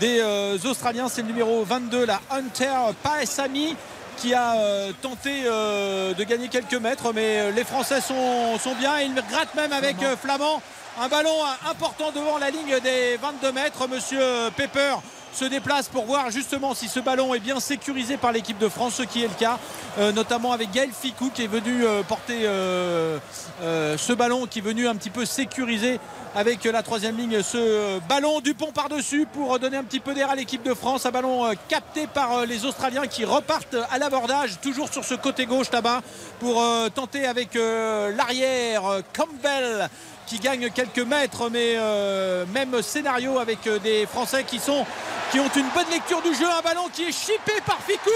des Australiens. C'est le numéro 22, la Hunter Paesami qui a euh, tenté euh, de gagner quelques mètres, mais euh, les Français sont, sont bien. Ils grattent même avec Flamand un ballon important devant la ligne des 22 mètres. Monsieur Pepper se déplace pour voir justement si ce ballon est bien sécurisé par l'équipe de France, ce qui est le cas, euh, notamment avec Gaël Ficou qui est venu euh, porter euh, ce ballon, qui est venu un petit peu sécuriser avec la troisième ligne ce ballon du pont par-dessus pour donner un petit peu d'air à l'équipe de France. Un ballon capté par les Australiens qui repartent à l'abordage, toujours sur ce côté gauche là-bas, pour tenter avec l'arrière Campbell qui gagne quelques mètres, mais euh, même scénario avec euh, des Français qui sont qui ont une bonne lecture du jeu. Un ballon qui est chippé par Ficou.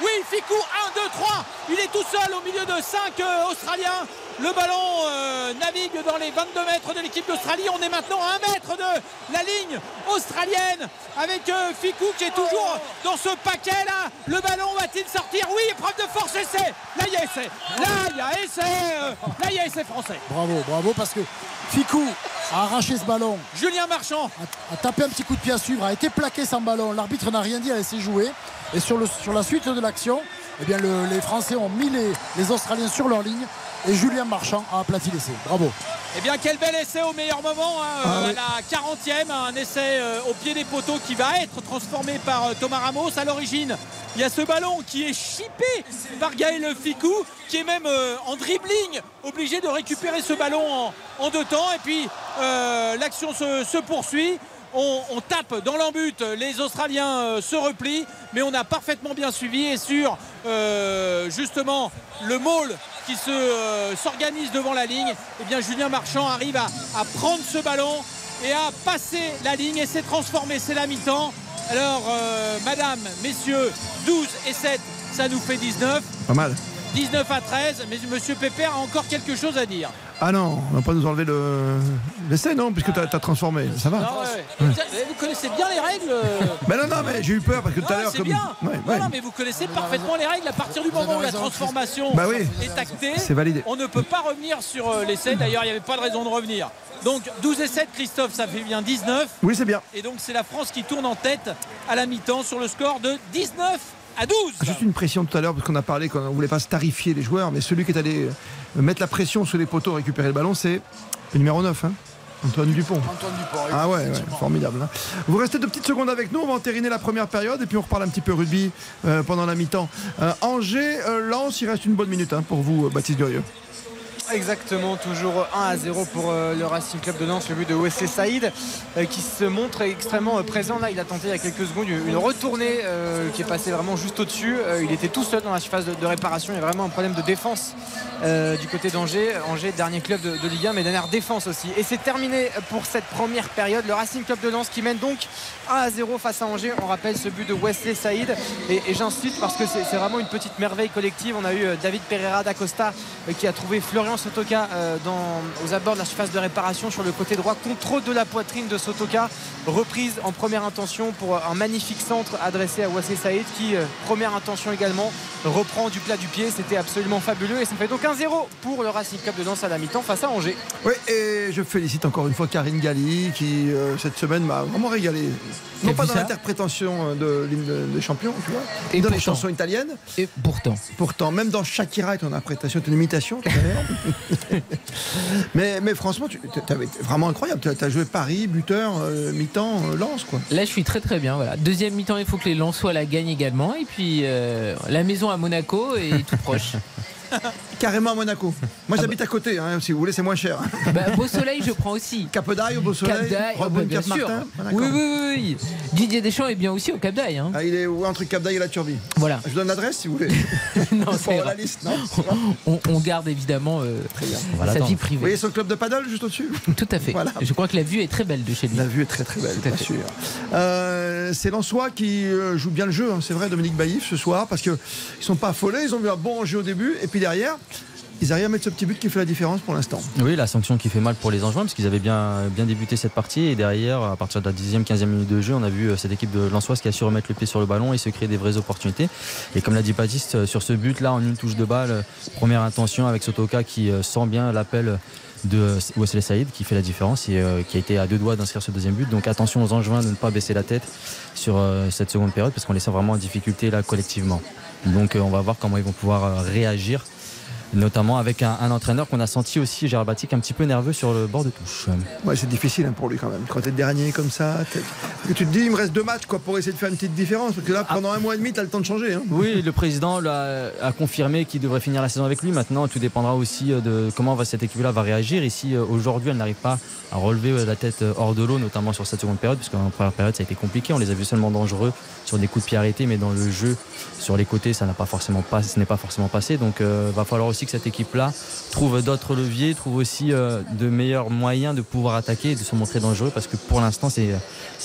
Oui, Ficou, 1, 2, 3. Il est tout seul au milieu de 5 Australiens. Le ballon euh, navigue dans les 22 mètres de l'équipe d'Australie. On est maintenant à 1 mètre de la ligne australienne avec euh, Ficou qui est toujours dans ce paquet là. Le ballon va-t-il sortir? Oui, épreuve de force, essai. Là, il y a essai. Là, il y a essai. euh, là, il y a essai français. Bravo, bravo, parce que Ficou a arraché ce ballon. Julien Marchand a, a tapé un petit coup de pied à suivre, a été plaqué sans ballon. L'arbitre n'a rien dit, a laissé jouer. Et sur, le, sur la suite de l'action, eh bien le- les Français ont mis les, les Australiens sur leur ligne. Et Julien Marchand a aplati l'essai. Bravo. Eh bien, quel bel essai au meilleur moment, hein, Ah euh, oui. à la 40e, un essai euh, au pied des poteaux qui va être transformé par euh, Thomas Ramos. À l'origine, il y a ce ballon qui est chippé par Gaël Ficou, qui est même en dribbling, obligé de récupérer ce ballon en, en deux temps. Et puis, l'action se, se poursuit. On, on tape dans l'embut, les Australiens euh, se replient, mais on a parfaitement bien suivi et sur euh, justement le maul qui se, euh, s'organise devant la ligne, eh bien Julien Marchand arrive à, à prendre ce ballon et à passer la ligne et s'est transformé, c'est la mi-temps. Alors, euh, madame, messieurs, 12 et 7, ça nous fait 19. Pas mal. 19 à 13, mais monsieur Pépère a encore quelque chose à dire. Ah non, on va pas nous enlever le l'essai, non, puisque tu as, transformé. Ça va. Non, ouais, ouais. Vous, vous connaissez bien les règles euh, Mais non, non, mais j'ai eu peur parce que tout à l'heure, c'est comme. bien. Ouais, Non, ouais. non, mais vous connaissez parfaitement les règles. À partir du moment où la transformation Bah oui. est actée, C'est validé. on ne peut pas revenir sur euh, l'essai. D'ailleurs, il n'y avait pas de raison de revenir. Donc 12 et 7, Christophe, ça fait bien 19. Oui, c'est bien. Et donc c'est la France qui tourne en tête à la mi-temps sur le score de 19 à 12. Juste une pression tout à l'heure, parce qu'on a parlé qu'on ne voulait pas starifier les joueurs, mais celui qui est allé mettre la pression sur les poteaux, récupérer le ballon, c'est le numéro 9, hein, Antoine Dupont. Antoine Dupont. Ah ouais, ouais, formidable. hein. Vous restez deux petites secondes avec nous, on va entériner la première période et puis on reparle un petit peu rugby euh, pendant la mi-temps. Euh, Angers, euh, Lens, il reste une bonne minute hein, pour vous, euh, Baptiste Durieux. Exactement, toujours 1 à 0 pour euh, le Racing Club de Lens, le but de Wesley Saïd euh, qui se montre extrêmement euh, présent. Là, il a tenté il y a quelques secondes une retournée qui est passée vraiment juste au-dessus. Il était tout seul dans la surface de, réparation. Il y a vraiment un problème de défense du côté d'Angers. Angers, dernier club de, de Ligue 1, mais dernière défense aussi. Et c'est terminé pour cette première période. Le Racing Club de Lens qui mène donc 1 à 0 face à Angers. On rappelle ce but de Wesley Saïd. Et, j'insiste parce que c'est vraiment une petite merveille collective. On a eu euh, David Pereira d'Acosta euh, qui a trouvé Florian Sotoka euh, aux abords de la surface de réparation sur le côté droit. Contrôle de la poitrine de Sotoka. Reprise en première intention pour un magnifique centre adressé à Wesley Saïd qui, première intention également, reprend du plat du pied. C'était absolument fabuleux. Et ça fait donc 1-0 pour le Racing Club de Lens à la mi-temps face à Angers. Oui, et je félicite encore une fois Karine Galli qui, euh, cette semaine, m'a vraiment régalé. Non pas dans l'interprétation de l'hymne de- des champions, tu vois, Et dans les chansons italiennes. Et pourtant. Pourtant, même dans Shakira, ton interprétation, ton imitation, tout à l'heure. mais, mais franchement, tu avais vraiment incroyable. Tu as joué Paris, buteur, euh, mi-temps, euh, Lens, quoi. Là, je suis très très bien. Voilà. Deuxième mi-temps, il faut que les Lensois la gagnent également. Et puis euh, la maison Monaco est tout proche. Carrément à Monaco. Moi, j'habite à côté, hein, si vous voulez, c'est moins cher. Bah, beau soleil, je prends aussi. Cap d'Aille au beau soleil Cap d'Aille, oh, Robin bah, bien Cap sûr. Martin Ah, d'accord. oui, oui, oui, oui. Didier Deschamps est bien aussi au Cap d'Aille. hein. Ah, il est où entre Cap d'Aille et la Turbie Voilà. Je vous donne l'adresse si vous voulez. non, Pour c'est la liste, non on, on garde évidemment euh, va sa l'attendre. vie Vous privée. voyez son club de paddle juste au-dessus? Tout à fait. Voilà. Je crois que la vue est très belle de chez lui. La vue est très très belle, Tout à bien fait. sûr. Euh, c'est Lensois qui euh, joue bien le jeu, hein, c'est vrai, Dominique Baïf ce soir, parce qu'ils sont pas affolés, ils ont eu un bon jeu au début, et puis derrière, ils arrivent à mettre ce petit but qui fait la différence pour l'instant. Oui, la sanction qui fait mal pour les Angevins, parce qu'ils avaient bien, débuté cette partie. Et derrière, à partir de la 10e, 15e minute de jeu, on a vu euh, cette équipe de Lensoise qui a su remettre le pied sur le ballon et se créer des vraies opportunités. Et comme l'a dit Baptiste, euh, sur ce but-là, en une touche de balle, euh, première intention avec Sotoka qui sent bien l'appel de Wesley Saïd qui fait la différence et qui a été à deux doigts d'inscrire ce deuxième but. Donc attention aux Angevins de ne pas baisser la tête sur cette seconde période parce qu'on les sent vraiment en difficulté là collectivement. Donc on va voir comment ils vont pouvoir réagir notamment avec un, un entraîneur qu'on a senti aussi, Gérard Batic, un petit peu nerveux sur le bord de touche. Ouais, c'est difficile hein, pour lui quand même. Quand t'es dernier comme ça, tu te dis, il me reste deux matchs quoi, pour essayer de faire une petite différence. Parce que là, pendant un mois et demi, t'as le temps de changer. hein. Oui, le président a confirmé qu'il devrait finir la saison avec lui. Maintenant, tout dépendra aussi euh, de comment va cette équipe-là va réagir. Et si euh, aujourd'hui elle n'arrive pas relever euh, la tête euh, hors de l'eau, notamment sur cette seconde période, parce qu'en première période ça a été compliqué. On les a vus seulement dangereux sur des coups de pied arrêtés, mais dans le jeu, sur les côtés, ça n'a pas forcément pas, ce n'est pas forcément passé. Donc, euh, va falloir aussi que cette équipe-là trouve d'autres leviers, trouve aussi de meilleurs moyens de pouvoir attaquer et de se montrer dangereux, parce que pour l'instant c'est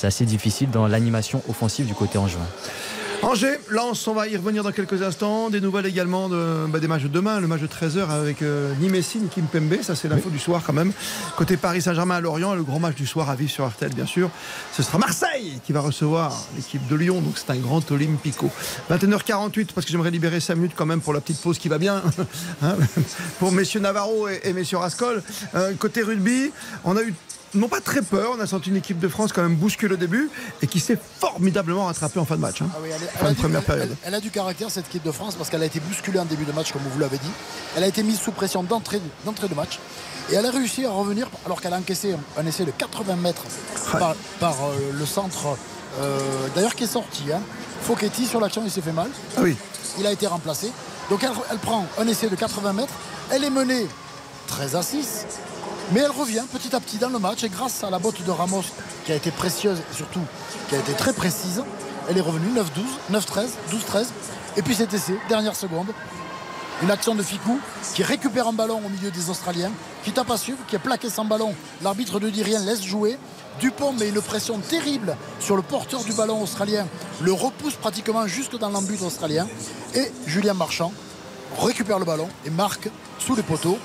assez difficile dans l'animation offensive du côté angevin. Angers, Lens, on va y revenir dans quelques instants. Des nouvelles également de, bah, des matchs de demain, le match de 13h avec euh, ni Messi ni Kim Pembe, ça c'est l'info du soir quand même. Côté Paris Saint-Germain à Lorient, le grand match du soir à vivre sur RTL bien sûr. Ce sera Marseille qui va recevoir l'équipe de Lyon, donc c'est un grand Olympico. 21h48 parce que j'aimerais libérer 5 minutes quand même pour la petite pause qui va bien. Hein, pour messieurs Navarro et, et messieurs Rascol. Euh, côté rugby, on a eu non pas très peur, on a senti une équipe de France quand même bousculer au début et qui s'est formidablement rattrapée en fin de match. hein. Ah oui, elle, est- Fin elle a de du, première période. elle- elle a du caractère cette équipe de France parce qu'elle a été bousculée en début de match comme vous l'avez dit. Elle a été mise sous pression d'entrée de match et elle a réussi à revenir alors qu'elle a encaissé un essai de 80 mètres par, par, euh, le centre euh, d'ailleurs qui est sorti. Hein. Focchetti sur l'action il s'est fait mal. Ah oui. Il a été remplacé. Donc elle, elle prend un essai de 80 mètres. Elle est menée 13 à 6. Mais elle revient petit à petit dans le match et grâce à la botte de Ramos qui a été précieuse et surtout qui a été très précise, elle est revenue 9-12, 9-13, 12-13. Et puis cet essai, dernière seconde, une action de Ficou qui récupère un ballon au milieu des Australiens, qui tape à suivre, qui a plaqué son ballon. L'arbitre ne dit rien, laisse jouer. Dupont met une pression terrible sur le porteur du ballon australien, le repousse pratiquement jusque dans l'embut australien. Et Julien Marchand récupère le ballon et marque sous les poteaux.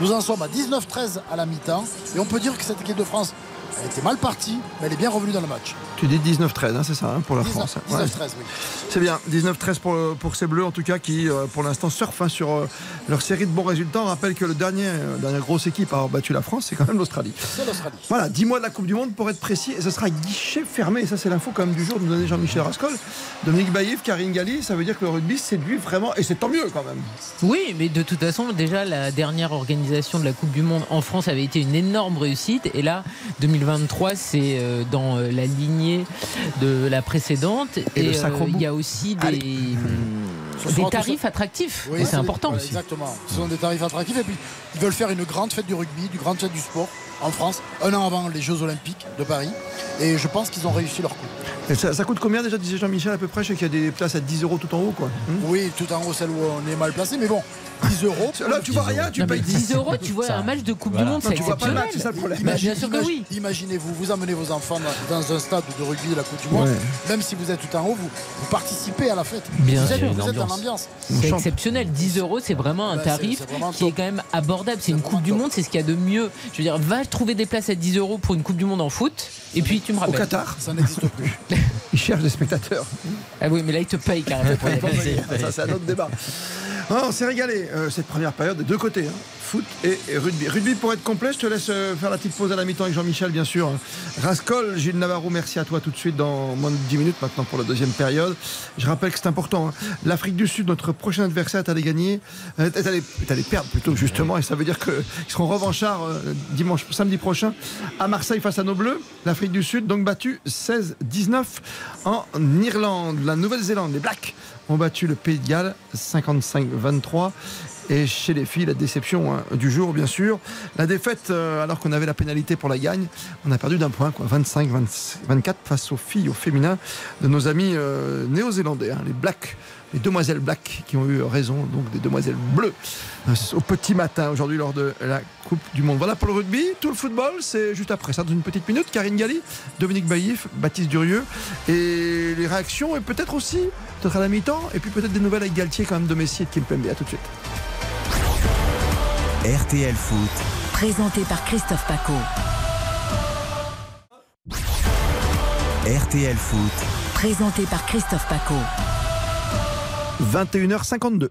Nous en sommes à 19-13 à la mi-temps. Et on peut dire que cette équipe de France, elle était mal partie, mais elle est bien revenue dans le match. Tu dis 19-13, hein, c'est ça, hein, pour la 19, France. hein. 19-13, Ouais. oui. C'est bien, 19-13 pour, pour ces Bleus, en tout cas, qui euh, pour l'instant surfent hein, sur euh, leur série de bons résultats. On rappelle que le dernier, euh, dernière grosse équipe à avoir battu la France, c'est quand même l'Australie. C'est l'Australie. Voilà, 10 mois de la Coupe du Monde pour être précis, et ce sera guichet fermé. Et ça, c'est l'info quand même du jour, nous donnait Jean-Michel Rascol. Dominique Baïf, Karine Galli, ça veut dire que le rugby séduit vraiment, et c'est tant mieux quand même. Oui, mais de toute façon, déjà, la dernière organisation de la Coupe du Monde en France avait été une énorme réussite. Et là, 2023, c'est euh, dans euh, la lignée de la précédente. Et le euh, il y a aussi des, sera tarifs attractifs. Oui, Et c'est important. voilà, Exactement. Ce sont des tarifs attractifs. Et puis, ils veulent faire une grande fête du rugby, du grande fête du sport en France, un an avant les Jeux Olympiques de Paris. Et je pense qu'ils ont réussi leur coup. Et ça, ça coûte combien déjà, disait Jean-Michel, à peu près? Je sais qu'il y a des places à 10 euros tout en haut, quoi. Hmm Oui, tout en haut, celle où on est mal placé. Mais bon, 10 euros. Là, tu vois rien, tu payes 10 euros, tu vois un match de Coupe du Monde, c'est tu vois pas le match, c'est ça le problème. Bah, bien sûr que oui. Imaginez-vous, vous amenez vos enfants dans, un stade de rugby de la Coupe du Monde, même si vous êtes tout en haut, vous, vous participez à la fête. Bien vous êtes, sûr. vous êtes dans l'ambiance. C'est exceptionnel. 10 euros, c'est vraiment un tarif qui est quand même abordable. C'est une Coupe du. Monde, c'est ce qu'il y a de mieux. Je veux dire, va trouver des places à 10 euros pour une Coupe du Monde en foot, et puis tu me Au rappelles. Qatar, Ça n'existe plus. ils cherchent des spectateurs. Ah oui, mais là, ils te payent carrément. Ça, c'est un autre débat. Ah, on s'est régalé euh, cette première période des deux côtés, hein. foot et, rugby. Rugby pour être complet, je te laisse euh, faire la petite pause à la mi-temps avec Jean-Michel, bien sûr. Rascol, Gilles Navarro, merci à toi tout de suite dans moins de 10 minutes maintenant pour la deuxième période. Je rappelle que c'est important. hein. L'Afrique du Sud, notre prochain adversaire, est allé gagner, euh, est allé, perdre plutôt justement, et ça veut dire qu'ils seront revanchards euh, dimanche, samedi prochain à Marseille face à nos Bleus. L'Afrique du Sud, donc battu 16-19 en Irlande. La Nouvelle-Zélande, les Blacks ont battu le Pays de Galles 55-23. Et chez les filles, la déception hein, du jour, bien sûr. La défaite, euh, alors qu'on avait la pénalité pour la gagne, on a perdu d'un point, quoi, 25-24 face aux filles, au féminin de nos amis euh, néo-zélandais, hein, les Blacks, les demoiselles Black qui ont eu raison, donc des demoiselles bleues, euh, au petit matin aujourd'hui lors de la Coupe du Monde. Voilà pour le rugby. Tout le football, c'est juste après ça, dans une petite minute. Karine Galli, Dominique Baïf, Baptiste Durieux et les réactions, et peut-être aussi, peut-être à la mi-temps, et puis peut-être des nouvelles avec Galtier quand même de Messi et de Kimpembe. À tout de suite. RTL Foot, Présenté par Christophe Paco. RTL Foot, Présenté par Christophe Paco. 21h52.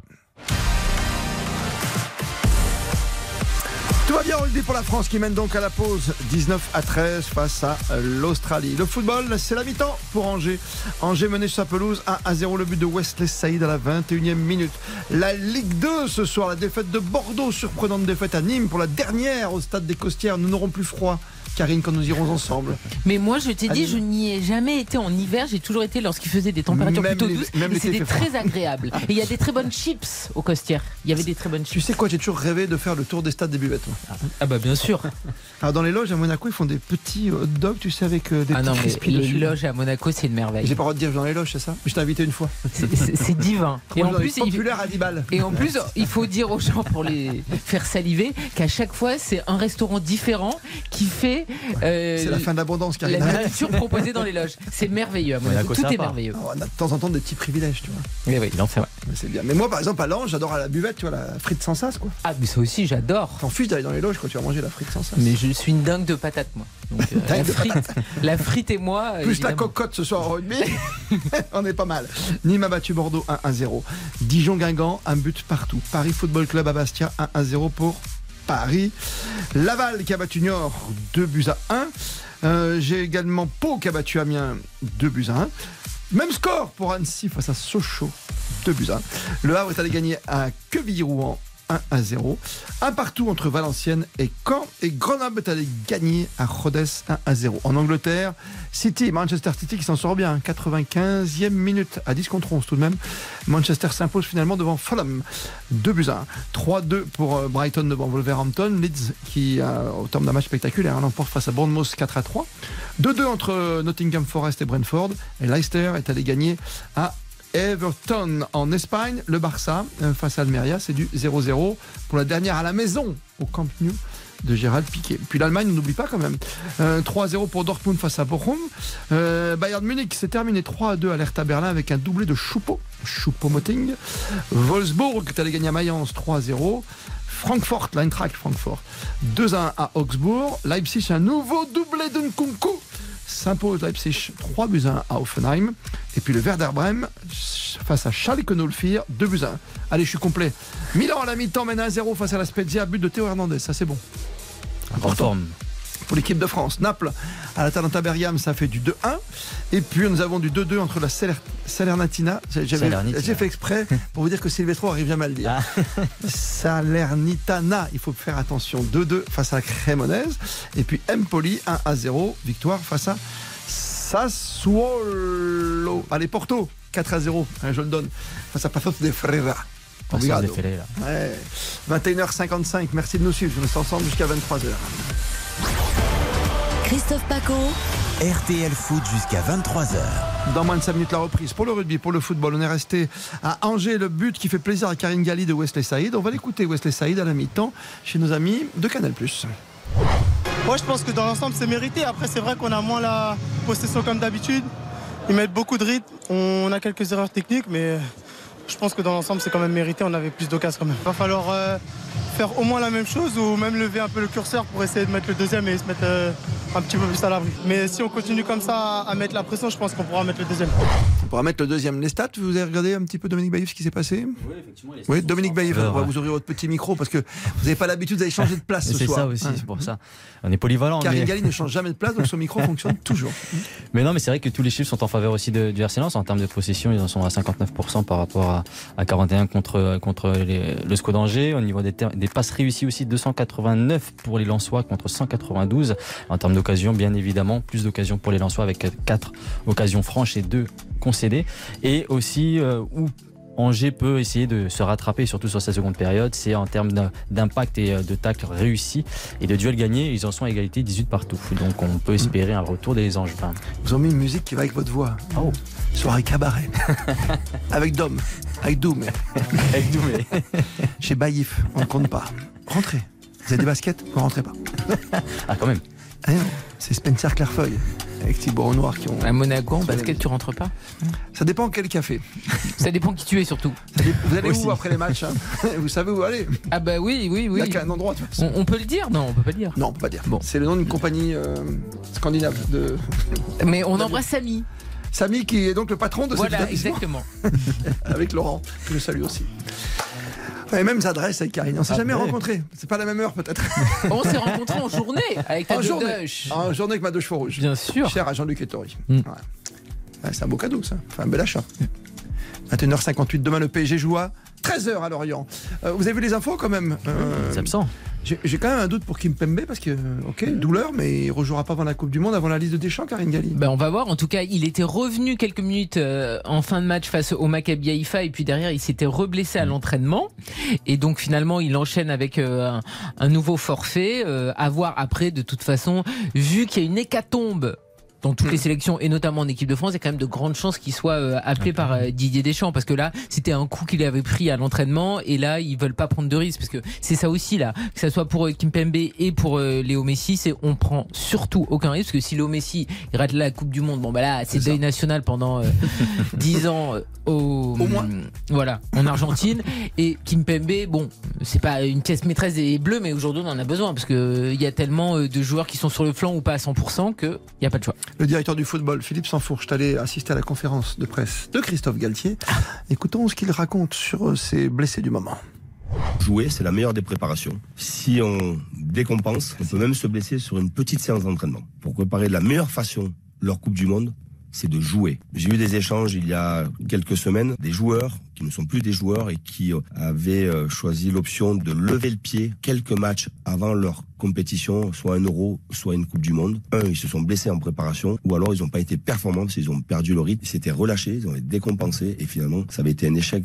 Tout va bien au rugby pour la France qui mène donc à la pause 19 à 13 face à l'Australie. Le football, c'est la mi-temps pour Angers. Angers mené sur sa pelouse 1 à 0 le but de Wesley Saïd à la 21e minute. La Ligue 2 ce soir, la défaite de Bordeaux, surprenante défaite à Nîmes pour la dernière au stade des Costières. Nous n'aurons plus froid. Karine, quand nous irons ensemble. Mais moi, je t'ai dit, Allez. je n'y ai jamais été en hiver. J'ai toujours été lorsqu'il faisait des températures Même plutôt les- douces. même et c'était froid. très agréable. Et il y a des très bonnes chips au Costières. Il y avait des très bonnes chips. Tu sais quoi, j'ai toujours rêvé de faire le tour des stades des buvettes. Ah bah bien sûr. Alors dans les loges à Monaco, ils font des petits hot dogs, tu sais, avec euh, des Ah petits non, mais les dessus. loges à Monaco, c'est une merveille. J'ai pas le droit de dire dans les loges, c'est ça? Je t'ai invité une fois. C'est- divin. Et en plus, il- populaire à 10 balles. Et en plus, il faut dire aux gens pour les faire saliver qu'à chaque fois, c'est un restaurant différent qui fait. Euh, C'est la fin de l'abondance, La Karine. nourriture proposée dans les loges. C'est merveilleux à Monaco. Tout est merveilleux. Oh, on a de temps en temps des petits privilèges, tu vois. Mais oui, en fait. Mais c'est bien. Mais moi, par exemple, à Lange, j'adore à la buvette, tu vois, la frite sans sas, quoi. Ah, mais ça aussi, j'adore. T'en fiches d'aller dans les loges quand tu vas manger la frite sans sas. Mais je suis une dingue de patates, moi. Donc, euh, la, frite, la frite et moi. Plus la cocotte ce soir au rugby, on est pas mal. Nîmes a battu Bordeaux 1-1-0. Dijon-Guingamp, un but partout. Paris Football Club à Bastia 1-1-0 pour Paris. Laval qui a battu Niort 2 buts à 1. Euh, J'ai également Pau qui a battu Amiens 2 buts à 1. Même score pour Annecy face à Sochaux 2 buts à 1. Le Havre est allé gagner à Quevilly-Rouen 1 à 0. Un partout entre Valenciennes et Caen. Et Grenoble est allé gagner à Rodez 1 à 0. En Angleterre, City, Manchester City qui s'en sort bien. 95e minute à 10 contre 11 tout de même. Manchester s'impose finalement devant Fulham. 2 buts à 1. 3-2 pour euh, Brighton devant Wolverhampton. Leeds qui, euh, au terme d'un match spectaculaire, hein, l'emporte face à Bournemouth 4 à 3. 2-2 entre euh, Nottingham Forest et Brentford. Et Leicester est allé gagner à Everton en Espagne, le Barça euh, face à Almeria, c'est du 0-0 pour la dernière à la maison au Camp Nou de Gérald Piquet. Puis l'Allemagne, on n'oublie pas quand même. Euh, 3-0 pour Dortmund face à Bochum. Euh, Bayern Munich s'est terminé 3-2 à l'Hertha Berlin avec un doublé de Choupo, Choupo-Moting. Wolfsburg est allé gagner à Mayence 3-0. Francfort, l'Eintracht Francfort, 2-1 à Augsbourg. Leipzig, un nouveau doublé de Nkunku s'impose Leipzig 3 buts à 1 à Offenheim. Et puis le Werder Bremen face à Schalke 04, 2 buts à 1. Allez, je suis complet. Milan à la mi-temps mène 1-0 face à la Spezia, but de Théo Hernandez, ça c'est bon. Forme. Pour l'équipe de France, Naples à l'Atalanta Bergame, ça fait du 2-1. Et puis nous avons du 2-2 entre la Saler- Salernitana. J'ai fait exprès pour vous dire que Silvestro arrive jamais à le dire. Salernitana, il faut faire attention. 2-2 face à la Crémonaise. Et puis Empoli 1-0, victoire face à Sassuolo. Allez, Porto 4-0, hein, je le donne, face à Pasos de Ferreira. Ouais. 21h55, merci de nous suivre. Je reste ensemble jusqu'à 23h. Christophe Paco. RTL Foot jusqu'à 23h. Dans moins de 5 minutes, la reprise pour le rugby, pour le football. On est resté à Angers, le but qui fait plaisir à Karine Galli de Wesley Saïd. On va l'écouter, Wesley Saïd, à la mi-temps, chez nos amis de Canal. Moi, je pense que dans l'ensemble, c'est mérité. Après, c'est vrai qu'on a moins la possession comme d'habitude. Ils mettent beaucoup de rythme. On a quelques erreurs techniques, mais je pense que dans l'ensemble, c'est quand même mérité. On avait plus d'occasions quand même. Il va falloir euh, faire au moins la même chose ou même lever un peu le curseur pour essayer de mettre le deuxième et se mettre euh, un petit peu plus à l'abri. Mais si on continue comme ça à mettre la pression, je pense qu'on pourra mettre le deuxième. On pourra mettre le deuxième. Les stats, vous avez regardé un petit peu Dominique Baïf, ce qui s'est passé? Oui, effectivement. Oui, Dominique Baïf, faveur, on va ouais. vous ouvrir votre petit micro parce que vous n'avez pas l'habitude d'aller changer de place ce C'est soir. ça aussi, Hein. c'est pour ça. On est polyvalent. Karine mais... Galli ne change jamais de place, donc son micro fonctionne toujours. Mais non, mais c'est vrai que tous les chiffres sont en faveur aussi de, du RC Lens. En termes de possession, ils en sont à 59% par rapport à, à 41 contre, contre le SCO d'Angers. Au niveau des, des passes réussies aussi, 289 pour les Lensois contre 192. En termes d'occasions, bien évidemment, plus d'occasions pour les Lensois avec 4 occasions franches et 2 concédées. Et aussi, euh, où Angers peut essayer de se rattraper, surtout sur sa seconde période, c'est en termes d'impact et euh, de tacle réussi et de duel gagné, ils en sont à égalité 18 partout. Donc on peut espérer un retour des Angevins. Vous ont mis une musique qui va avec votre voix. Oh, soirée cabaret. avec Dom, avec Doom. avec Doom. Chez Baïf, on ne compte pas. Rentrez. Vous avez des baskets Vous rentrez pas. Ah, quand même. Ah non, c'est Spencer Clairefeuille avec Thibaut Noir qui ont. À Monaco, en basket, tu rentres pas? Ça dépend quel café. Ça dépend qui tu es surtout. Vous allez Aussi. où après les matchs hein? Vous savez où aller Ah bah oui, oui, oui. Il n'y a qu'un endroit. de toute façon. On, on peut le dire? Non, on peut pas le dire. Non, on peut pas dire. C'est le nom d'une compagnie euh, scandinave de. Mais on embrasse Samy. Samy qui est donc le patron de Voilà, cet établissement. exactement. Avec Laurent, que je salue aussi. Enfin, les mêmes adresses avec Karine. On s'est Ah jamais ouais. rencontrés. C'est pas la même heure peut-être. On s'est rencontrés en journée avec ta en journée. douche. En journée avec ma douche rouge. Bien sûr. Cher à Jean-Luc Ettori. Mm. Ouais. Ouais, c'est un beau cadeau ça. Enfin, un bel achat. 21h58 demain le PSG joue à 13h à Lorient. Euh, vous avez vu les infos quand même euh, C'est absent. J'ai j'ai quand même un doute pour Kim Pembe parce que, ok, douleur, mais il ne rejouera pas avant la Coupe du Monde, avant la liste de Deschamps, Karine Galli. Ben, on va voir. En tout cas, il était revenu quelques minutes euh, en fin de match face au Maccabi Haïfa et puis derrière, il s'était reblessé à l'entraînement. Et donc finalement, il enchaîne avec euh, un, un nouveau forfait. Euh, à voir après, de toute façon, vu qu'il y a une hécatombe dans toutes les sélections et notamment en équipe de France, il y a quand même de grandes chances qu'il soit euh, appelé par euh, Didier Deschamps parce que là, c'était un coup qu'il avait pris à l'entraînement et là, ils veulent pas prendre de risques parce que c'est ça aussi là, que ça soit pour euh, Kimpembe et pour euh, Léo Messi, c'est on prend surtout aucun risque parce que si Léo Messi il rate la Coupe du Monde, bon bah là, c'est deuil national pendant euh, 10 ans au, moins. voilà, en Argentine. Et Kimpembe, bon, c'est pas une pièce maîtresse des Bleus mais aujourd'hui on en a besoin parce que il y a tellement de joueurs qui sont sur le flanc ou pas à 100% que il y a pas de choix. Le directeur du football, Philippe Sanfourche, allé assister à la conférence de presse de Christophe Galtier. Écoutons ce qu'il raconte sur euh, ses blessés du moment. Jouer, c'est la meilleure des préparations. Si on décompense, on peut même se blesser sur une petite séance d'entraînement. Pour préparer de la meilleure façon leur Coupe du Monde, c'est de jouer. J'ai eu des échanges il y a quelques semaines, des joueurs qui ne sont plus des joueurs et qui euh, avaient euh, choisi l'option de lever le pied quelques matchs avant leur compétition, soit un euro, soit une Coupe du Monde. Un, ils se sont blessés en préparation, ou alors ils n'ont pas été performants parce qu'ils ont perdu le rythme, ils s'étaient relâchés, ils ont été décompensés, et finalement, ça avait été un échec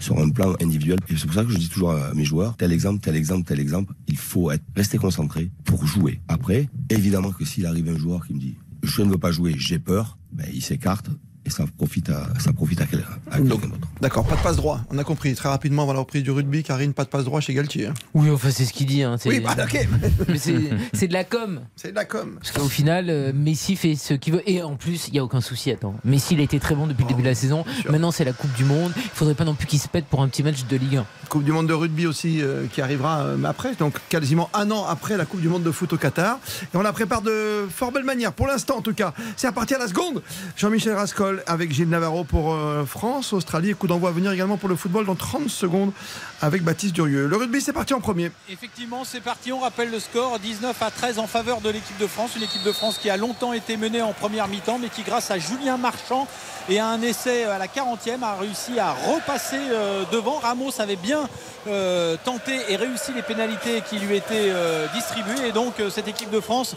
sur un plan individuel. Et c'est pour ça que je dis toujours à mes joueurs, tel exemple, tel exemple, tel exemple, il faut rester concentré pour jouer. Après, évidemment que s'il arrive un joueur qui me dit, je ne veux pas jouer, j'ai peur, ben, il s'écarte, et ça profite à, ça profite à, quel- à quelqu'un d'autre. D'accord, pas de passe droit. On a compris très rapidement avant la reprise du rugby, Karine, pas de passe droit chez Galtier. hein. Oui, enfin c'est ce qu'il dit. Hein, Oui, bah, ok. Mais c'est de la com. C'est de la com. Parce qu'au final, euh, Messi fait ce qu'il veut. Et en plus, il n'y a aucun souci. Attends, Messi, il a été très bon depuis le début de la saison. Maintenant, c'est la Coupe du Monde. Il faudrait pas non plus qu'il se pète pour un petit match de Ligue 1. Coupe du Monde de rugby aussi euh, qui arrivera euh, après, donc quasiment un an après la Coupe du Monde de foot au Qatar. Et on la prépare de fort belle manière, pour l'instant en tout cas. C'est à partir de la seconde. Jean-Michel Rascol avec Gilles Navarro pour euh, France, Australie. Coup d'envoi à venir également pour le football dans 30 secondes avec Baptiste Durieux. Le rugby, c'est parti en premier. Effectivement, c'est parti. On rappelle le score 19 à 13 en faveur de l'équipe de France. Une équipe de France qui a longtemps été menée en première mi-temps, mais qui, grâce à Julien Marchand et à un essai à la 40e, a réussi à repasser euh, devant. Ramos avait bien euh, tenté et réussi les pénalités qui lui étaient distribuées. Et donc, cette équipe de France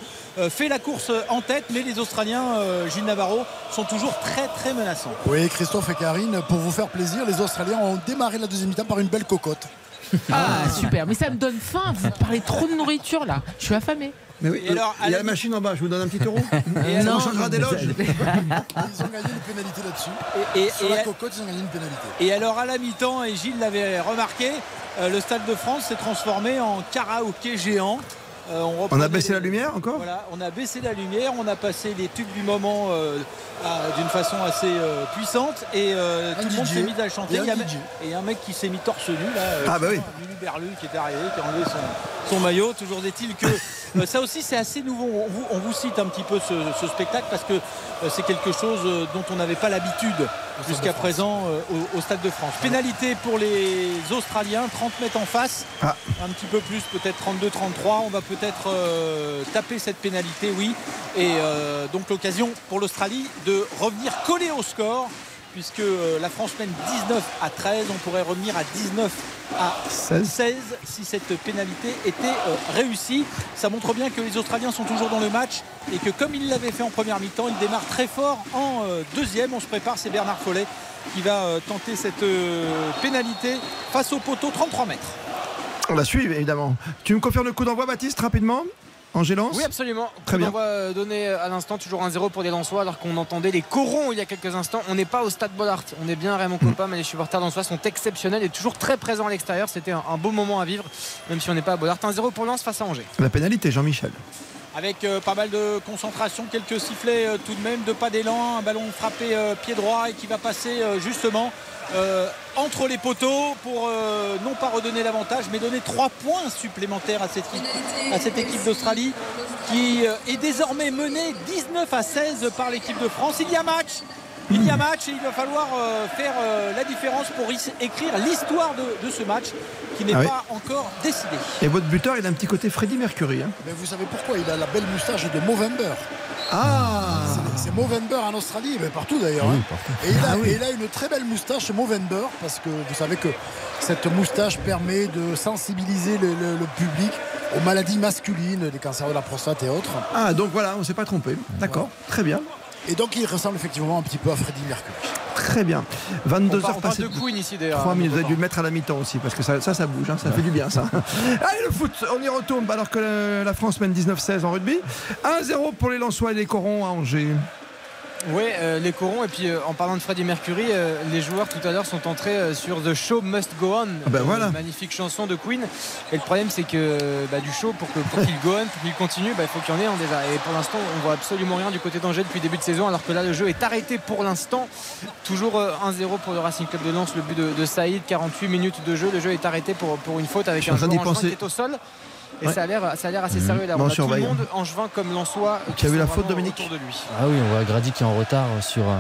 fait la course en tête, mais les Australiens, Gilles Navarro, sont toujours très, très menaçants. Oui, Christophe et Karine, pour vous faire plaisir, les Australiens ont démarré la deuxième mi-temps par une belle cocotte. Ah, super. Mais ça me donne faim. Vous parlez trop de nourriture là. Je suis affamé. Mais oui, Et alors, il y a à la machine en bas, je vous donne un petit euro. Et Ça changera des loges. Ils ont gagné une pénalité là-dessus. Et- et- Sur et- la cocotte, ils ont gagné une pénalité. Et alors à la mi-temps, et Gilles l'avait remarqué, euh, le Stade de France s'est transformé en karaoké géant. Euh, On a baissé les- la lumière encore Voilà, on a baissé la lumière, on a passé les tubes du moment euh, d'une façon assez euh, puissante et euh, tout le monde s'est mis à chanter. Et un Il y a, et un mec qui s'est mis torse nu là. euh, Ah bah oui. Lulu Berlu qui est arrivé, qui a enlevé son, son maillot. Toujours est-il que euh, ça aussi c'est assez nouveau. On vous, on vous cite un petit peu ce, ce spectacle parce que euh, c'est quelque chose euh, dont on n'avait pas l'habitude jusqu'à présent au, au Stade de France. Pénalité pour les Australiens, 30 mètres en face, Ah. un petit peu plus, peut-être 32-33. On va peut-être taper cette pénalité, oui. Et donc l'occasion pour l'Australie de revenir coller au score. Puisque euh, la France mène 19 à 13, on pourrait revenir à 19 à 16. 16 si cette pénalité était euh, réussie. Ça montre bien que les Australiens sont toujours dans le match et que comme ils l'avaient fait en première mi-temps, ils démarrent très fort en euh, deuxième. On se prépare, c'est Bernard Follet qui va tenter cette pénalité face au poteau 33 mètres. On la suit évidemment. Tu me confirmes le coup d'envoi, Baptiste, rapidement? Angélance Oui, absolument. Très bien. d'envoi, euh, donné à l'instant, toujours 1-0 pour les Lensois, alors qu'on entendait les corons il y a quelques instants. On n'est pas au stade Bollard. On est bien à Raymond Coppa, mais les supporters Lensois sont exceptionnels et toujours très présents à l'extérieur. C'était un, un beau moment à vivre, même si on n'est pas à Bollard. 1-0 pour Lens face à Angers. La pénalité, Jean-Michel. Avec euh, pas mal de concentration, quelques sifflets euh, tout de même, de pas d'élan, un ballon frappé euh, pied droit et qui va passer justement entre les poteaux pour non pas redonner l'avantage mais donner trois points supplémentaires à cette, équipe- à cette équipe d'Australie qui est désormais menée 19 à 16 par l'équipe de France. Il y a match Il y a match et il va falloir euh, faire euh, la différence pour écrire l'histoire de, de ce match qui n'est Ah oui. pas encore décidé. Et votre buteur, il a un petit côté Freddie Mercury. hein. Mais vous savez pourquoi? Il a la belle moustache de Movember. Ah C'est- Movember en Australie, mais partout d'ailleurs. Oui, hein. partout. Et, il a, Ah oui. et il a une très belle moustache Movember parce que vous savez que cette moustache permet de sensibiliser le, le- le public aux maladies masculines, les cancers de la prostate et autres. Ah, donc voilà, on ne s'est pas trompé. D'accord, très bien. Et donc il ressemble effectivement un petit peu à Freddie Mercury. Très bien. 22 On par- heures on parle passées. de Queen ici, d'ailleurs. 3 minutes, vous avez dû le mettre à la mi-temps aussi, parce que ça, ça, ça bouge, hein, ça fait du bien ça. Allez, le foot, on y retourne, alors que la France mène 19-16 en rugby. 1-0 pour les Lensois et les Corons à Angers. Oui, les corons. Et puis euh, en parlant de Freddie Mercury, euh, les joueurs tout à l'heure sont entrés euh, sur The Show Must Go On. Ah ben une. Magnifique chanson de Queen. Et le problème, c'est que bah, du show, pour que- pour qu'il go on, pour qu'il continue, bah, il faut qu'il y en ait un déjà. Et pour l'instant, on voit absolument rien du côté d'Angers depuis début de saison, alors que là, le jeu est arrêté pour l'instant. Toujours euh, 1-0 pour le Racing Club de Lens, le but de, de Saïd, 48 minutes de jeu. Le jeu est arrêté pour, pour une faute avec un joueur qui est au sol. Et Ouais. ça a l'air a assez sérieux là. Bon, On a tout le surveille. monde angevin comme lensois. Tu as qui vu sont la faute, Dominique autour de lui. Ah oui, on voit Grady qui est en retard sur euh,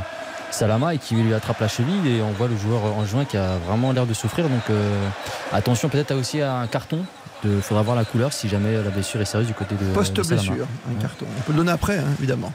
Salama et qui lui attrape la cheville et on voit le joueur en juin qui a vraiment l'air de souffrir. Donc euh, attention peut-être à aussi à un carton. Il faudra voir la couleur si jamais la blessure est sérieuse du côté de Salama. Post-blessure, un carton. On peut le donner après, hein, évidemment.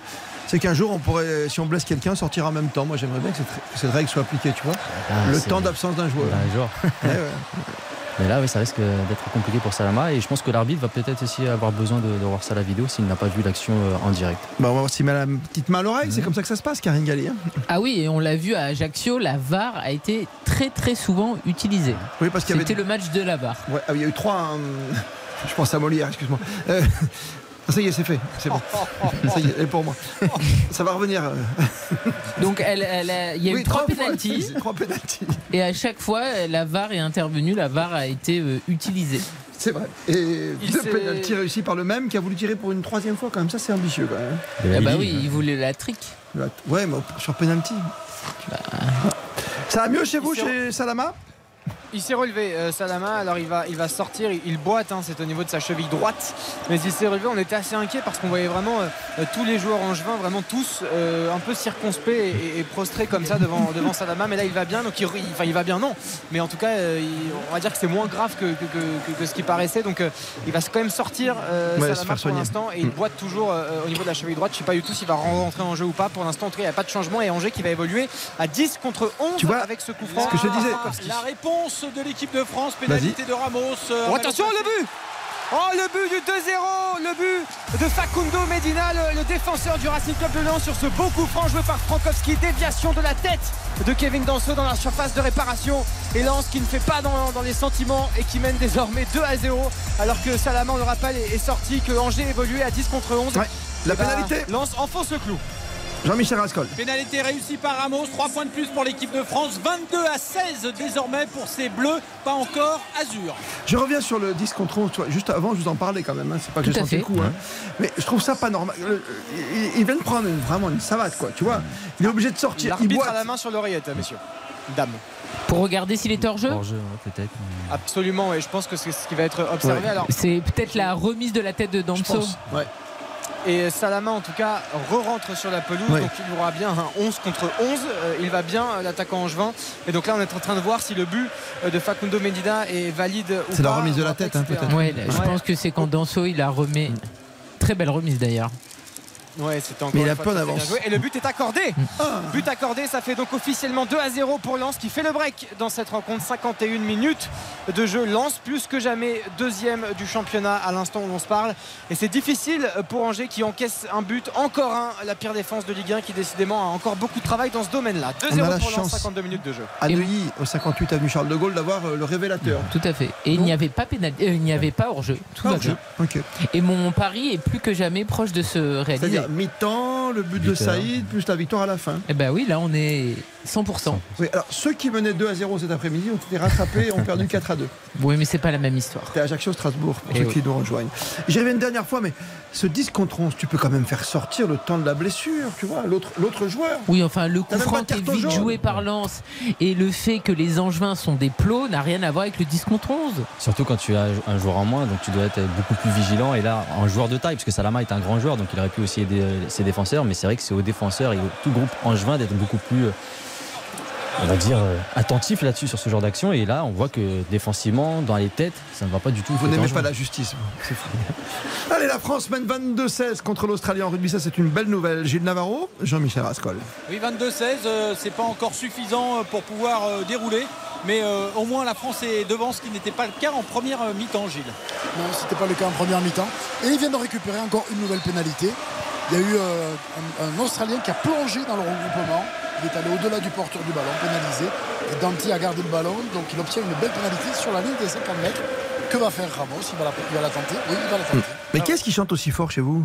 C'est qu'un jour, on pourrait, si on blesse quelqu'un, sortir en même temps. Moi, j'aimerais bien que cette, règle soit appliquée, tu vois. Ah, le temps d'absence d'un joueur. Un joueur. Ouais, ouais. Mais là, oui, ça risque d'être compliqué pour Salama et je pense que l'arbitre va peut-être aussi avoir besoin de, de voir ça à la vidéo s'il n'a pas vu l'action euh, en direct. Bah, on va voir s'il met la petite main à l'oreille. C'est comme ça que ça se passe, Karine Galli. hein. Ah oui, et on l'a vu à Ajaccio, la VAR a été très très souvent utilisée. Oui, parce qu'il y avait C'était le match de la VAR. Ouais, ah oui, il y a eu trois. hein, Je pense à Molière, excuse-moi. Euh, ça y est, c'est fait. C'est bon. Ça y est, elle est pour moi. Ça va revenir. Donc elle, elle a- il y a Oui, eu trois pénalties c'est trois pénalties. et à chaque fois la VAR est intervenue, la VAR a été euh, utilisée. C'est vrai. Et Il deux s'est- pénalties réussies par le même qui a voulu tirer pour une troisième fois quand même. Ça, c'est ambitieux quand même. Et Ah bah oui, il voulait la trick. Ouais, mais sur pénalty. Ça va mieux chez vous, chez Salama? Il s'est relevé, euh, Salama. Alors il va, il va sortir, il, il boite, hein, c'est au niveau de sa cheville droite. Mais il s'est relevé, on était assez inquiet parce qu'on voyait vraiment euh, euh, tous les joueurs angevins, vraiment tous euh, un peu circonspects et, et prostrés comme ça devant, devant Salama. Mais là il va bien, donc il, il- enfin il va bien, non. Mais en tout cas, euh, il- on va dire que c'est moins grave que, que- que- que- que ce qui paraissait. Donc euh, il va quand même sortir euh, Ouais, se Salama pour l'instant et il Mm. boite toujours euh, au niveau de la cheville droite. Je sais pas du tout s'il va rentrer en jeu ou pas. Pour l'instant, en tout cas, il n'y a pas de changement et Angers qui va évoluer à 10 contre 11 Tu vois, avec ce coup franc. ce que je te disais. La réponse de l'équipe de France, pénalité de Ramos. euh, Oh, attention le but Oh le but du 2-0 Le but de Facundo Medina le, le défenseur du Racing Club de Lens sur ce beau coup franc joué par Frankowski déviation de la tête de Kevin Danso dans la surface de réparation et Lens qui ne fait pas dans, dans les sentiments et qui mène désormais 2 à 0 alors que Salama on le rappelle est, est sorti que Angers évoluait à 10 contre 11 Ouais. La Et bah, pénalité. Lens enfonce le clou Jean-Michel Rascol. Pénalité réussie par Ramos, 3 points de plus pour l'équipe de France, 22 à 16 désormais pour ces bleus, pas encore Azur. Je reviens sur le 10 contre 11. tu vois, Juste avant, je vous en parlais quand même. hein, C'est pas que Tout j'ai à senti fait. le coup. hein. Mais je trouve ça pas normal. Le- Il, il vient de prendre une- vraiment une savate, quoi. Tu vois, il est obligé de sortir. Il boite. a la main sur l'oreillette messieurs dames Pour regarder s'il est hors jeu Hors jeu, ouais, peut-être. mais- absolument et je pense que c'est ce qui va être observé Ouais. alors C'est peut-être la remise de la tête de Je Danso. pense. Ouais. Et Salama en tout cas re-rentre sur la pelouse donc il aura bien un 11 contre 11 Euh, il va bien euh, l'attaquant angevin et donc là on est en train de voir si le but euh, de Facundo Medina est valide ou C'est la pas. remise de la tête, hein, peut-être. Ouais, je Ouais. pense que c'est quand Danso il a remis. Très belle remise d'ailleurs. Ouais, c'était encore Mais il a d'avance. joué. Et le but est accordé. Ah. But accordé, ça fait donc officiellement 2 à 0 pour Lens qui fait le break dans cette rencontre. 51 minutes de jeu. Lens plus que jamais deuxième du championnat à l'instant où on se parle. Et c'est difficile pour Angers qui encaisse un but, encore un, la pire défense de Ligue 1 qui décidément a encore beaucoup de travail dans ce domaine-là. On a la 2-0 pour Lens, chance. 52 minutes de jeu. À Neuilly, au 58 avenue Charles de Gaulle, d'avoir euh, le révélateur. Tout à fait. Et il n'y avait pas pénal... euh, il n'y avait pas hors jeu. Tout Hors jeu. Et mon pari est plus que jamais proche de se réaliser. Mi-temps, le but de. Saïd, plus la victoire à la fin. Eh ben oui, là on est 100%. Oui, alors ceux qui menaient 2 à 0 cet après-midi ont été rattrapés et ont perdu 4 à 2. Oui, mais c'est pas la même histoire. C'était Ajaccio-Strasbourg pour ceux oui. qui nous rejoignent. J'y reviens une dernière fois, mais ce 10 contre 11, tu peux quand même faire sortir le temps de la blessure, tu vois, l'autre l'autre joueur. Oui, enfin, le coup franc est vite jaune. joué par Lens et le fait que les Angevins sont des plots n'a rien à voir avec le 10 contre 11. Surtout quand tu as un joueur en moins, donc tu dois être beaucoup plus vigilant. Et là, un joueur de taille, parce que Salama est un grand joueur, donc il aurait pu aussi aider ses défenseurs. défenseurs, mais c'est vrai que c'est aux défenseurs et au tout groupe angevin d'être beaucoup plus, euh, on va dire, euh, attentif là-dessus sur ce genre d'action. Et là, on voit que défensivement, dans les têtes, ça ne va pas du tout. Vous n'aimez pas la justice, fou. Allez, la France mène 22-16 contre l'Australie en rugby, ça c'est une belle nouvelle. Gilles Navarro, Jean-Michel Rascol. Oui, 22-16, euh, c'est pas encore suffisant euh, pour pouvoir euh, dérouler. Mais euh, au moins la France est devant, ce qui n'était pas le cas en première euh, mi-temps, Gilles. Non, c'était pas le cas en première mi-temps. Et ils viennent de récupérer encore une nouvelle pénalité. Il y a eu euh, un, un Australien qui a plongé dans le regroupement. Il est allé au-delà du porteur du ballon, pénalisé. Et Danti a gardé le ballon, donc il obtient une belle pénalité sur la ligne des 50 mètres. Que va faire Ramos? Il va, la, il va la tenter. Oui, il va la tenter. Mais qu'est-ce qui chante aussi fort chez vous?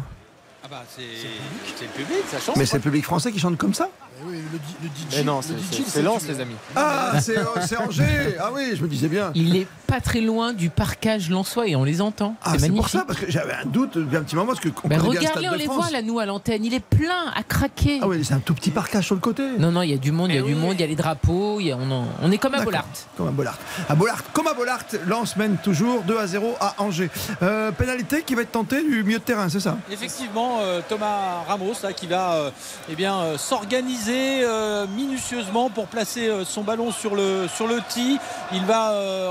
Ah bah c'est le public, ça chante. Mais c'est le public français qui chante comme ça? Eh oui, le, DJ. Mais non, c'est- Lens, les amis. Ah, c'est c'est Angers Ah oui, je me disais bien. Il est pas très loin du parcage Lensois et on les entend. Ah, c'est pour ça, parce que j'avais un doute depuis un petit moment, parce que on Ben, regardez, on les France. voit là, nous, à l'antenne. Il est plein, à craquer. Ah oui, c'est un tout petit parcage sur le côté. Non, non, il y a du monde, il y a Eh du monde, il y a les drapeaux, il y a- on, en- on est comme à. Bollard. Comme à Bollard. À Bollard, comme à Bollard, Lens mène toujours 2 à 0 à Angers. Euh, pénalité qui va être tentée du milieu de terrain, c'est ça? Effectivement, euh, Thomas Ramos là, qui va euh, eh bien, euh, s'organiser euh, minutieusement pour placer euh, son ballon sur le, sur le tee. Il va euh,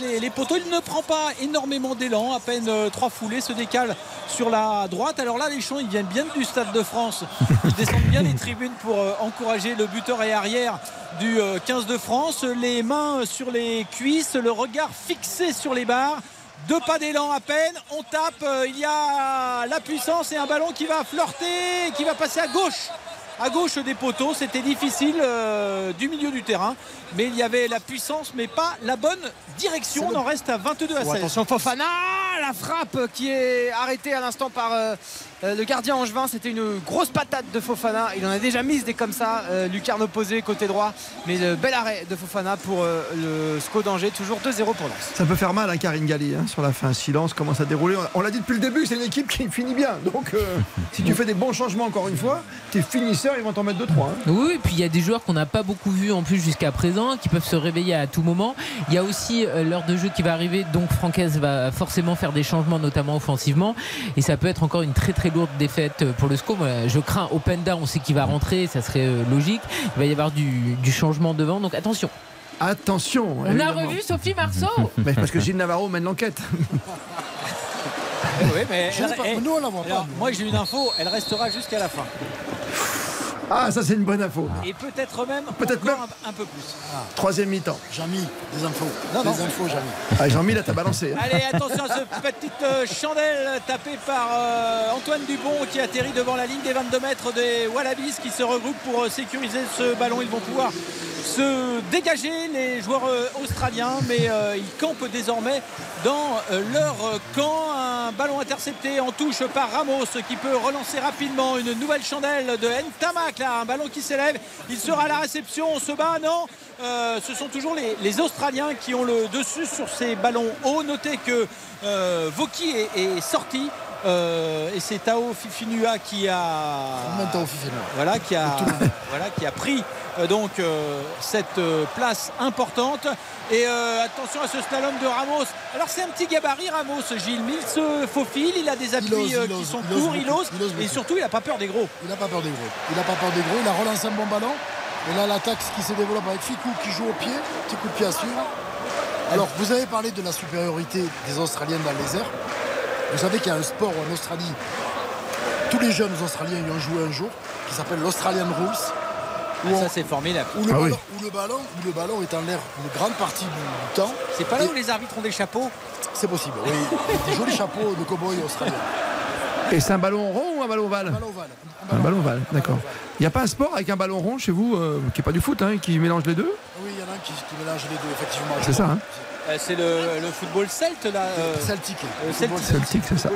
les, poteaux. Il ne prend pas énormément d'élan, à peine euh, trois foulées, se décale sur la droite. Alors là, les champs, ils viennent bien du Stade de France. Ils descendent bien les tribunes pour euh, encourager le buteur et arrière du euh, 15 de France. Les mains sur les cuisses, le regard fixé sur les barres. Deux pas d'élan à peine, on tape, euh, il y a la puissance et un ballon qui va flirter, qui va passer à gauche. À gauche des poteaux, c'était difficile euh, du milieu du terrain, mais il y avait la puissance, mais pas la bonne direction. On en reste à 22 à Oh, 16. attention Fofana, la frappe qui est arrêtée à l'instant par euh, euh, le gardien angevin. C'était une grosse patate de Fofana. Il en a déjà mis des comme ça. Euh, Lucarne opposé côté droit, mais le bel arrêt de Fofana pour euh, le SCO d'Angers. Toujours 2-0 pour Lens. Ça peut faire mal à Karine Galli hein, sur la fin. Silence commence à dérouler. On l'a dit depuis le début, c'est une équipe qui finit bien. Donc, euh, si tu fais des bons changements encore une fois, tes finisseurs, ils vont t'en mettre 2-3. hein. Oui, et puis il y a des joueurs qu'on n'a pas beaucoup vus en plus jusqu'à présent, qui peuvent se réveiller à tout moment. Il y a aussi euh, l'heure de jeu qui va arriver, donc Francaise va forcément faire des changements, notamment offensivement. Et ça peut être encore une très très lourde défaite euh, pour le SCO. Moi, je crains Openda, on sait qu'il va rentrer, ça serait euh, logique. Il va y avoir du, du changement devant, donc attention. Attention. On a revu Sophie Marceau Mais parce que Gilles Navarro mène l'enquête. Oui, mais nous, on la voit alors, pas. moi j'ai une info, elle restera jusqu'à la fin. Ah, ça c'est une bonne info. Et peut-être même Peut-être encore même- un, un peu plus. Troisième mi-temps. Jean-Mi, des infos. Non, des non. infos, Jean-Mi. Ah, Jean-Mi, là, t'as balancé. hein. Allez, attention à cette petite euh, chandelle tapée par euh, Antoine Dupont qui atterrit devant la ligne des 22 mètres des Wallabies qui se regroupent pour euh, sécuriser ce ballon. Ils vont pouvoir se dégager les joueurs euh, australiens, mais euh, ils campent désormais dans euh, leur camp. Un ballon intercepté en touche par Ramos qui peut relancer rapidement une nouvelle chandelle de Ntamak. Là, un ballon qui s'élève. Il sera à la réception. On se bat, non Euh, Ce sont toujours les, Australiens qui ont le dessus sur ces ballons hauts. Notez que euh, Voki est sorti. Euh, et c'est Tao Fifinua qui a Même Tao Fifinua. voilà qui a voilà qui a pris euh, donc euh, cette place importante et attention à ce slalom de Ramos alors c'est un petit gabarit Ramos Gilles mais il se faufile il a des appuis ose, qui ose, sont il courts il ose il ose et surtout il n'a pas peur des gros Il n'a pas peur des gros. Il n'a pas peur des gros. Il a relancé un bon ballon. Et là, l'attaque qui se développe avec Ficou qui joue au pied. Petit coup de pied à suivre. Alors, vous avez parlé de la supériorité des Australiens dans les airs. Vous savez qu'il y a un sport en Australie. Tous les jeunes Australiens y ont joué un jour, qui s'appelle l'Australian Rules. Ah, Où, ça c'est formidable où le Ah oui. ballon, où le ballon- où le ballon est en l'air une grande partie du, temps. c'est pas là Et où les arbitres ont des chapeaux C'est possible, oui. Des jolis chapeaux de cow-boy australiens. Et c'est un ballon rond ou un ballon ovale Un ballon ovale. Un ballon ovale, d'accord. Il n'y a pas un sport avec un ballon rond chez vous, euh, qui n'est pas du foot, hein, qui mélange les deux Oui, il y en a un qui, qui mélange les deux, effectivement. C'est ça, hein c'est le, le football celte là euh, Celtic. euh, Celtic. Celtic, c'est ça.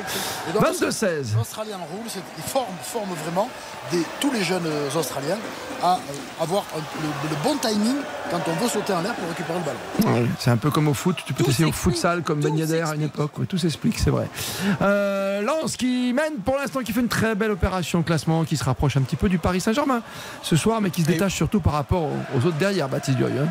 Et donc, 22-16. L'Australian Rule, c'est- il forme, forme vraiment des, tous les jeunes euh, Australiens à euh, avoir un- le, le bon timing quand on veut sauter en l'air pour récupérer le ballon. Ouais, C'est un peu comme au foot, tu peux essayer au futsal comme Ben Yedder à une époque, ouais, tout s'explique, c'est vrai. Euh, Lens qui mène pour l'instant, qui fait une très belle opération au classement, qui se rapproche un petit peu du Paris Saint-Germain ce soir, mais qui se détache surtout par rapport aux, aux autres derrière, Baptiste Durieux.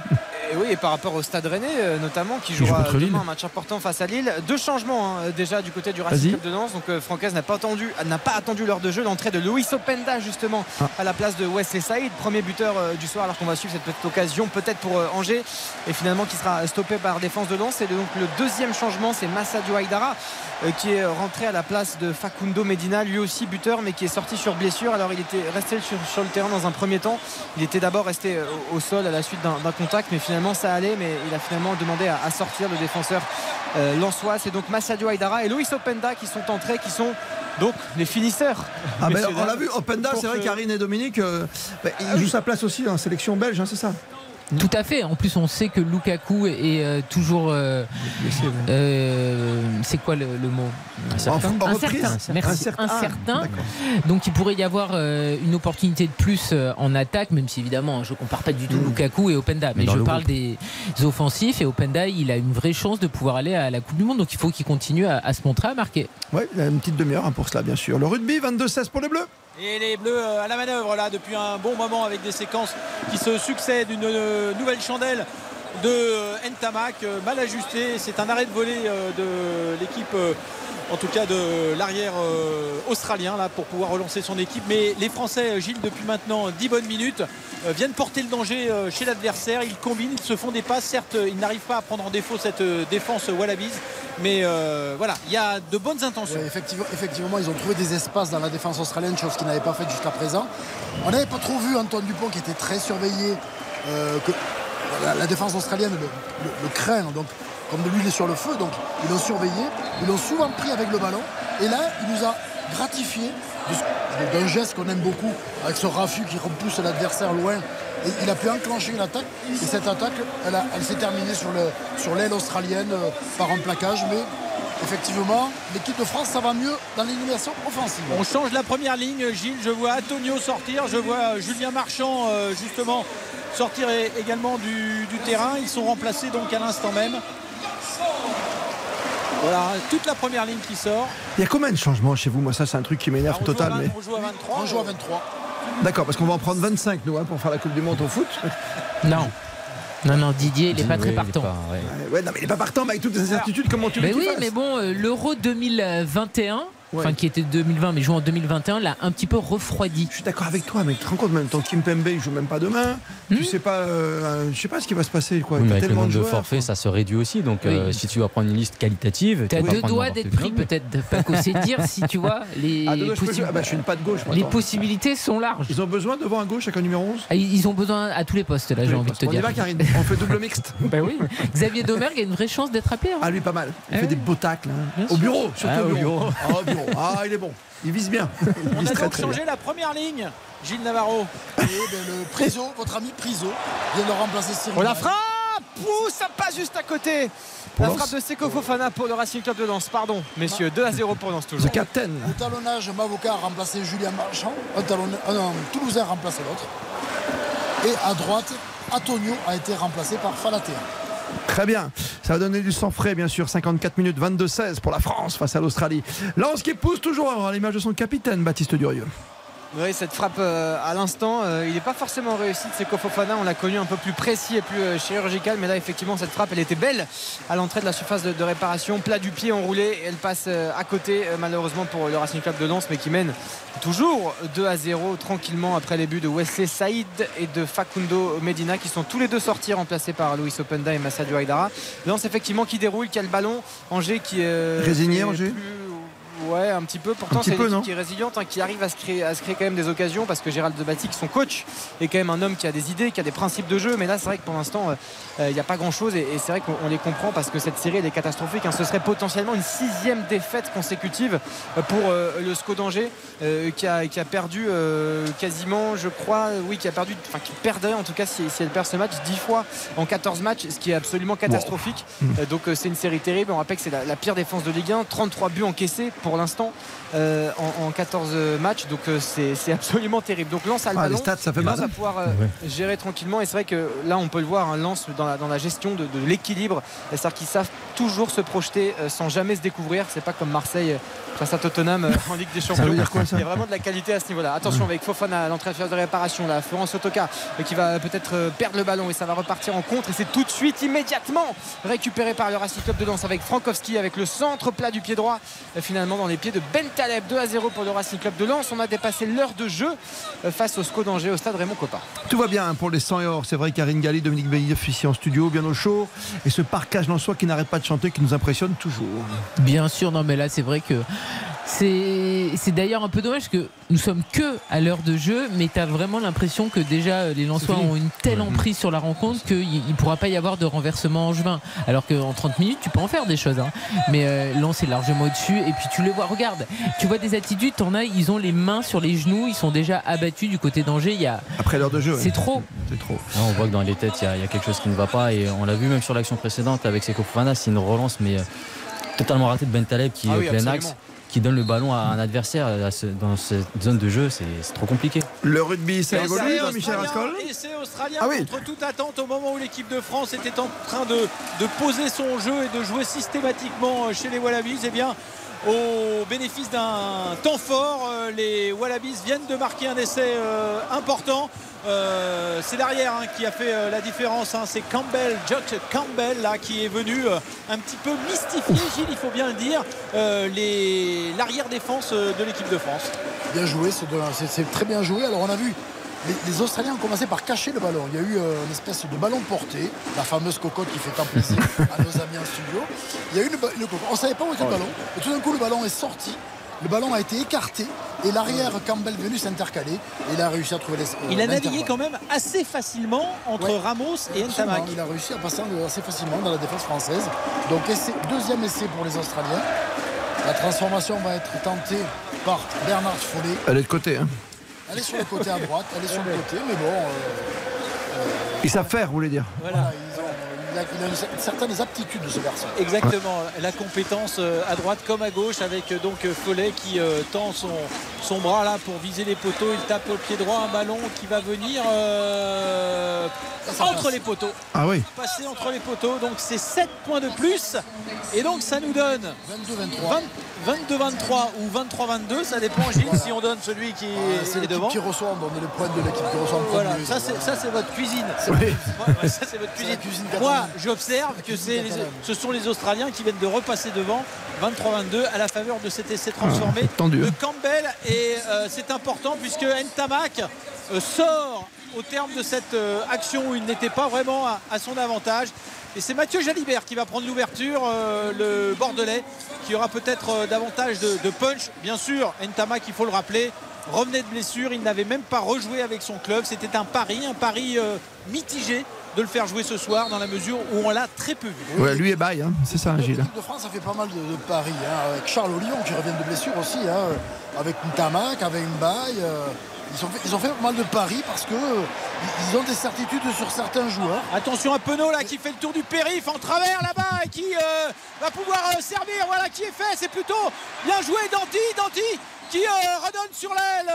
et oui, et par rapport au Stade Rennais euh, notamment qui jouera joue demain un match important face à Lille. Deux changements hein, déjà du côté du. Racing Club de Lens. Donc euh, Francaise n'a pas attendu, n'a pas attendu l'heure de jeu. L'entrée de Luis Openda justement Ah. à la place de Wesley Saïd, premier buteur euh, du soir. Alors qu'on va suivre cette petite occasion peut-être pour euh, Angers et finalement qui sera stoppé par défense de Lens. Et donc le deuxième changement, c'est Massadio Haïdara euh, qui est rentré à la place de Facundo Medina, lui aussi buteur, mais qui est sorti sur blessure. Alors il était resté sur, sur le terrain dans un premier temps. Il était d'abord resté au, au sol à la suite d'un d'un contact, mais finalement ça allait. Mais il a finalement demandé à, à sortir le défenseur euh, lensois. C'est donc Massadio Haïdara et Luis Openda qui sont entrés, qui sont donc les finisseurs. Ah ben, on l'a vu, Openda, c'est vrai, que- Karine et Dominique, euh, ben, il joue sa place aussi en sélection belge, hein, c'est ça? Tout à fait. En plus, on sait que Lukaku est euh, toujours. euh, euh, c'est quoi le, le mot Incertain. En- en Incertain. Merci. Incertain. Ah, Incertain. Donc, il pourrait y avoir euh, une opportunité de plus euh, en attaque, même si évidemment, je compare pas du tout Lukaku et Openda, mais, je le parle groupe. des offensifs et Openda, il a une vraie chance de pouvoir aller à la Coupe du Monde. Donc, il faut qu'il continue à, à se montrer, à marquer. Oui, une petite demi-heure hein, pour cela, bien sûr. Le rugby, 22-16 pour les Bleus. Et les Bleus euh, à la manœuvre là depuis un bon moment avec des séquences qui se succèdent. Une euh, nouvelle chandelle de euh, Ntamak mal ajustée. C'est un arrêt de volée de l'équipe. En tout cas de l'arrière euh, australien là pour pouvoir relancer son équipe. Mais les Français, euh, Gilles, depuis maintenant 10 bonnes minutes, euh, viennent porter le danger chez l'adversaire. Ils combinent, ils se font des passes. Certes, ils n'arrivent pas à prendre en défaut cette défense Wallabies. Mais voilà, il y a de bonnes intentions. Effectivement, ils ont trouvé des espaces dans la défense australienne, chose qu'ils n'avaient pas faite jusqu'à présent. On n'avait pas trop vu Antoine Dupont qui était très surveillé, la, défense australienne le, le- le craint, donc comme de l'huile sur le feu, donc ils l'ont surveillé, ils l'ont souvent pris avec le ballon, et là il nous a gratifié d'un geste qu'on aime beaucoup, avec ce raffut qui repousse l'adversaire loin. Et il a pu enclencher une attaque, et cette attaque, elle, s'est terminée sur le- sur l'aile australienne euh, par un plaquage, mais effectivement, l'équipe de France, ça va mieux dans l'élimination offensive. On change la première ligne, Gilles. Je vois Antonio sortir, je vois Julien Marchand euh, justement sortir également du, du terrain. Ils sont remplacés donc à l'instant même. Voilà, toute la première ligne qui sort. Il y a combien de changements chez vous Moi, ça, c'est un truc qui m'énerve total. 20, Mais... on joue à 23. On joue à 23. D'accord, parce qu'on va en prendre 25, nous, hein, pour faire la Coupe du Monde au foot. Non. Non, non, Didier, il n'est pas très il partant. pas- ouais. Ouais, non, mais il n'est pas partant, mais avec toutes ces incertitudes, comment tu veux Mais oui, mais bon, euh, l'Euro 2021, enfin qui était 2020, mais joué en 2021, l'a un petit peu refroidi. Je suis d'accord avec toi, mais tu te rends compte, même temps Kim Pembe, il joue même pas demain. Tu sais pas, euh, je sais pas ce qui va se passer, quoi. Oui, mais avec le nombre de joueurs, forfaits, ça se réduit aussi. Donc, euh, si tu dois prendre une liste qualitative, T'as tu vas deux doigts d'être pris peut-être, de Paco. C'est dire si tu vois les, Ah, je. Ah bah, je suis une patte gauche. moi, les attends. possibilités sont larges. Ils ont besoin devant un gauche avec un numéro 11 Ah, Ils ont besoin à tous les postes là, j'ai envie de te On y dire. va, Karine. On fait double mixte. Ben oui. Xavier Domergue a une vraie chance d'être appelé. hein. Ah, lui, pas mal. Il Ah fait des beaux tacles. hein. Bien Au bureau, surtout Ah, au au bureau. Ah, il est bon. Il vise bien. Il On a très, donc très changé bien. la première ligne. Gilles Navarro. Et ben, le Priso, votre ami Priso, vient de remplacer Cyril. Oh la frappe Ouh, ça passe juste à côté Pour La frappe de Seko Fofana pour le Racing Club de Lens. Pardon, messieurs, 2 à 0 pour Lens toujours. The Captain. Au talonnage, Mavoka a remplacé Julien Marchand. Un, un, un Toulousain a remplacé l'autre. Et à droite, Antonio a été remplacé par Falatea. Très bien. Ça va donner du sang frais, bien sûr. 54 minutes 22-16 pour la France face à l'Australie. Lance qui pousse toujours à l'image de son capitaine, Baptiste Durieux. Oui, cette frappe euh, à l'instant, euh, il n'est pas forcément réussi de Seko Fofana. On l'a connu un peu plus précis et plus euh, chirurgical. Mais là, effectivement, cette frappe, elle était belle à l'entrée de la surface de, de réparation. Plat du pied enroulé. Elle passe à côté, malheureusement, pour le Racing Club de Lens, mais qui mène toujours 2 à 0 tranquillement après les buts de Wesley Saïd et de Facundo Medina qui sont tous les deux sortis remplacés par Luis Openda et Massadio Haïdara. Lens, effectivement, qui déroule, qui a le ballon. Angers qui. euh, Résigné, Angers plus- Ouais, un petit peu. Pourtant, c'est une équipe qui est résiliente, hein, qui arrive à se, créer, à se créer quand même des occasions parce que Gérald de Batic, son coach, est quand même un homme qui a des idées, qui a des principes de jeu. Mais là, c'est vrai que pour l'instant, euh, euh, il n'y a pas grand chose et, et c'est vrai qu'on on les comprend parce que cette série, elle est catastrophique. hein. Ce serait potentiellement une sixième défaite consécutive euh, pour euh, le SCO d'Angers euh, qui, a, qui a perdu quasiment, je crois, oui, qui a perdu, enfin qui perdrait en tout cas si, si elle perd ce match 10 fois en 14 matchs, ce qui est absolument catastrophique. Euh, donc c'est une série terrible. On rappelle que c'est la, la pire défense de Ligue 1, 33 buts encaissés pour l'instant euh, en, en 14 matchs. Donc euh, c'est absolument terrible. Donc Lens a le Ah, les ballon. stats, ça fait mal. va pouvoir euh, gérer tranquillement. Et c'est vrai que là, on peut le voir, un Lens dans la, dans la gestion de, de l'équilibre. C'est-à-dire qu'ils savent toujours se projeter euh, sans jamais se découvrir. C'est pas comme Marseille face à Tottenham euh, en Ligue des Ça Champions. veut dire quoi, ça Il y a vraiment de la qualité à ce niveau-là. Attention avec Fofana, l'entrée de réparation. Là, Florence Otoka qui va peut-être perdre le ballon et ça va repartir en contre. Et c'est tout de suite, immédiatement récupéré par le Racing Club de Lens avec Frankowski avec le centre plat du pied droit. Finalement, dans les pieds de Ben Taleb, 2 à 0 pour le Racing Club de Lens. On a dépassé l'heure de jeu euh, face au SCO d'Angers au stade Raymond Coppa. Tout va bien pour les 100 et or. C'est vrai, Karine Galli, Dominique Veilleuf ici en studio, bien au chaud. Et ce parcage soi qui n'arrête pas de chanter, qui nous impressionne toujours. Bien sûr, non, mais là, c'est vrai que c'est d'ailleurs un peu dommage que nous sommes que à l'heure de jeu, mais tu as vraiment l'impression que déjà euh, les Lensois ont une telle emprise sur la rencontre qu'il ne pourra pas y avoir de renversement en juin. Alors qu'en 30 minutes, tu peux en faire des choses. hein. Mais euh, Lens est largement au-dessus. Et puis tu le vois, regarde, tu vois des attitudes, t'en as, ils ont les mains sur les genoux, ils sont déjà abattus du côté d'Angers. Il y a... Après l'heure de jeu. C'est trop. C'est trop. Là, on voit que dans les têtes, il y, a- il y a quelque chose qui ne va pas. Et on l'a vu même sur l'action précédente avec Seko Fofana, c'est une relance, mais euh, totalement ratée de Ben Taleb qui Ah est oui, au plein axe, qui donne le ballon à un adversaire à ce- dans cette zone de jeu. C'est trop compliqué. Le rugby, ça évolue, c'est hein, Michel Rascol Et c'est australien Ah oui. contre toute attente au moment où l'équipe de France était en train de, de poser son jeu et de jouer systématiquement euh, chez les Wallabies. Eh bien, au bénéfice d'un temps fort, euh, les Wallabies viennent de marquer un essai euh, important. Euh, c'est l'arrière hein, qui a fait euh, la différence. hein. C'est Campbell, Jock Campbell là qui est venu euh, un petit peu mystifier, Gilles, il faut bien le dire, les- l'arrière défense euh, de l'équipe de France. Bien joué, c'est très bien joué. Alors on a vu, les, les Australiens ont commencé par cacher le ballon. Il y a eu euh, une espèce de ballon porté, la fameuse cocotte qui fait tant plaisir à nos amis en studio. Il y a eu une, ba- une cocotte. On ne savait pas où était le ballon. Et tout d'un coup, le ballon est sorti. Le ballon a été écarté et l'arrière Campbell venu s'intercaler. Et il a réussi à trouver les. euh, Il a navigué quand même assez facilement entre Ouais. Ramos et Ntamak. Il a réussi à passer assez facilement dans la défense française. Donc essai- deuxième essai pour les Australiens. La transformation va être tentée par Bernard Follet. Elle est de côté. Hein. Elle est sur le côté à droite, elle est sur le côté, mais bon. euh, Ils savent faire, vous voulez dire Voilà. ils ont- il, a, il a une- certaines aptitudes de ce garçon. Exactement, la compétence euh, à droite comme à gauche avec euh, donc euh, Follet qui euh, tend son, son bras là pour viser les poteaux. Il tape au pied droit un ballon qui va venir euh, entre passe. les poteaux. Ah oui. Passer entre les poteaux, donc c'est 7 points de plus. Et donc ça nous donne 22-23. 22-23 ou 23-22, ça dépend Gilles si on donne celui qui Ah, est l'équipe devant. qui reçoit, on donne les points de l'équipe qui reçoit Voilà, ça c'est, votre cuisine. Oui. Ouais, ça c'est votre cuisine. cuisine Moi, j'observe que c'est ce sont les Australiens qui viennent de repasser devant 23-22 à la faveur de cet essai transformé Ah, tendu, de. Campbell. Et euh, c'est important puisque Ntamak euh, sort au terme de cette euh, action où il n'était pas vraiment à, à son avantage. Et c'est Mathieu Jalibert qui va prendre l'ouverture, euh, le Bordelais, qui aura peut-être euh, davantage de, de punch. Bien sûr, Ntamak, il faut le rappeler, revenait de blessure, il n'avait même pas rejoué avec son club. C'était un pari, un pari euh, mitigé de le faire jouer ce soir dans la mesure où on l'a très peu vu. Ouais, lui est bail, hein. c'est ça, Gilles. L'équipe de France a fait pas mal de, de paris, hein, avec Charles Ollion qui revient de blessure aussi, hein, avec Ntamak, avec Mbaye. Ils, ont fait, ils ont fait pas mal de paris parce que euh, ils ont des certitudes sur certains joueurs. Attention à Penaud là qui fait le tour du périph en travers là-bas et qui euh, va pouvoir euh, servir. Voilà qui est fait. C'est plutôt bien joué Danti. Danti qui euh, redonne sur l'aile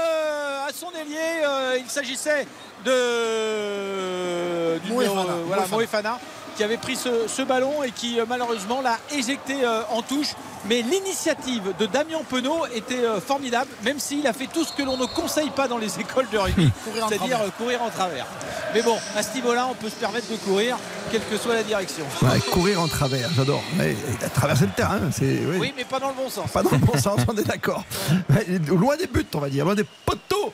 à son ailier. Il s'agissait de du Moefana, numéro, voilà, Moefana. Moefana, qui avait pris ce, ce ballon et qui malheureusement l'a éjecté en touche. Mais l'initiative de Damien Penaud était euh, formidable, même s'il a fait tout ce que l'on ne conseille pas dans les écoles de rugby, c'est-à-dire euh, courir en travers. Mais bon, à ce niveau-là, on peut se permettre de courir, quelle que soit la direction. Ouais, courir en travers, j'adore. Mais il a traversé le terrain, c'est. oui. Oui, mais pas dans le bon sens. Pas dans le bon sens, on est d'accord. Loin des buts, on va dire, loin des poteaux.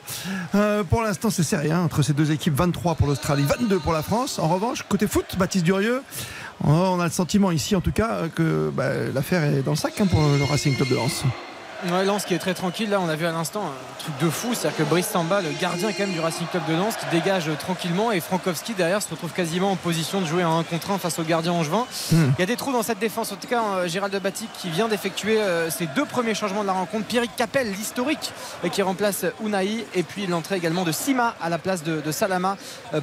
Euh, pour l'instant, c'est serré hein, entre ces deux équipes. 23 pour l'Australie, 22 pour la France. En revanche, côté foot, Baptiste Durieux, on a le sentiment ici, en tout cas, que bah, l'affaire est dans le sac hein, pour le Racing Club de Lens. Ouais, Lens qui est très tranquille. Là, on a vu à l'instant un truc de fou. C'est-à-dire que Brice Samba, le gardien quand même du Racing Club de Lens, qui dégage euh, tranquillement. Et Frankowski derrière se retrouve quasiment en position de jouer en 1 contre 1 face au gardien angevin. Hmm. Il y a des trous dans cette défense. En tout cas, euh, Gérald Batic qui vient d'effectuer euh, ses deux premiers changements de la rencontre. Pierrick Capel, l'historique, qui remplace Unai. Et puis l'entrée également de Sima à la place de, de Salama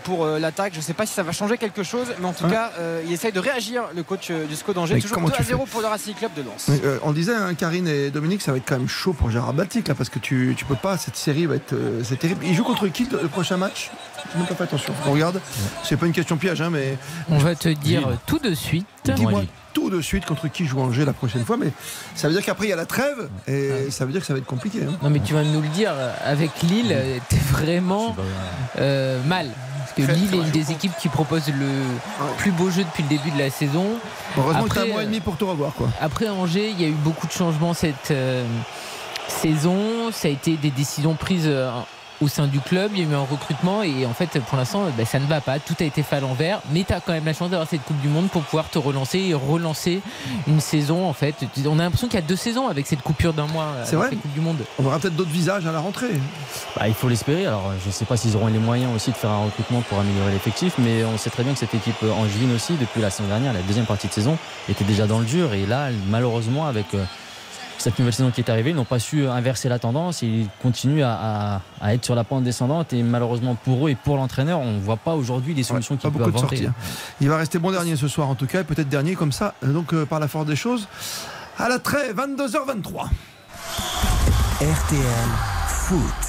pour l'attaque. Je ne sais pas si ça va changer quelque chose. Mais en tout cas, euh, il essaye de réagir, le coach du SCO d'Angers. Toujours comment 2 à tu 0 fais pour le Racing Club de Lens. Euh, on disait, hein, Karine et Dominique, ça va être quand même chaud pour Gérard Baltic là, parce que tu, tu peux pas. Cette série va être, euh, c'est terrible. Il joue contre qui le prochain match? Je n'ai pas fait attention. On regarde. C'est pas une question piège, hein, mais On va te dire tout de suite. dis-moi tout de suite contre qui joue Angers la prochaine fois. Mais ça veut dire qu'après il y a la trêve et ça veut dire que ça va être compliqué. hein. Non mais tu vas nous le dire, avec Lille, t'es vraiment euh, mal. Parce que Lille est une des équipes qui propose le plus beau jeu depuis le début de la saison. Heureusement que t'as un Après, mois et demi pour te revoir quoi. Après Angers, il y a eu beaucoup de changements cette euh, saison. Ça a été des décisions prises euh, au sein du club. Il y a eu un recrutement et en fait, pour l'instant, bah, ça ne va pas. Tout a été fait à l'envers. Mais tu as quand même la chance d'avoir cette Coupe du Monde pour pouvoir te relancer et relancer une saison. En fait, on a l'impression qu'il y a deux saisons avec cette coupure d'un mois. C'est vrai la Coupe du Monde. On aura peut-être d'autres visages à la rentrée. Bah, il faut l'espérer. Alors, je ne sais pas s'ils auront les moyens aussi de faire un recrutement pour améliorer l'effectif, mais on sait très bien que cette équipe angevine aussi, depuis la saison dernière, la deuxième partie de saison, était déjà dans le dur. Et là, malheureusement, avec euh, cette nouvelle saison qui est arrivée, ils n'ont pas su inverser la tendance. Ils continuent à, à- à être sur la pente descendante. Et malheureusement pour eux et pour l'entraîneur, on ne voit pas aujourd'hui les solutions Pas qu'ils peuvent beaucoup de inventer. sorties. hein. Il va rester bon dernier ce soir en tout cas, et peut-être dernier comme ça, euh, donc euh, par la force des choses. À la trêve, 22h23. RTL Foot.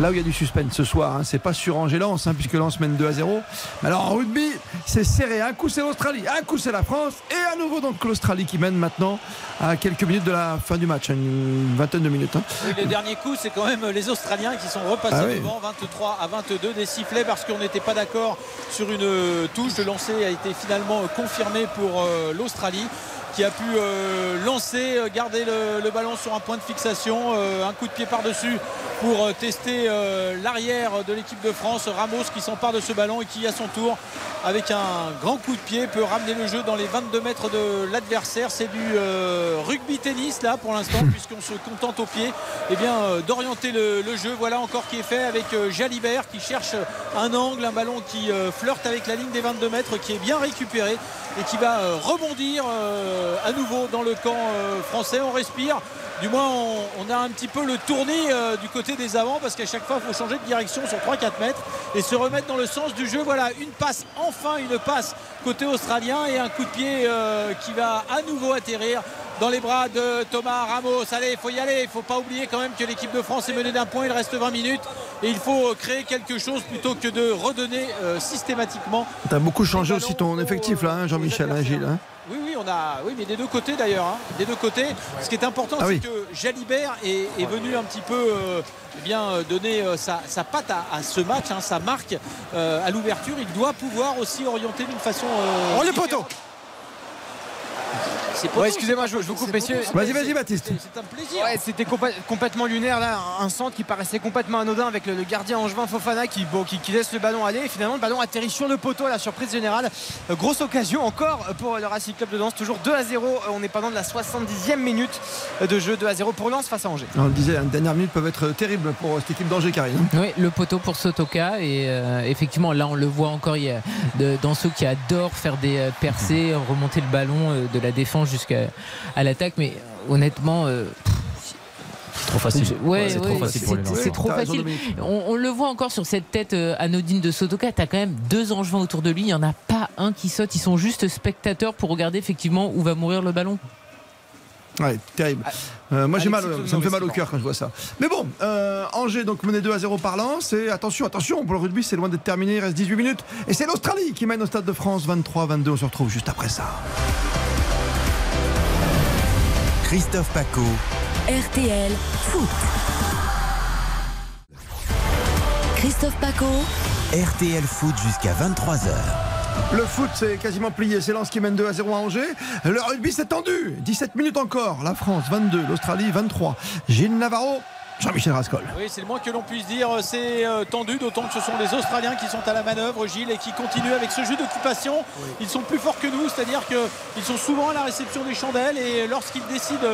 Là où il y a du suspense ce soir, hein, c'est pas sur Angers-Lens, hein, puisque Lens mène 2 à 0. Mais alors en rugby, c'est serré. Un coup c'est l'Australie, un coup c'est la France, et à nouveau donc l'Australie qui mène maintenant à quelques minutes de la fin du match, hein, une vingtaine de minutes. hein. Le dernier coup, c'est quand même les Australiens qui sont repassés Ah oui. devant 23 à 22 des sifflets parce qu'on n'était pas d'accord sur une touche. Le lancer a été finalement confirmé pour euh, l'Australie qui a pu euh, lancer, euh, garder le, le ballon sur un point de fixation, euh, un coup de pied par-dessus pour tester euh, l'arrière de l'équipe de France. Ramos qui s'empare de ce ballon et qui à son tour, avec un grand coup de pied, peut ramener le jeu dans les 22 mètres de l'adversaire. C'est du rugby tennis là pour l'instant puisqu'on se contente au pied eh bien, d'orienter le, le jeu. Voilà encore qui est fait avec Jalibert qui cherche un angle, un ballon qui flirte avec la ligne des 22 mètres, qui est bien récupéré et qui va rebondir euh, à nouveau dans le camp euh, français. On respire. Du moins, on, on a un petit peu le tournis euh, du côté des avants parce qu'à chaque fois, il faut changer de direction sur 3-4 mètres et se remettre dans le sens du jeu. Voilà, une passe, enfin une passe côté australien et un coup de pied euh, qui va à nouveau atterrir dans les bras de Thomas Ramos. Allez, il faut y aller. Il ne faut pas oublier quand même que l'équipe de France est menée d'un point. Il reste 20 minutes et il faut créer quelque chose plutôt que de redonner euh, systématiquement. T'as beaucoup changé aussi ton effectif là, hein, Jean-Michel, hein, Gilles. hein. On a, oui, mais des deux côtés d'ailleurs. hein. Des deux côtés. Ce qui est important, Ah c'est oui. que Jalibert est, est venu un petit peu euh, eh bien, euh, donner euh, sa, sa patte à, à ce match, hein, sa marque euh, à l'ouverture. Il doit pouvoir aussi orienter d'une façon. Oh, les poteaux Ouais, excusez-moi, je, je vous coupe, messieurs. Vas-y, vas-y, Baptiste. C'est un plaisir. Ouais, c'était compa- complètement lunaire là, un- centre qui paraissait complètement anodin avec le, le gardien Angevin Fofana qui, bon, qui, qui laisse le ballon aller et finalement le ballon atterrit sur le poteau à la surprise générale. Euh, grosse occasion encore pour le Racing Club de Lens, toujours 2 à 0. Euh, On est pendant de la 70e minute de jeu 2 à 0 pour Lens face à Angers. On le disait, les dernières minutes peuvent être terribles pour cette équipe d'Angers, Karine. Oui, le poteau pour Sotoka et euh, effectivement là on le voit encore il y a de- dans ceux qui adorent faire des euh, percées, remonter le ballon euh, de la défense jusqu'à à l'attaque, mais honnêtement. euh, Trop facile. Ouais, c'est ouais, trop facile pour les c'est- trop facile. On, on le voit encore sur cette tête euh, anodine de Sotoka. T'as quand même deux angevins autour de lui. Il n'y en a pas un qui saute. Ils sont juste spectateurs pour regarder effectivement où va mourir le ballon. Ouais, terrible. Euh, moi j'ai mal, ça me fait mal au cœur quand je vois ça. Mais bon, euh, Angers donc mené 2 à 0 par Lens. Et attention, attention, pour le rugby c'est loin d'être terminé, il reste 18 minutes. Et c'est l'Australie qui mène au Stade de France 23-22. On se retrouve juste après ça. Christophe Paco. RTL Foot. Christophe Paco. RTL Foot jusqu'à 23h. Le foot c'est quasiment plié, c'est Lens qui mène 2 à 0 à Angers. Le rugby s'est tendu, 17 minutes encore. La France 22, l'Australie 23. Gilles Navarro, Jean-Michel Rascol. Oui, c'est le moins que l'on puisse dire. C'est euh, tendu, d'autant que ce sont les Australiens qui sont à la manœuvre, Gilles, et qui continuent avec ce jeu d'occupation. Ils sont plus forts que nous, c'est-à-dire qu'ils sont souvent à la réception des chandelles et lorsqu'ils décident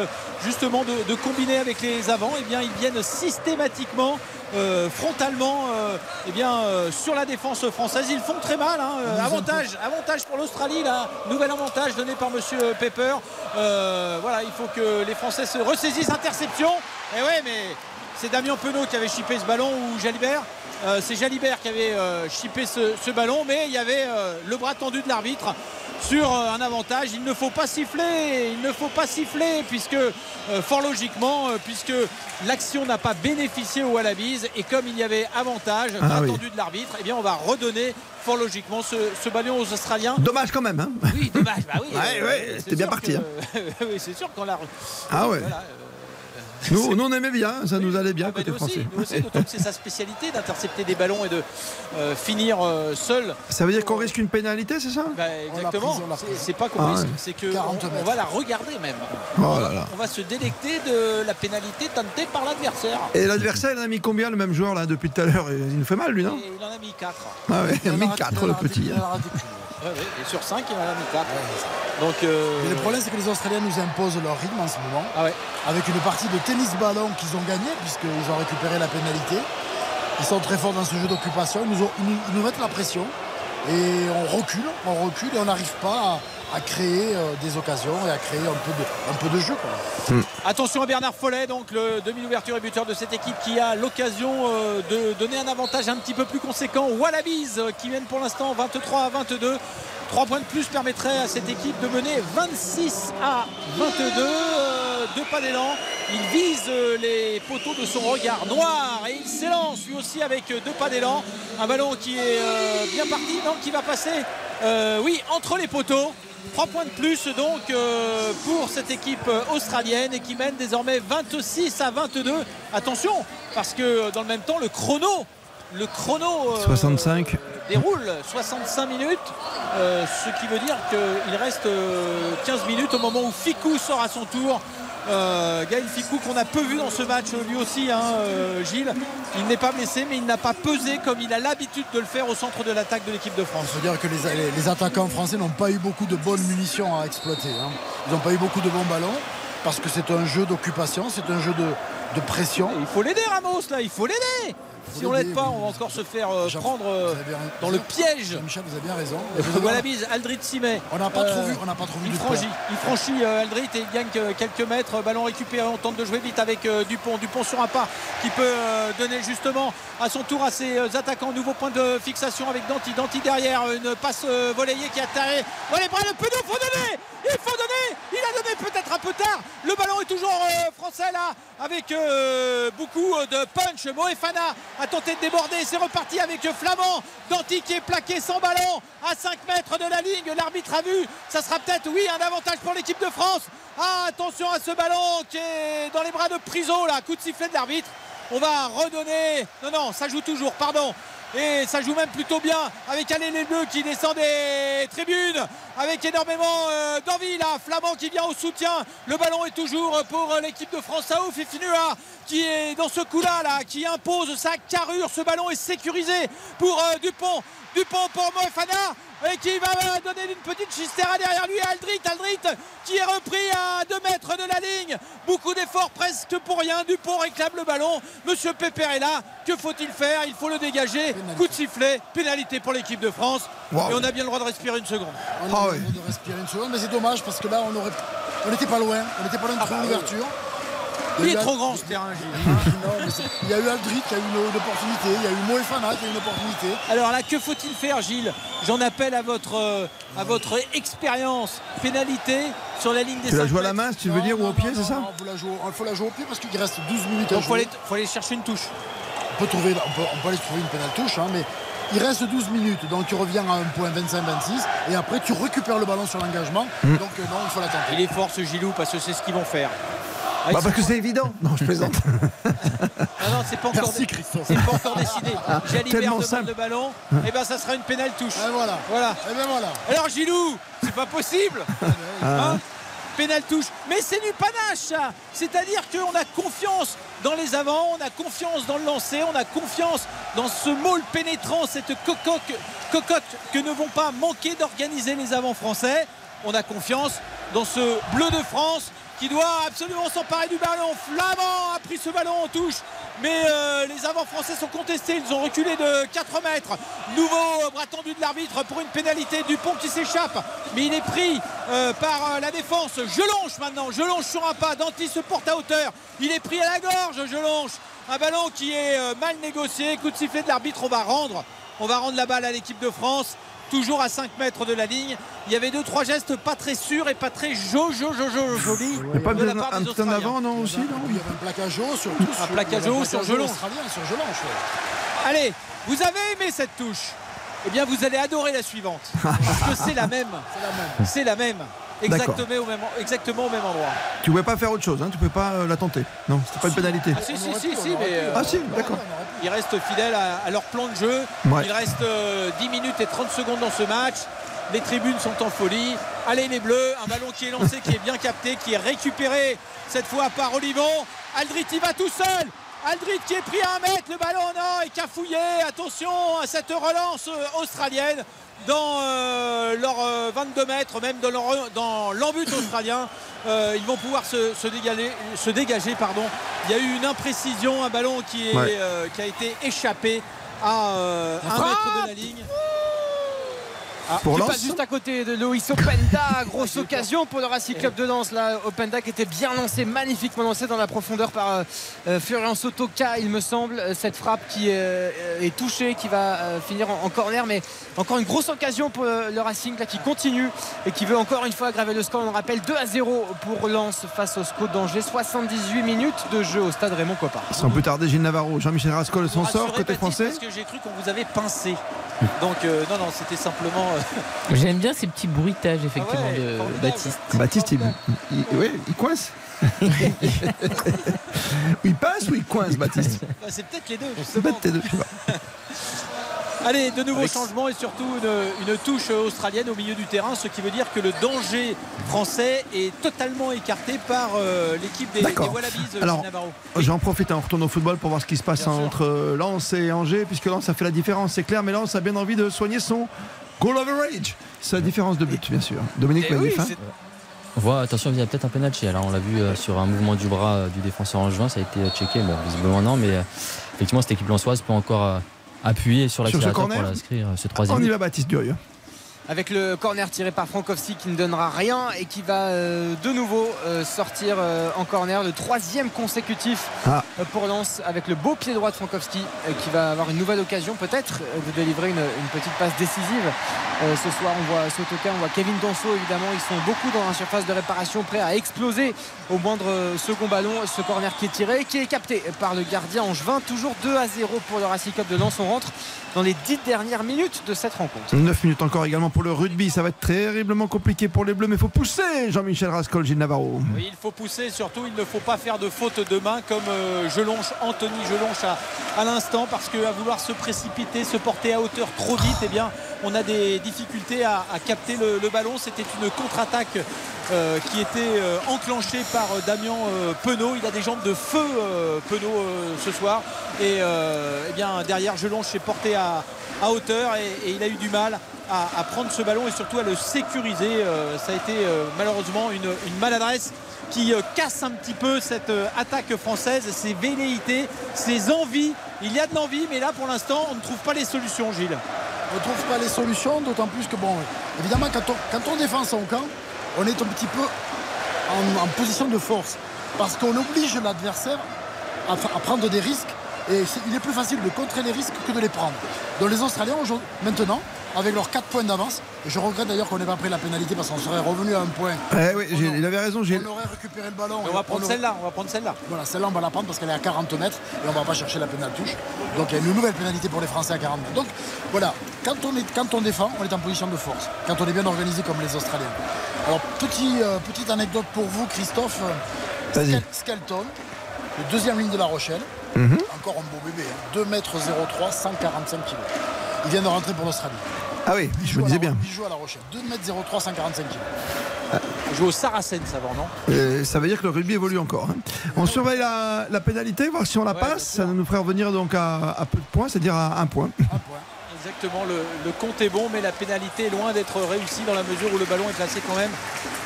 justement de, de combiner avec les avants, eh bien, ils viennent systématiquement. euh, frontalement euh, eh bien, euh, sur la défense française ils font très mal hein. Avantage, avantage pour l'Australie là, nouvel avantage donné par monsieur Pepper voilà il faut que les Français se ressaisissent interception et ouais mais c'est Damien Penaud qui avait chippé ce ballon ou Jalibert? Euh, c'est Jalibert qui avait euh, chippé ce, ce ballon mais il y avait euh, le bras tendu de l'arbitre sur un avantage. Il ne faut pas siffler, il ne faut pas siffler puisque euh, fort logiquement, euh, puisque l'action n'a pas bénéficié au Wallabies et comme il y avait avantage Ah oui. attendu de l'arbitre, eh bien on va redonner fort logiquement ce, ce ballon aux Australiens. Dommage quand même. Hein Oui, dommage. Bah oui, Ouais, euh, ouais, c'est c'était bien parti, hein. oui, c'est sûr qu'on l'a. Ah ouais. Voilà, Nous, nous, on aimait bien, ça nous allait bien Ah côté nous aussi, français. nous aussi, d'autant que c'est sa spécialité d'intercepter des ballons et de euh, finir euh, seul. Ça veut dire qu'on risque une pénalité, c'est ça? Bah, exactement. C'est- pas qu'on Ah risque, ouais. c'est que on, on va la regarder même. Oh là là. On va se délecter de la pénalité tentée par l'adversaire. Et l'adversaire, il en a mis combien le même joueur là depuis tout à l'heure? Il nous fait mal lui, non? Et il en a mis 4. Ah ouais, il a mis 4 le petit. Hein. et sur 5, il en a mis 4. Donc, euh, Mais le problème, c'est que les Australiens nous imposent leur rythme en ce moment. Ah Avec une partie de tennis-ballon qu'ils ont gagné, puisqu'ils ont récupéré la pénalité. Ils sont très forts dans ce jeu d'occupation. Ils, ils nous mettent la pression. Et on recule, on recule et on n'arrive pas à, à créer euh, des occasions et à créer un peu de, jeu. quoi. Attention à Bernard Follet, donc le demi-ouverture et buteur de cette équipe qui a l'occasion euh, de donner un avantage un petit peu plus conséquent aux Wallabies euh, qui viennent pour l'instant 23 à 22. 3 points de plus permettraient à cette équipe de mener 26 à 22. Euh, deux pas d'élan. Il vise les poteaux de son regard noir et il s'élance lui aussi avec deux pas d'élan. Un ballon qui est bien parti, donc qui va passer, oui, entre les poteaux. 3 points de plus donc euh, pour cette équipe euh, australienne et qui mène désormais 26 à 22. Attention, parce que euh, dans le même temps, le chrono, le chrono euh, 65. déroule 65 minutes, euh, ce qui veut dire qu'il reste euh, 15 minutes au moment où Ficou sort à son tour. Euh, Gaël Ficou qu'on a peu vu dans ce match lui aussi hein, euh, Gilles il n'est pas blessé mais il n'a pas pesé comme il a l'habitude de le faire au centre de l'attaque de l'équipe de France Il faut dire que les, les- les attaquants français n'ont pas eu beaucoup de bonnes munitions à exploiter. hein. Ils n'ont pas eu beaucoup de bons ballons parce que c'est un jeu d'occupation, c'est un jeu de, de pression. il faut l'aider Ramos là il faut l'aider si on l'aide pas on va encore se faire euh, prendre euh, dans le piège Michel, vous avez bien raison. voilà bise Aldrit Simet On n'a pas trop Euh, vu, on n'a pas trop vu il de franchit, il franchit euh, Aldrit et il gagne que quelques mètres. Ballon récupéré, on tente de jouer vite avec Dupont. Dupont sur un pas qui peut donner justement à son tour à ses attaquants. Nouveau point de fixation avec Danti. Danti derrière, une passe volleyée qui a taré. Dans les bras de Penaud, faut donner Il faut donner Il a donné peut-être un peu tard. Le ballon est toujours euh, français là, avec euh, beaucoup euh, de punch. Moefana a tenté de déborder. C'est reparti avec Flamand. Danti qui est plaqué sans ballon à 5 mètres de la ligne. L'arbitre a vu. Ça sera peut-être, oui, un avantage pour l'équipe de France. Ah, attention à ce ballon qui est dans les bras de Priso là. Coup de sifflet de l'arbitre. On va redonner. Non, non, ça joue toujours, pardon. Et ça joue même plutôt bien avec Allez les Bleus qui descend des tribunes avec énormément euh, d'envie là. Flamand qui vient au soutien. Le ballon est toujours pour euh, l'équipe de France. Aouf et Finua qui est dans ce coup-là là, qui impose sa carrure. Ce ballon est sécurisé pour euh, Dupont. Dupont pour Moefana et qui va donner une petite chistera derrière lui à Aldrit. Aldrit qui est repris à 2 mètres de la ligne. Beaucoup d'efforts presque pour rien. Dupont réclame le ballon. Monsieur Pépère est là. Que faut-il faire? Il faut le dégager. Coup de sifflet. Pénalité pour l'équipe de France. Wow. Et on a bien le droit de respirer une seconde. On a le droit de respirer une seconde, mais c'est dommage parce que là, on aurait, on n'était pas loin. On n'était pas loin de trouver l'ouverture. Il est trop grand ce terrain, Gilles. Il y a eu Aldrit qui a eu une, opportunité. Il y a eu Moefana qui a eu une opportunité. Alors là, que faut-il faire, Gilles? J'en appelle à votre, euh, à votre expérience. Pénalité sur la ligne des Tu la joues à la main, si tu veux dire, ou au pied, c'est ça Il faut la jouer, il faut la jouer au pied parce qu'il reste 12 minutes à Donc jouer. aller, faut aller chercher une touche. On peut, trouver, on, peut, on peut aller trouver une pénale touche, hein, mais il reste 12 minutes, donc tu reviens à un point 25-26, et après tu récupères le ballon sur l'engagement, Mm. donc euh, non, il faut l'attendre. Il est fort ce Gilou parce que c'est ce qu'ils vont faire. Ah, Bah parce que c'est évident. Non, je plaisante. Ah non, c'est pas encore, Merci, Christophe. c'est pas encore décidé. Jalibert demande simple. le ballon. Et ben ça sera une pénale touche. Et voilà. Voilà. Et bien voilà. Alors Gilou, c'est pas possible. Hein Pénal touche. Mais c'est du panache ça. C'est-à-dire qu'on a confiance dans les avants, on a confiance dans le lancer, on a confiance dans ce môle pénétrant, cette cocotte, cocotte que ne vont pas manquer d'organiser les avants français. On a confiance dans ce bleu de France qui doit absolument s'emparer du ballon. Flamand a pris ce ballon en touche, mais euh, les avants français sont contestés. Ils ont reculé de 4 mètres. Nouveau bras tendu de l'arbitre pour une pénalité. Dupont qui s'échappe, mais il est pris euh, par euh, la défense. Jelonche maintenant. Jelonche sur un pas. Danti se porte à hauteur. Il est pris à la gorge. Jelonche. Un ballon qui est mal négocié. Coup de sifflet de l'arbitre. On va rendre. On va rendre la balle à l'équipe de France. Toujours à 5 mètres de la ligne. Il y avait deux trois gestes pas très sûrs et pas très jo jo jo jo jolis. Il n'y a pas de la un, part un des petit en Australiens. avant, non, aussi non Il y avait un plaquage haut, surtout. Un plaquage haut sur Gelon. Allez, vous avez aimé cette touche Eh bien, vous allez adorer la suivante. Parce que c'est la même. C'est la même. Exactement au même, exactement au même endroit. Tu pouvais pas faire autre chose, hein, tu pouvais pas euh, la tenter. Non, c'était pas une pénalité. Ah, si, si, si, si, mais. euh, Ah si, d'accord. Ils restent fidèles à, à leur plan de jeu. Ouais. Il reste euh, 10 minutes et 30 secondes dans ce match. Les tribunes sont en folie. Allez les bleus, un ballon qui est lancé, qui est bien capté, qui est récupéré cette fois par Olivon. Aldrit y va tout seul. Aldrit qui est pris à un mètre, le ballon non est cafouillé. Attention à cette relance euh, australienne dans euh, leurs euh, 22 mètres, même dans leur- dans l'embut australien. Euh, ils vont pouvoir se, se dégager, se dégager. Pardon. Il y a eu une imprécision, un ballon qui, est, Ouais. euh, qui a été échappé à un mètre de la ligne. Ah, Pour qui Lens passe juste à côté de Loïs Openda, grosse occasion pour le Racing Club de Lens. Là, Openda qui était bien lancé, magnifiquement lancé dans la profondeur par euh, euh, Florian Sotoka, il me semble. Euh, Cette frappe qui euh, est touchée, qui va euh, finir en, en corner, mais encore une grosse occasion pour euh, le Racing là, qui continue et qui veut encore une fois aggraver le score. On rappelle 2 à 0 pour Lens face au SCO d'Angers. 78 minutes de jeu au stade Raymond Coppa. Sans plus tarder, Gilles Navarro, Jean-Michel Rascol s'en sort Rassurez, côté Baptiste, français. Parce que j'ai cru qu'on vous avait pincé. Donc euh, non, non, c'était simplement. J'aime bien ces petits bruitages, effectivement, Ah ouais, de. Baptiste. Baptiste, il, il- oui, il coince. il passe ou il coince, Baptiste bah, c'est peut-être les deux. Justement. bête, tes deux, je sais pas. Allez, de nouveaux changements et surtout une, une touche australienne au milieu du terrain, ce qui veut dire que le danger français est totalement écarté par euh, l'équipe des, des. Wallabies euh, Alors, Navarro. J'en profite, hein, on retourne au football pour voir ce qui se passe entre euh, Lens et Angers, puisque Lens a fait la différence, c'est clair, mais Lens a bien envie de soigner son goal average. C'est la différence de but, bien sûr. Dominique Eh oui, hein. On voit, attention, il y a peut-être un penalty. Alors, on l'a vu euh, sur un mouvement du bras euh, du défenseur en juin, ça a été euh, checké. Bon, visiblement non, mais euh, effectivement, cette équipe lançoise peut encore euh, appuyer sur Sur ce l'accélérateur pour l'inscrire euh, ce troisième. On y but. va, Baptiste Durieux. Avec le corner tiré par Frankowski qui ne donnera rien et qui va euh, de nouveau euh, sortir euh, en corner. Le troisième consécutif Ah. euh, pour Lens avec le beau pied droit de Frankowski euh, qui va avoir une nouvelle occasion peut-être euh, de délivrer une, une petite passe décisive. Euh, ce soir on voit Sotoka on voit Kevin Danso évidemment. Ils sont beaucoup dans la surface de réparation prêts à exploser au moindre second ballon. Ce corner qui est tiré qui est capté par le gardien Angevin. Toujours 2 à 0 pour le Racing Cup de Lens. On rentre dans les 10 dernières minutes de cette rencontre 9 minutes encore également pour le rugby. Ça va être terriblement compliqué pour les Bleus, mais il faut pousser Jean-Michel Rascol, Gilles Navarro. Oui, il faut pousser, surtout il ne faut pas faire de faute de main comme euh, Gelonche, Anthony Gelonche à, à l'instant, parce qu'à vouloir se précipiter, se porter à hauteur trop vite, eh bien, on a des difficultés à, capter le, ballon. C'était une contre-attaque euh, qui était euh, enclenchée par euh, Damien Penaud. Il a des jambes de feu, Penaud, ce soir. Et eh derrière, Gelonche s'est porté à, hauteur et, il a eu du mal à, prendre ce ballon et surtout à le sécuriser. Ça a été malheureusement une maladresse qui euh, casse un petit peu cette euh, attaque française, ses velléités, ses envies. Il y a de l'envie, mais là pour l'instant on ne trouve pas les solutions, Gilles. On ne trouve pas les solutions, d'autant plus que, bon, évidemment, quand on, défend son camp, on est un petit peu en, position de force. Parce qu'on oblige l'adversaire à, à prendre des risques. Et il est plus facile de contrer les risques que de les prendre. Donc les Australiens, maintenant, avec leurs 4 points d'avance, et je regrette d'ailleurs qu'on n'ait pas pris la pénalité parce qu'on serait revenu à un point. Eh oui, il avait raison, Gilles. On aurait récupéré le ballon. Mais on va prendre celle-là, on va prendre celle-là. Voilà, celle-là, on va la prendre parce qu'elle est à 40 mètres et on va pas chercher la pénale touche. Donc il y a une nouvelle pénalité pour les Français à 40 mètres. Donc voilà, quand on, est, quand on défend, on est en position de force. Quand on est bien organisé comme les Australiens. Alors, petit, euh, petite anecdote pour vous, Christophe. Skelton, le deuxième ligne de La Rochelle. Mhm. Encore un beau bébé, hein, 2 mètres 03, 145 kilos. Il vient de rentrer pour l'Australie. Ah oui, Il je me disais bien. Il joue à La Rochelle. 2 mètres 03, 145 kilos. On joue au Saracens avant, non? Euh, ça veut dire que le rugby évolue encore. hein. On surveille la, la pénalité, voir si on la Ouais, passe. Ça nous ferait revenir donc à, à peu de points, c'est-à-dire à un point. Exactement, le, le compte est bon, mais la pénalité est loin d'être réussie dans la mesure où le ballon est placé quand même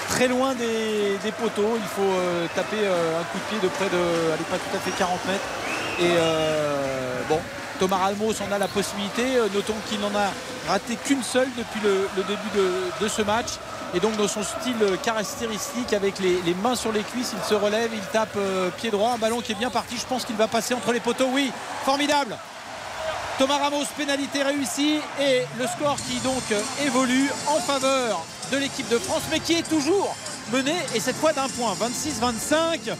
très loin des, des poteaux. Il faut euh, taper euh, un coup de pied de près de, allez, pas tout à fait 40 mètres. Et euh, bon, Thomas Ramos en a la possibilité. Euh, Notons qu'il n'en a raté qu'une seule depuis le, début de, ce match. et donc dans son style caractéristique avec les, mains sur les cuisses, il se relève, il tape euh, pied droit, un ballon qui est bien parti. Je pense qu'il va passer entre les poteaux. Oui, formidable. Thomas Ramos, pénalité réussie et le score qui donc évolue en faveur de l'équipe de France, mais qui est toujours mené et cette fois d'un point, 26-25.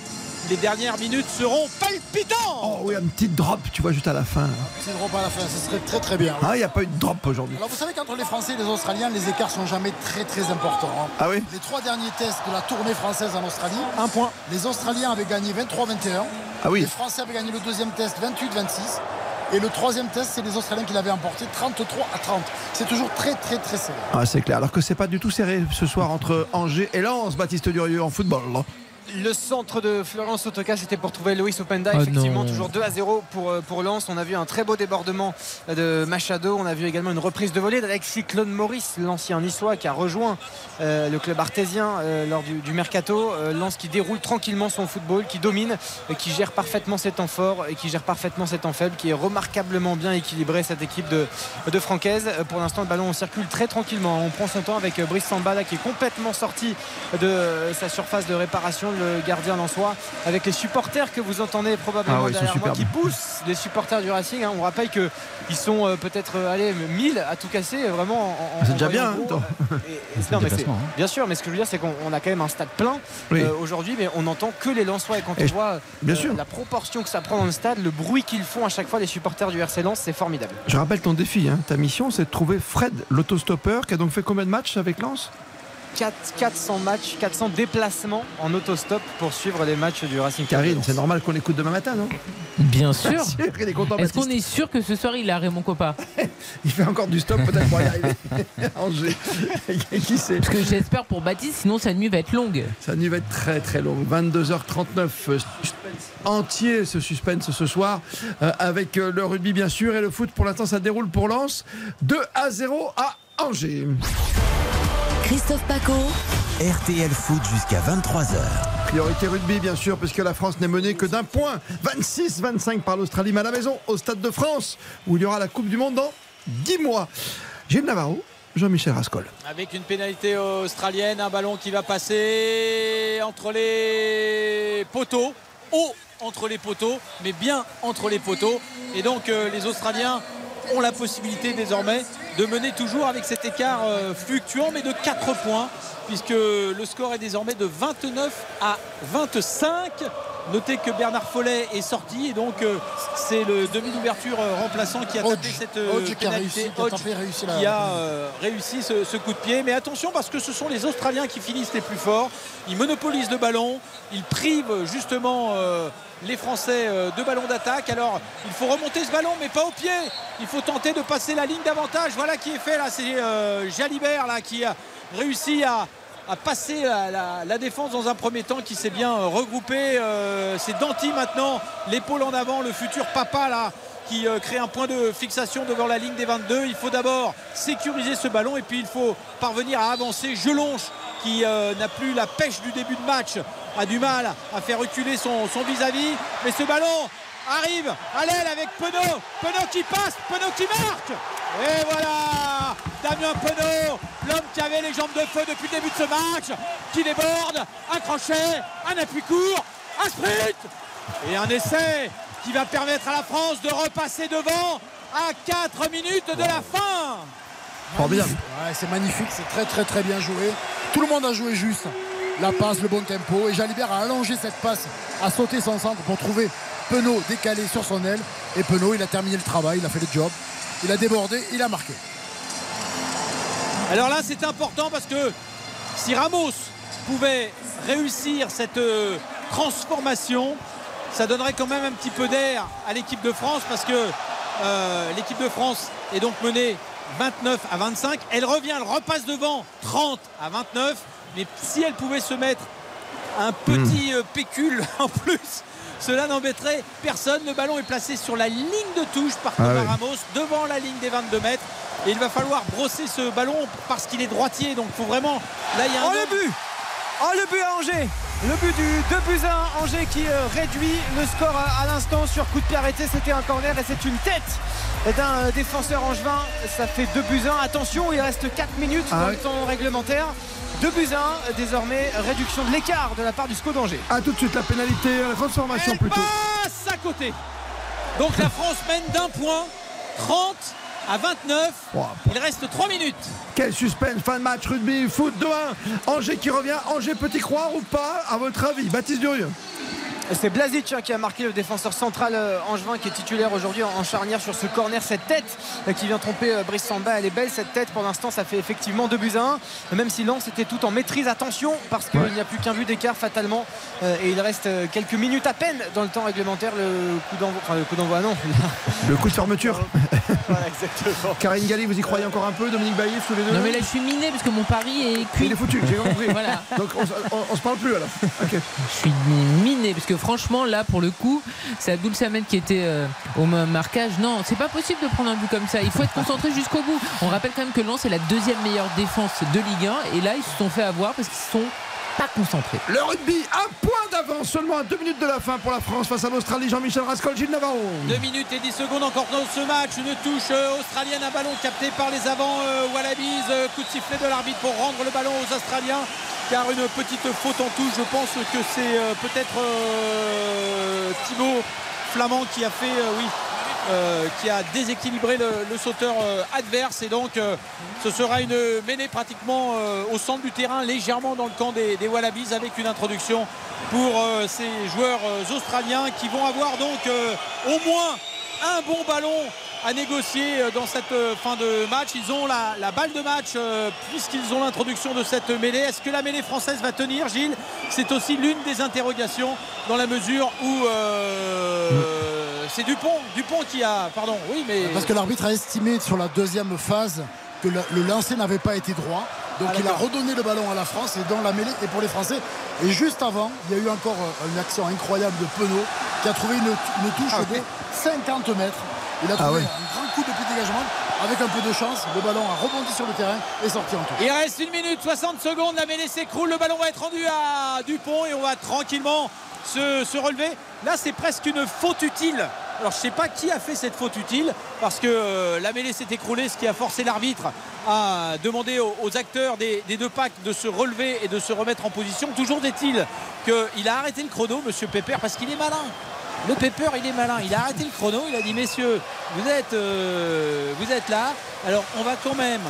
Les dernières minutes seront palpitantes. Oh oui, un petit drop, tu vois, juste à la fin. C'est drop à la fin, ce serait très très bien. Ah, il n'y a pas eu de drop aujourd'hui. Alors vous savez qu'entre les Français et les Australiens, les écarts sont jamais très très importants. hein. Ah oui Les trois derniers tests de la tournée française en Australie, un point. Les Australiens avaient gagné 23-21. Ah oui. Les Français avaient gagné le deuxième test 28-26. Et le troisième test, c'est les Australiens qui l'avaient emporté 33 à 30. C'est toujours très très très serré. Ah, c'est clair. Alors que c'est pas du tout serré ce soir entre Angers et Lens, Baptiste Durieux en football. Le centre de Florence Otoka, c'était pour trouver Loïs Openda. Ah Effectivement, non. toujours 2 à 0 pour, euh, pour Lens. On a vu un très beau débordement de Machado. On a vu également une reprise de volée d'Alexis Claude Maurice, l'ancien niçois qui a rejoint euh, le club artésien euh, lors du, du mercato. Euh, Lens qui déroule tranquillement son football, qui domine, qui gère parfaitement ses temps forts et qui gère parfaitement ses temps faibles, qui est remarquablement bien équilibré cette équipe de, de Francaise. Pour l'instant, le ballon circule très tranquillement. On prend son temps avec Brice Samba là, qui est complètement sorti de sa surface de réparation, le gardien lensois, avec les supporters que vous entendez probablement Ah ouais, derrière moi, qui poussent les supporters du Racing. hein. On rappelle qu'ils sont euh, peut-être euh, allez, 1000 à tout casser, vraiment. en- en- C'est déjà bien, gros. hein, Et- et- non, mais hein. Bien sûr, mais ce que je veux dire, c'est qu'on on a quand même un stade plein Oui. euh, aujourd'hui, mais on n'entend que les Lensois. Et quand Et on je- voit bien sûr. la proportion que ça prend dans le stade, le bruit qu'ils font à chaque fois, les supporters du RC Lens, c'est formidable. Je rappelle ton défi, hein. ta mission, c'est de trouver Fred, l'autostoppeur, qui a donc fait combien de matchs avec Lens? 4, 400 matchs, 400 déplacements en autostop pour suivre les matchs du Racing Karine, c'est normal qu'on l'écoute demain matin, non? Bien sûr. Est-ce qu'on est sûr que ce soir il a Raymond Coppa? Il fait encore du stop peut-être pour y arriver. Angers. Qui sait? Parce que j'espère pour Baptiste, sinon sa nuit va être longue. Sa nuit va être très très longue. 22h39. euh, suspense Entier ce suspense ce soir. euh, avec euh, le rugby bien sûr et le foot pour l'instant ça déroule pour Lens. 2 à 0 à Angers. Christophe Paco. RTL Foot jusqu'à 23h. Priorité rugby bien sûr puisque la France n'est menée que d'un point. 26-25 par l'Australie mais à la maison au Stade de France où il y aura la Coupe du Monde dans 10 mois. Gilles Navarro, Jean-Michel Rascol. Avec une pénalité australienne, un ballon qui va passer entre les poteaux, haut entre les poteaux, mais bien entre les poteaux. Et donc euh, les Australiens ont la possibilité désormais de mener toujours avec cet écart euh, fluctuant, mais de 4 points, puisque le score est désormais de 29 à 25. Notez que Bernard Follet est sorti et donc euh, c'est le demi d'ouverture euh, remplaçant qui a tapé cette euh, Hodge qui a réussi, qui a Hodge tapé, réussi la- qui a réussi ce, ce coup de pied. Mais attention parce que ce sont les Australiens qui finissent les plus forts. Ils monopolisent le ballon. Ils privent justement les Français euh, de ballon d'attaque. Alors il faut remonter ce ballon mais pas au pied. Il faut tenter de passer la ligne d'avantage. Voilà qui est fait là. C'est euh, Jalibert là qui a réussi à passer la, défense dans un premier temps qui s'est bien euh, regroupé. C'est Danti maintenant, l'épaule en avant, le futur papa là qui crée un point de fixation devant la ligne des 22. Il faut d'abord sécuriser ce ballon et puis il faut parvenir à avancer. Jelonche qui n'a plus la pêche du début de match a du mal à faire reculer son son vis-à-vis. Mais ce ballon arrive à l'aile avec Penaud. Penaud qui passe, Penaud qui marque. Et voilà Damien Penaud, l'homme qui avait les jambes de feu depuis le début de ce match, qui déborde, un crochet, un appui court, un sprint et un essai qui va permettre à la France de repasser devant à 4 minutes de la fin. Formidable. Ouais, c'est magnifique, c'est très très très bien joué. Tout le monde a joué juste. La passe, le bon tempo. Et Jalibert a allongé cette passe, a sauté son centre pour trouver Penaud décalé sur son aile. Et Penaud, il a terminé le travail, il a fait le job. Il a débordé, il a marqué. Alors là, c'est important parce que si Ramos pouvait réussir cette euh, transformation, ça donnerait quand même un petit peu d'air à l'équipe de France parce que euh, l'équipe de France est donc menée 29 à 25. Elle revient, elle repasse devant 30 à 29. Mais si elle pouvait se mettre un petit euh, pécule en plus, cela n'embêterait personne. Le ballon est placé sur la ligne de touche par Ah Thomas. Ramos devant la ligne des 22 mètres. Et il va falloir brosser ce ballon parce qu'il est droitier. Donc il faut vraiment. Là, il y a un Oh le but Oh le but à Angers Le but du 2 buts à 1 Angers qui euh, réduit le score à, à l'instant sur coup de pied arrêté c'était un corner et c'est une tête d'un euh, défenseur angevin ça fait 2 buts à 1 attention il reste 4 minutes Ah dans oui. le temps réglementaire 2 buts à 1, désormais réduction de l'écart de la part du SCO d'Angers. A tout de suite la pénalité, la transformation Elle plutôt. passe à côté. Donc la France mène d'un point, 30 à 29. Il reste 3 minutes. Quel suspense, fin de match, rugby, foot 2-1. Angers qui revient, Angers peut-y croire ou pas, à votre avis Baptiste Durieux C'est Blazic hein, qui a marqué le défenseur central euh, angevin qui est titulaire aujourd'hui en, charnière sur ce corner. Cette tête euh, qui vient tromper euh, Brice Samba, elle est belle cette tête. Pour l'instant, ça fait effectivement 2 buts à 1. Même si Lens était tout en maîtrise. Attention, parce qu'il n'y a plus qu'un but d'écart fatalement. Et il reste quelques minutes à peine dans le temps réglementaire. Le coup d'envoi, enfin le coup d'envoi, non. Le coup de fermeture. voilà, exactement. Karine Galli, vous y croyez encore un peu Dominique Baïf, tous les deux Non mais là je suis miné parce que mon pari est cuit. Il est foutu, j'ai compris. voilà. Donc on, se- on- on se parle plus alors. Je suis miné parce que franchement là pour le coup c'est Abdoul Samed qui était euh, au ma- marquage. Non, c'est pas possible de prendre un but comme ça. Il faut être concentré jusqu'au bout. On rappelle quand même que Lens est la deuxième meilleure défense de Ligue 1 et là ils se sont fait avoir parce qu'ils sont pas concentrés. Le rugby, un point d'avance seulement à deux minutes de la fin pour la France face à l'Australie. Jean-Michel Rascol, Gilles Navarro. 2 minutes et 10 secondes encore dans ce match. Une touche euh, australienne, un ballon capté par les avants euh, Wallabies. Euh, coup de sifflet de l'arbitre pour rendre le ballon aux Australiens. Car une petite faute en touche, je pense que c'est euh, peut-être euh, Thibaut Flamand qui a fait, euh, oui, euh, qui a déséquilibré le, sauteur euh, adverse. Et donc, euh, ce sera une mêlée pratiquement au centre du terrain, légèrement dans le camp des, Wallabies, avec une introduction pour ces joueurs australiens qui vont avoir donc au moins un bon ballon à négocier euh, dans cette euh, fin de match. Ils ont la, la balle de match euh, puisqu'ils ont l'introduction de cette mêlée. Est-ce que la mêlée française va tenir, Gilles? C'est aussi l'une des interrogations dans la mesure où euh, c'est Dupont, Dupont qui a, pardon, oui, mais Parce que l'arbitre a estimé sur la deuxième phase que le, le lancer n'avait pas été droit. Donc Ah, il a redonné le ballon à la France et dans la mêlée et pour les Français. Et juste avant, il y a eu encore une action incroyable de Penaud qui a trouvé une, une touche Ah, 50 mètres. Il a Ah trouvé ouais. un grand coup de pied dégagement avec un peu de chance. Le ballon a rebondi sur le terrain et sorti en touche. Il reste une minute 60 secondes, la mêlée s'écroule, le ballon va être rendu à Dupont et on va tranquillement se, se relever. Là c'est presque une faute utile. Alors je ne sais pas qui a fait cette faute utile parce que euh, la mêlée s'est écroulée, ce qui a forcé l'arbitre à demander aux, aux acteurs des, des deux packs de se relever et de se remettre en position. Toujours est-il qu'il a arrêté le chrono, monsieur Pépère, parce qu'il est malin. Le Pepper, il est malin. Il a arrêté le chrono. Il a dit, messieurs, vous êtes, euh, vous êtes là. Alors, on va quand même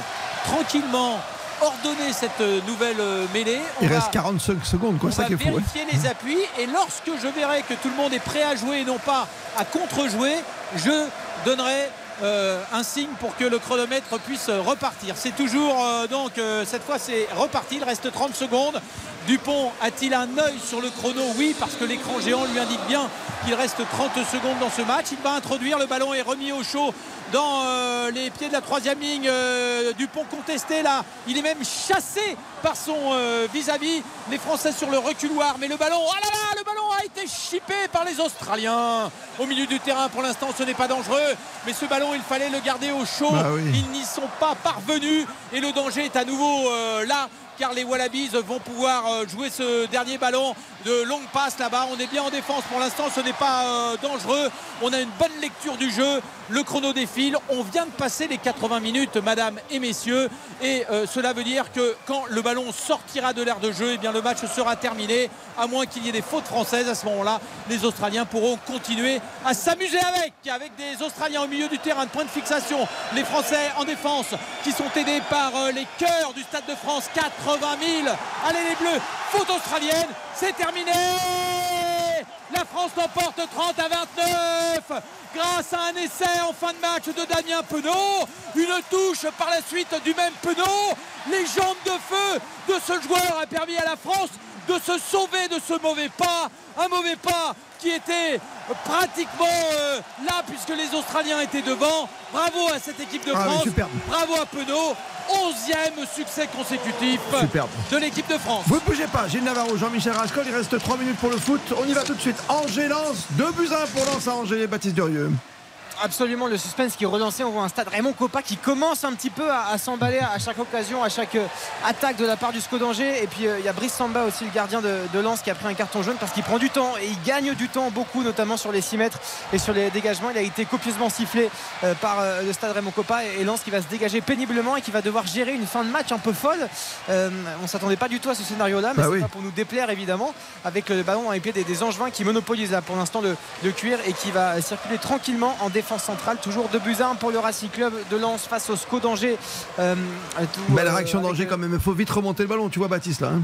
tranquillement ordonner cette euh, nouvelle euh, mêlée. On Il va- reste 45 secondes, quoi, on ça va qui est fou. hein. vérifier les appuis et lorsque je verrai que tout le monde est prêt à jouer et non pas à contre-jouer, je donnerai euh, un signe pour que le chronomètre puisse repartir. C'est toujours euh, donc euh, cette fois c'est reparti, il reste 30 secondes. Dupont a-t-il un œil sur le chrono Oui, parce que l'écran géant lui indique bien qu'il reste 30 secondes dans ce match. Il va introduire, le ballon est remis au chaud dans euh, les pieds de la troisième ligne. Euh, Dupont contesté là, il est même chassé par son euh, vis-à-vis. Les Français sur le reculoir, mais le ballon, oh là là, le ballon a été chippé par les Australiens. Au milieu du terrain, pour l'instant, ce n'est pas dangereux, mais ce ballon, il fallait le garder au chaud. Bah oui. Ils n'y sont pas parvenus et le danger est à nouveau là. Car les Wallabies vont pouvoir euh, jouer ce dernier ballon de longue passe là-bas. On est bien en défense pour l'instant, ce n'est pas euh, dangereux. On a une bonne lecture du jeu. Le chrono défile. On vient de passer les 80 minutes, madame et messieurs. Et euh, cela veut dire que quand le ballon sortira de l'aire de jeu, eh bien, le match sera terminé. À moins qu'il y ait des fautes françaises. À ce moment-là, les Australiens pourront continuer à s'amuser avec. Avec des Australiens au milieu du terrain de point de fixation. Les Français en défense qui sont aidés par les cœurs du Stade de France. 80 000. Allez les Bleus. Faute australienne. C'est terminé. La France l'emporte 30 à 29 grâce à un essai en fin de match de Damien Penaud. Une touche par la suite du même Penaud. Les jambes de feu de ce joueur a permis à la France de se sauver de ce mauvais pas. Un mauvais pas qui était pratiquement euh, là puisque les Australiens étaient devant. Bravo à cette équipe de Ah oui, France. Bravo à Penaud. 11e succès consécutif Superbe. de l'équipe de France. Vous ne bougez pas, Gilles Navarro, Jean-Michel Rascol, il reste 3 minutes pour le foot. On y va tout de suite. Angers lance, 2 buts à 1 pour Lens à Angers, Baptiste Durieux. Absolument le suspense qui est relancé. On voit un stade Raymond Coppa qui commence un petit peu à, à s'emballer à chaque occasion, à chaque euh, attaque de la part du SCO d'Angers. Et puis euh, il y a Brice Samba aussi, le gardien de, de Lens, qui a pris un carton jaune parce qu'il prend du temps et il gagne du temps beaucoup, notamment sur les 6 mètres et sur les dégagements. Il a été copieusement sifflé euh, par le stade Raymond Coppa et, et Lens qui va se dégager péniblement et qui va devoir gérer une fin de match un peu folle. On s'attendait pas du tout à ce scénario-là, mais Bah c'est oui. pas pour nous déplaire évidemment, avec le ballon dans les pieds des, des Angevins qui monopolisent là pour l'instant le, le cuir et qui va circuler tranquillement en défense centrale. Toujours 2 buts à 1 pour le Racing Club de Lens face au SCO d'Angers. Euh, tout, Belle euh, réaction d'Angers euh, quand même. Il faut vite remonter le ballon. Tu vois, Baptiste, là. hein.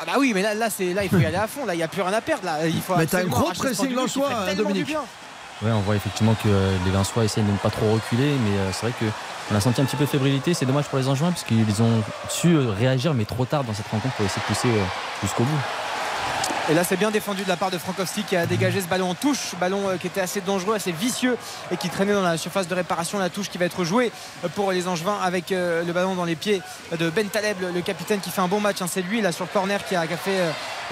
Ah bah oui, mais là, là, c'est, là il faut y aller à fond. Là, il n'y a plus rien à perdre. Là. Il faut Mais t'as un gros pressing lensois, hein, Dominique. Ouais, on voit effectivement que euh, les Lensois essayent de ne pas trop reculer, mais euh, c'est vrai qu'on a senti un petit peu de fébrilité. C'est dommage pour les Angevins, parce qu'ils ont su euh, réagir, mais trop tard dans cette rencontre pour essayer de pousser euh, jusqu'au bout. Et là, c'est bien défendu de la part de Frankowski qui a dégagé ce ballon en touche. Ballon euh, qui était assez dangereux, assez vicieux et qui traînait dans la surface de réparation. La touche qui va être jouée euh, pour les Angevins avec euh, le ballon dans les pieds de Ben Taleb, le- capitaine qui fait un bon match. hein. C'est lui, là, sur le corner, qui a, fait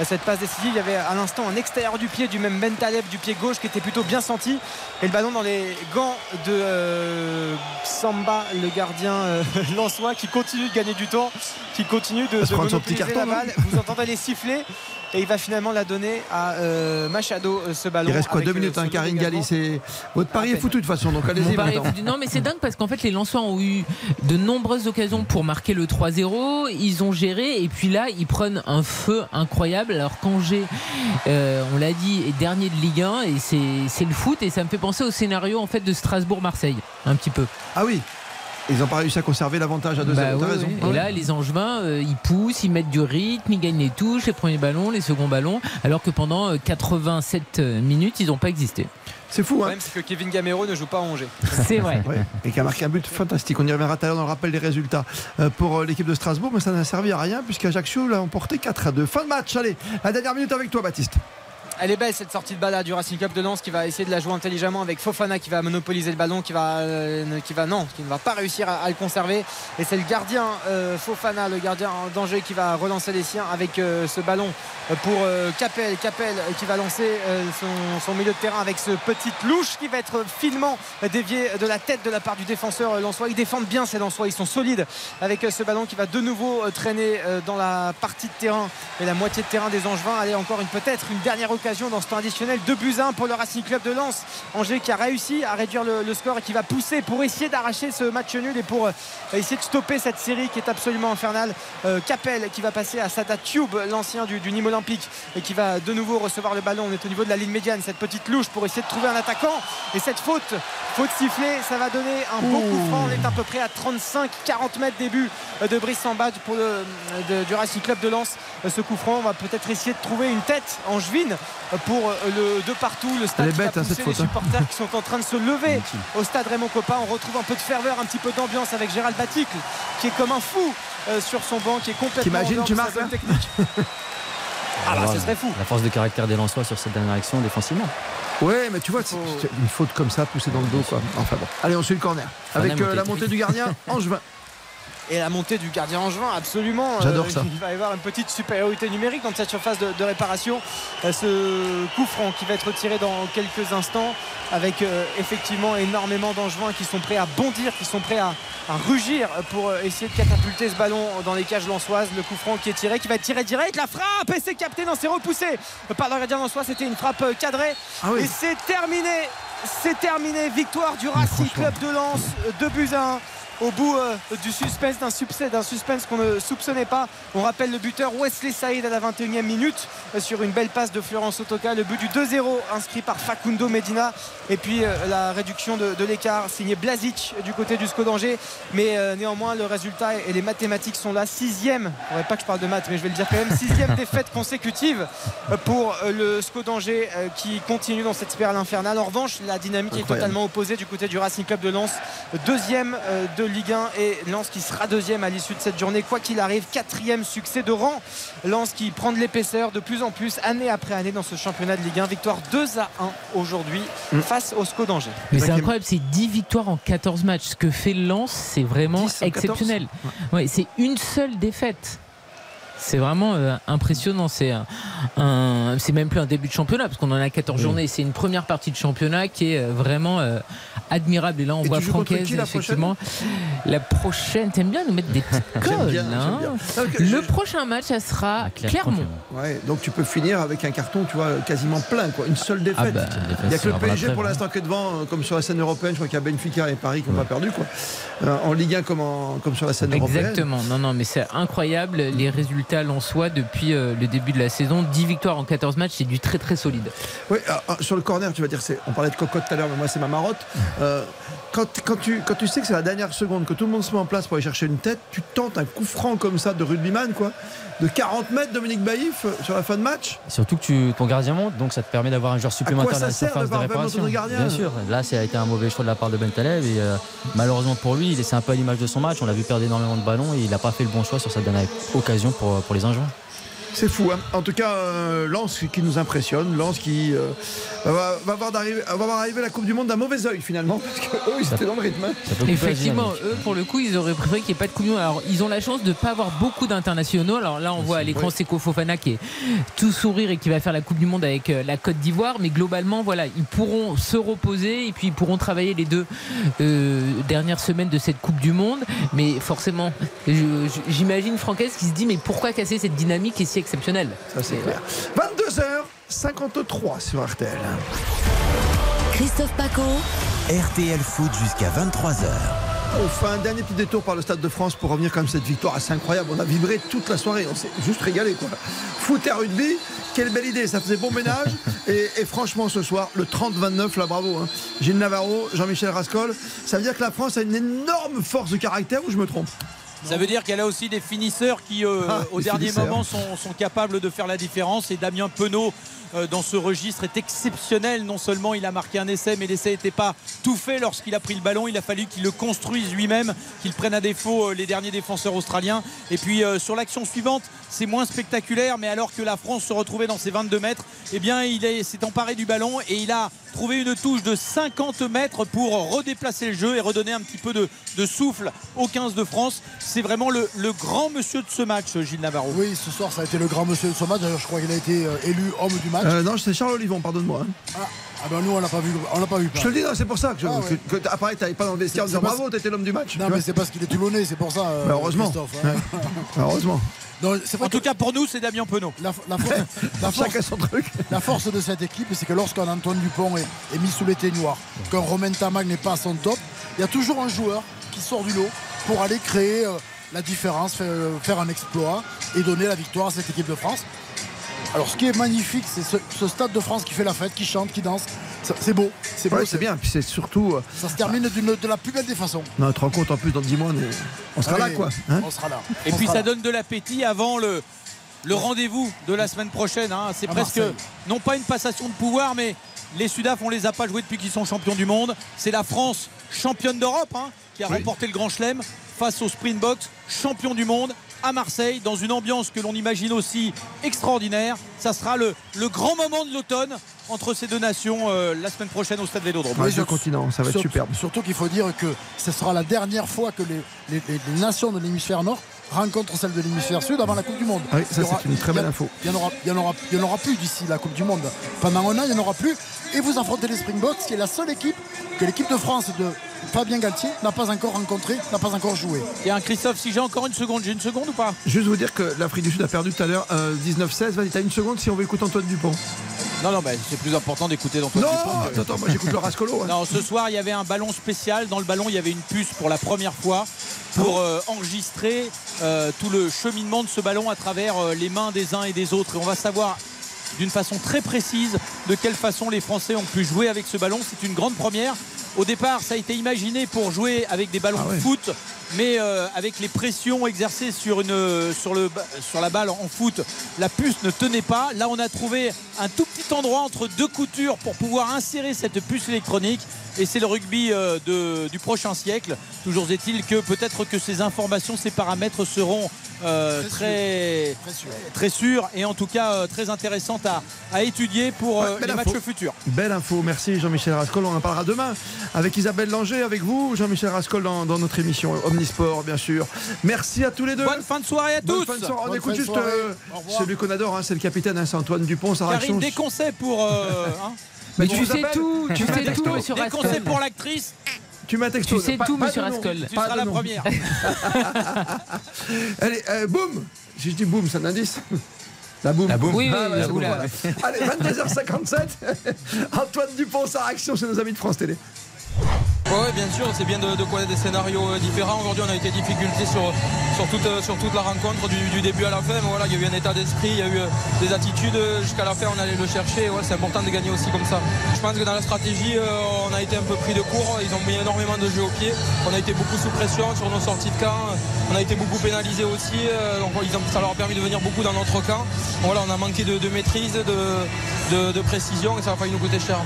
cette passe décisive. Il y avait à l'instant un extérieur du pied du même Ben Taleb du pied gauche qui était plutôt bien senti. Et le ballon dans les gants de euh, Samba, le gardien euh, lensois, qui continue de gagner du temps, qui continue de, de monopoliser carton, la balle. Vous entendez les sifflets et il va finalement la donner à euh, Machado euh, ce ballon. Il reste quoi Deux euh, minutes, hein, Karine. Galli. C'est votre pari est foutu de toute façon. Donc allez-y pari est maintenant. foutu. Non, mais c'est dingue parce qu'en fait, les Lensois ont eu de nombreuses occasions pour marquer le 3-0. Ils ont géré et puis là, ils prennent un feu incroyable. Alors qu'Angers, euh, on l'a dit, est dernier de Ligue 1 et c'est c'est le foot et ça me fait penser au scénario en fait de Strasbourg-Marseille, un petit peu. Ah oui. Ils n'ont pas réussi à conserver l'avantage à 2-0. Bah oui, oui. Ah Et là, les Angevins, euh, ils poussent, ils mettent du rythme, ils gagnent les touches, les premiers ballons, les seconds ballons, alors que pendant euh, 87 minutes, ils n'ont pas existé. C'est fou, Le hein problème, c'est que Kevin Gamero ne joue pas à Angers. C'est vrai. Ouais, et qui a marqué un but fantastique. On y reviendra tout à l'heure dans le rappel des résultats euh, pour euh, l'équipe de Strasbourg, mais ça n'a servi à rien puisqu'Ajaccio l'a emporté 4 à 2. Fin de match, allez, la dernière minute avec toi, Baptiste. Elle est belle cette sortie de balle là, du Racing Club de Lens qui va essayer de la jouer intelligemment avec Fofana qui va monopoliser le ballon, qui va, euh, qui va non, qui ne va pas réussir à, le conserver. Et c'est le gardien euh, Fofana, le gardien en danger, qui va relancer les siens avec euh, ce ballon pour Capel. Capel qui va lancer son, milieu de terrain avec ce petit louche qui va être finement dévié de la tête de la part du défenseur Lensois. Ils défendent bien ces Lensois, ils sont solides avec ce ballon qui va de nouveau traîner dans la partie de terrain et la moitié de terrain des Angevins. Allez, encore une peut-être une dernière occasion dans ce temps additionnel. 2 buts à 1 pour le Racing Club de Lens. Angers qui a réussi à réduire le, score et qui va pousser pour essayer d'arracher ce match nul et pour euh, essayer de stopper cette série qui est absolument infernale. Euh, Capel qui va passer à Sada Tube, l'ancien du, Nîmes Olympique, et qui va de nouveau recevoir le ballon. On est au niveau de la ligne médiane, cette petite louche pour essayer de trouver un attaquant. Et cette faute, faute sifflée, ça va donner un beau coup franc. On est à peu près à 35-40 mètres début de Brice Samba pour le, du Racing Club de Lens. Euh, Ce coup franc, on va peut-être essayer de trouver une tête angevine euh, pour euh, le de partout. Le stade bête, hein, cette les faute, hein. supporters qui sont en train de se lever au stade Raymond Coppa. On retrouve un peu de ferveur, un petit peu d'ambiance avec Gérald Baticle qui est comme un fou euh, sur son banc, qui est complètement T'imagines, tu marques, technique. Ah bah, ce serait fou. La force de caractère des Lensois sur cette dernière action défensivement. Ouais, mais tu vois, c'est c'est une faute comme ça, poussée dans le dos, quoi. Enfin bon. Allez, on suit le corner. Avec euh, la montée. montée du gardien, Angevin. Et la montée du gardien Angevin, absolument. J'adore Euh, ça. Il va y avoir une petite supériorité numérique dans cette surface de, de réparation. Euh, Ce coup franc qui va être tiré dans quelques instants avec euh, effectivement énormément d'Angevins qui sont prêts à bondir, qui sont prêts à, à rugir pour essayer de catapulter ce ballon dans les cages lançoises. Le coup franc qui est tiré, qui va être tiré direct. La frappe et c'est capté, non, c'est repoussé par le gardien lançois. C'était une frappe cadrée. Ah oui. Et c'est terminé. C'est terminé. Victoire du Racing Club de Lens. 2 buts à 1 au bout euh, du suspense, d'un succès, d'un suspense qu'on ne soupçonnait pas. On rappelle le buteur Wesley Saïd à la 21e minute euh, sur une belle passe de Florence Otoka. Le but du 2-0 inscrit par Facundo Medina. Et puis euh, la réduction de, de l'écart signé Blazic du côté du SCO d'Angers. Mais euh, néanmoins, le résultat et les mathématiques sont là. Sixième, il faudrait pas que je parle de maths, mais je vais le dire quand même. Sixième défaite consécutive pour le SCO d'Angers euh, qui continue dans cette spirale infernale. En revanche, la dynamique est totalement opposée du côté du Racing Club de Lens. Deuxième de Ligue 1 et Lens qui sera deuxième à l'issue de cette journée. Quoi qu'il arrive, quatrième succès de rang. Lens qui prend de l'épaisseur de plus en plus, année après année, dans ce championnat de Ligue 1. Victoire 2 à 1 aujourd'hui Mm. face au SCO d'Angers. Mais c'est incroyable, c'est 10 victoires en 14 matchs. Ce que fait Lens, c'est vraiment 10 en 14. exceptionnel. Ouais, c'est une seule défaite. C'est vraiment euh, impressionnant. C'est un, un- c'est même plus un début de championnat parce qu'on en a 14 Oui. journées. C'est une première partie de championnat qui est euh, vraiment euh, admirable. Et là, on Et voit Francaise effectivement. La prochaine, t'aimes bien nous mettre des petites j'aime hein. Le prochain match, ça sera Clermont. Ouais, donc tu peux finir avec un carton, tu vois, quasiment plein, quoi. Une seule défaite. Ah bah, Il n'y a que le PSG pour l'instant qui est devant, comme sur la scène européenne. Je crois qu'il y a Benfica et Paris qui n'ont pas perdu, quoi. Euh, en Ligue 1 comme, en- comme sur la scène européenne. Exactement. Non, non, mais c'est incroyable les résultats soi depuis euh, le début de la saison. 10 victoires en 14 matchs, c'est du très très solide. Oui, ah, ah, sur le corner, tu vas dire, c'est, on parlait de cocotte tout à l'heure, mais moi c'est ma marotte. Euh, quand, quand, tu, quand tu sais que c'est la dernière seconde, que tout le monde se met en place pour aller chercher une tête, tu tentes un coup franc comme ça de rugbyman, quoi, de 40 mètres, Dominique Baïf, sur la fin de match. Surtout que tu, ton gardien monte, donc ça te permet d'avoir un joueur supplémentaire ça dans la sert surface de réparation. gardien Bien sûr, là ça a été un mauvais choix de la part de Ben Taleb et euh, malheureusement pour lui, il- c'est un peu à l'image de son match. On l'a vu perdre énormément de ballons et il n'a pas fait le bon choix sur sa dernière occasion pour, pour les Injouans. C'est fou, hein. En tout cas, euh, Lens qui nous impressionne, Lens qui euh, va, va voir d'arriver- va voir arriver la Coupe du Monde d'un mauvais œil finalement, parce qu'eux ils étaient dans le rythme. hein. Effectivement, eux, pour le coup, ils auraient préféré qu'il n'y ait pas de Coupe du Monde. Alors, ils ont la chance de ne pas avoir beaucoup d'internationaux. Alors là, on voit à l'écran. Seko Fofana qui est tout sourire et qui va faire la Coupe du Monde avec euh, la Côte d'Ivoire. Mais globalement, voilà, ils pourront se reposer et puis ils pourront travailler les deux euh, dernières semaines de cette Coupe du Monde. Mais forcément, j'imagine Francaise qui se dit mais pourquoi casser cette dynamique est si exceptionnelle Ça, c'est clair. 22h53 sur RTL. Christophe Paco. RTL Foot jusqu'à 23h. On fait un dernier petit détour par le Stade de France pour revenir quand même cette victoire assez incroyable. On a vibré toute la soirée, on s'est juste régalé quoi. Foot et rugby, quelle belle idée, ça faisait bon ménage. Et, et franchement ce soir, le 30-29, là bravo. Hein. Gilles Navarro, Jean-Michel Rascol, ça veut dire que la France a une énorme force de caractère ou je me trompe? Ça veut dire qu'elle a aussi des finisseurs qui, euh, Ah, au dernier moment, sont, sont capables de faire la différence. Et Damien Penaud, dans ce registre, est exceptionnel. Non seulement il a marqué un essai, mais l'essai n'était pas tout fait lorsqu'il a pris le ballon. Il a fallu qu'il le construise lui-même, qu'il prenne à défaut euh, les derniers défenseurs australiens. Et puis euh, sur l'action suivante, c'est moins spectaculaire, mais alors que la France se retrouvait dans ses 22 mètres, eh bien, il est- s'est emparé du ballon et il a trouvé une touche de 50 mètres pour redéplacer le jeu et redonner un petit peu de, souffle aux 15 de France. C'est vraiment le, le grand monsieur de ce match, Gilles Navarro. Oui, ce soir, ça a été le grand monsieur de ce match. D'ailleurs, je crois qu'il a été euh, élu homme du match. Euh, Non, c'est Charles Olivon, pardonne-moi. hein. Ah, ah ben nous, on l'a pas vu. On l'a pas vu. Je te le dis, non, c'est pour ça que, je, Ah ouais. que, que- après, t'avais pas dans le vestiaire en disant bravo, t'étais l'homme du match. Non, mais c'est parce qu'il est toulonnais, c'est pour ça. euh, Bah, heureusement. Christophe, hein. Heureusement. Non, c'est vrai En tout cas, pour nous, c'est Damien Penaud. La, la for- la force, Chacun son truc. la force de cette équipe, c'est que lorsqu'un Antoine Dupont est, est mis sous les noir, qu'un Romain Tamac n'est pas à son top, il y a toujours un joueur qui sort du lot pour aller créer euh, la différence, faire, euh, faire un exploit et donner la victoire à cette équipe de France. Alors, ce qui est magnifique, c'est ce, ce stade de France qui fait la fête, qui chante, qui danse. C'est beau, c'est beau. Ouais, c'est bien. Puis c'est surtout. euh, Ça se termine d'une- de la plus belle des façons. Non, tu te rends compte en plus dans 10 mois, on, sera là Allez, quoi. hein on sera là. Et On puis ça là. donne de l'appétit avant le, le rendez-vous de la semaine prochaine. hein. C'est presque, Marseille. non pas une passation de pouvoir, mais les Sudaf, on les a pas joués depuis qu'ils sont champions du monde. C'est la France, championne d'Europe, hein, qui a Oui. remporté le Grand Chelem face au Springboks, champion du monde à Marseille, dans une ambiance que l'on imagine aussi extraordinaire. Ça sera le, le grand moment de l'automne entre ces deux nations euh, la semaine prochaine au Stade Vélodrome. Ouais, sur le continent, ça va être Surtout- superbe. Surtout qu'il faut dire que ce sera la dernière fois que les, les- les- les nations de l'hémisphère nord rencontrent celles de l'hémisphère sud avant la Coupe du Monde. Oui, ça, c'est une très belle info. Il n'y en, aura- il y en aura- il y en aura plus d'ici la Coupe du Monde. Pendant un an, il n'y en aura plus. Et vous affrontez les Springboks, qui est la seule équipe que l'équipe de France de Fabien Galtier n'a pas encore rencontrée, n'a pas encore joué. Et un Christophe, si j'ai encore une seconde, j'ai une seconde ou pas Juste vous dire que l'Afrique du Sud a perdu tout à l'heure euh, 19-16. Vas-y, t'as une seconde si on veut écouter Antoine Dupont. Non, non, bah, c'est plus important d'écouter d'Antoine Non, Dupont que- attends, attends, moi j'écoute le Rascolo. hein. Non, ce soir, il y avait un ballon spécial. Dans le ballon, il y avait une puce pour la première fois pour euh, enregistrer euh, tout le cheminement de ce ballon à travers euh, les mains des uns et des autres. Et on va savoir d'une façon très précise de quelle façon les Français ont pu jouer avec ce ballon. C'est une grande première. Au départ, ça a été imaginé pour jouer avec des ballons Ah ouais. de foot, mais euh, avec les pressions exercées sur, une, sur, le, sur la balle en foot, la puce ne tenait pas. Là, on a trouvé un tout petit endroit entre deux coutures pour pouvoir insérer cette puce électronique. Et c'est le rugby euh, de- du prochain siècle. Toujours est-il que peut-être que ces informations, ces paramètres seront euh, très, très sûrs et en tout cas euh, très intéressantes à, à étudier pour euh, Ouais, les info. matchs futurs. Belle info, merci Jean-Michel Rascol. On en parlera demain avec Isabelle Langer, avec vous, Jean-Michel Rascol, dans, dans notre émission Omnisport, bien sûr. Merci à tous les deux. Bonne fin de soirée à Bonne tous. fin de soirée. On Bonne écoute juste euh, celui qu'on adore, hein, c'est le capitaine, hein, c'est Antoine Dupont. Sa réaction. Karine, des conseils pour. euh, Mais tu sais tout, tu sais tout, Des Rascol. conseils pour l'actrice. Tu m'as texto. Tu sais tout, monsieur. Rascol. Tu Pas seras la première. Allez, euh, boum Si je dis boum, c'est un indice la boum. La boum. Oui, oui, Ah, la boum. voilà. Allez, 22h57. Antoine Dupont, sa réaction sur nos amis de France Télé. Oui, bien sûr, c'est bien de, connaître des scénarios euh, différents. Aujourd'hui, on a été difficulté sur, sur, toute, euh, sur toute la rencontre, du, début à la fin. Voilà, il y a eu un état d'esprit, il y a eu euh, des attitudes. Jusqu'à la fin, on allait le chercher. Ouais, c'est important de gagner aussi comme ça. Je pense que dans la stratégie, on a été un peu pris de court. Ils ont mis énormément de jeux au pied. On a été beaucoup sous pression sur nos sorties de camp. On a été beaucoup pénalisés aussi. Donc, ça leur a permis de venir beaucoup dans notre camp. Voilà, on a manqué de, maîtrise, de, précision et ça a failli nous coûter cher.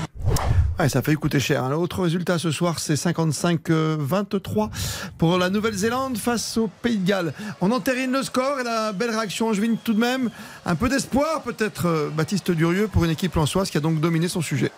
Ça fait coûter cher. L'autre résultat soir, c'est 55-23 pour la Nouvelle-Zélande face au Pays de Galles. On entérine le score et la belle réaction angevine tout de même. Un peu d'espoir peut-être, euh, Baptiste Durieux, pour une équipe lançoise qui a donc dominé son sujet.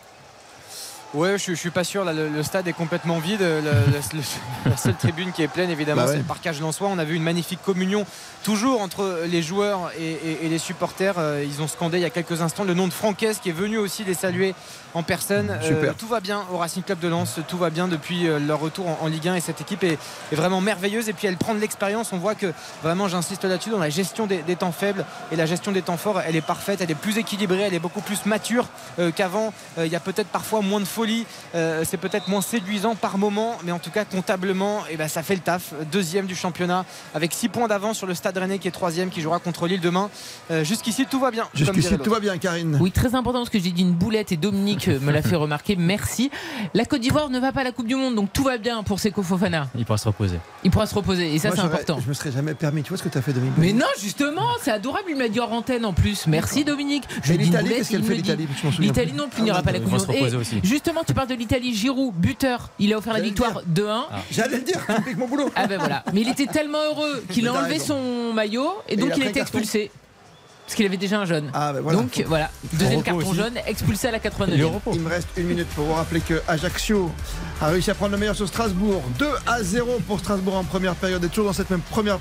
Ouais, je, je suis pas sûr. Là, le, le stade est complètement vide. Le- la seule tribune qui est pleine, évidemment, Bah ouais. c'est le parcage Lensois. On a vu une magnifique communion toujours entre les joueurs et, et- et les supporters. Euh, Ils ont scandé il y a quelques instants le nom de Franquès qui est venu aussi les saluer en personne. Euh, tout va bien au Racing Club de Lens. Tout va bien depuis euh, leur retour en, en Ligue 1 et cette équipe est, est vraiment merveilleuse. Et puis elle prend de l'expérience. On voit que vraiment, j'insiste là-dessus, dans la gestion des, des temps faibles et la gestion des temps forts, elle est parfaite. Elle est plus équilibrée. Elle est beaucoup plus mature euh, qu'avant. Euh, Il y a peut-être parfois moins de folie. Euh, c'est peut-être moins séduisant par moment, mais en tout cas comptablement, eh ben, ça fait le taf. Deuxième du championnat avec 6 points d'avance sur le Stade Rennais qui est troisième, qui jouera contre Lille demain. Euh, Jusqu'ici tout va bien. Jusqu'ici, tout va bien, Karine. Oui, très important parce que j'ai dit une boulette et Dominique me l'a fait remarquer. Merci. La Côte d'Ivoire ne va pas à la Coupe du Monde, donc tout va bien pour Seko Fofana. Il pourra se reposer. Il pourra se reposer et ça c'est important. Je me serais jamais permis. Tu vois ce que tu as fait, Dominique Mais non, justement, c'est adorable. Il m'a dit hors antenne en plus. Merci Dominique. Je l'Italie, qu'est-ce qu'elle fait, l'Italie L'Italie non plus n'ira Ah, pas à la Coupe du Monde. Justement, tu parles de l'Italie. Giroud, buteur. Il a offert la victoire 2-1. J'allais le dire, tu mon boulot. Ah ben voilà. Mais il était tellement heureux qu'il a enlevé son maillot et donc il a été expulsé. Parce qu'il avait déjà un jaune. Ah, ben voilà. Donc voilà, deuxième carton jaune, expulsé à la 89 Il me reste une minute pour vous rappeler que Ajaccio a réussi à prendre le meilleur sur Strasbourg. 2 à 0 pour Strasbourg en première période. Et toujours dans cette même première pr-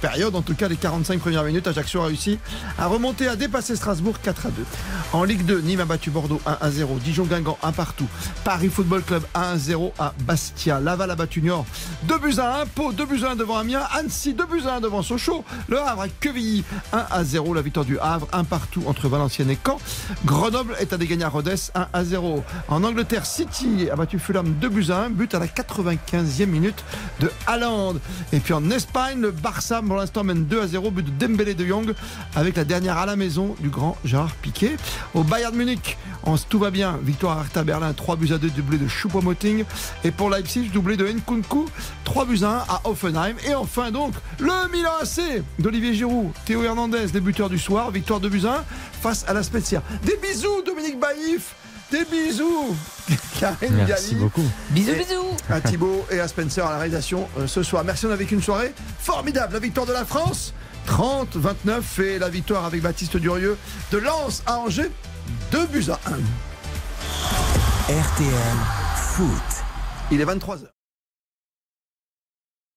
période, en tout cas les 45 premières minutes, Ajaccio a réussi à remonter, à dépasser Strasbourg 4 à 2. En Ligue 2, Nîmes a battu Bordeaux 1 à 0. Dijon-Guingamp 1 partout. Paris Football Club 1 à 0 à Bastia. Laval a battu Niort 2 buts à 1. Pau 2 buts à 1 devant Amiens. Annecy 2 buts à 1 devant Sochaux. Le Havre a Quevilly 1 à 0. La victoire du Havre 1 partout entre Valenciennes et Caen. Grenoble est à dégagner à Rodez 1 à 0. En Angleterre, City a battu Fulham 2 buts à 1. But à la 95e minute de Haaland. Et puis en Espagne, le Barça pour l'instant mène 2 à 0. But de Dembélé de Jong avec la dernière à la maison du grand Gérard Piquet. Au Bayern Munich, en, tout va bien. Victoire à Hertha Berlin 3 buts à 2 doublé de Choupo-Moting. Et pour Leipzig, doublé de Nkunku 3 buts à 1 à Offenheim. Et enfin donc, le Milan AC d'Olivier Giroud. Théo Hernandez, débuteur du soir. Victoire de 1 face à la Spezia. Des bisous Dominique Baïf. Des bisous Karine Merci Galli. beaucoup. Bisous, Et bisous. À Thibaut et à Spencer à la réalisation euh, ce soir. Merci, on a vécu une soirée formidable. La victoire de la France, 30-29 et la victoire avec Baptiste Durieux de Lens à Angers, 2 buts à 1. RTL Foot. Il est 23h.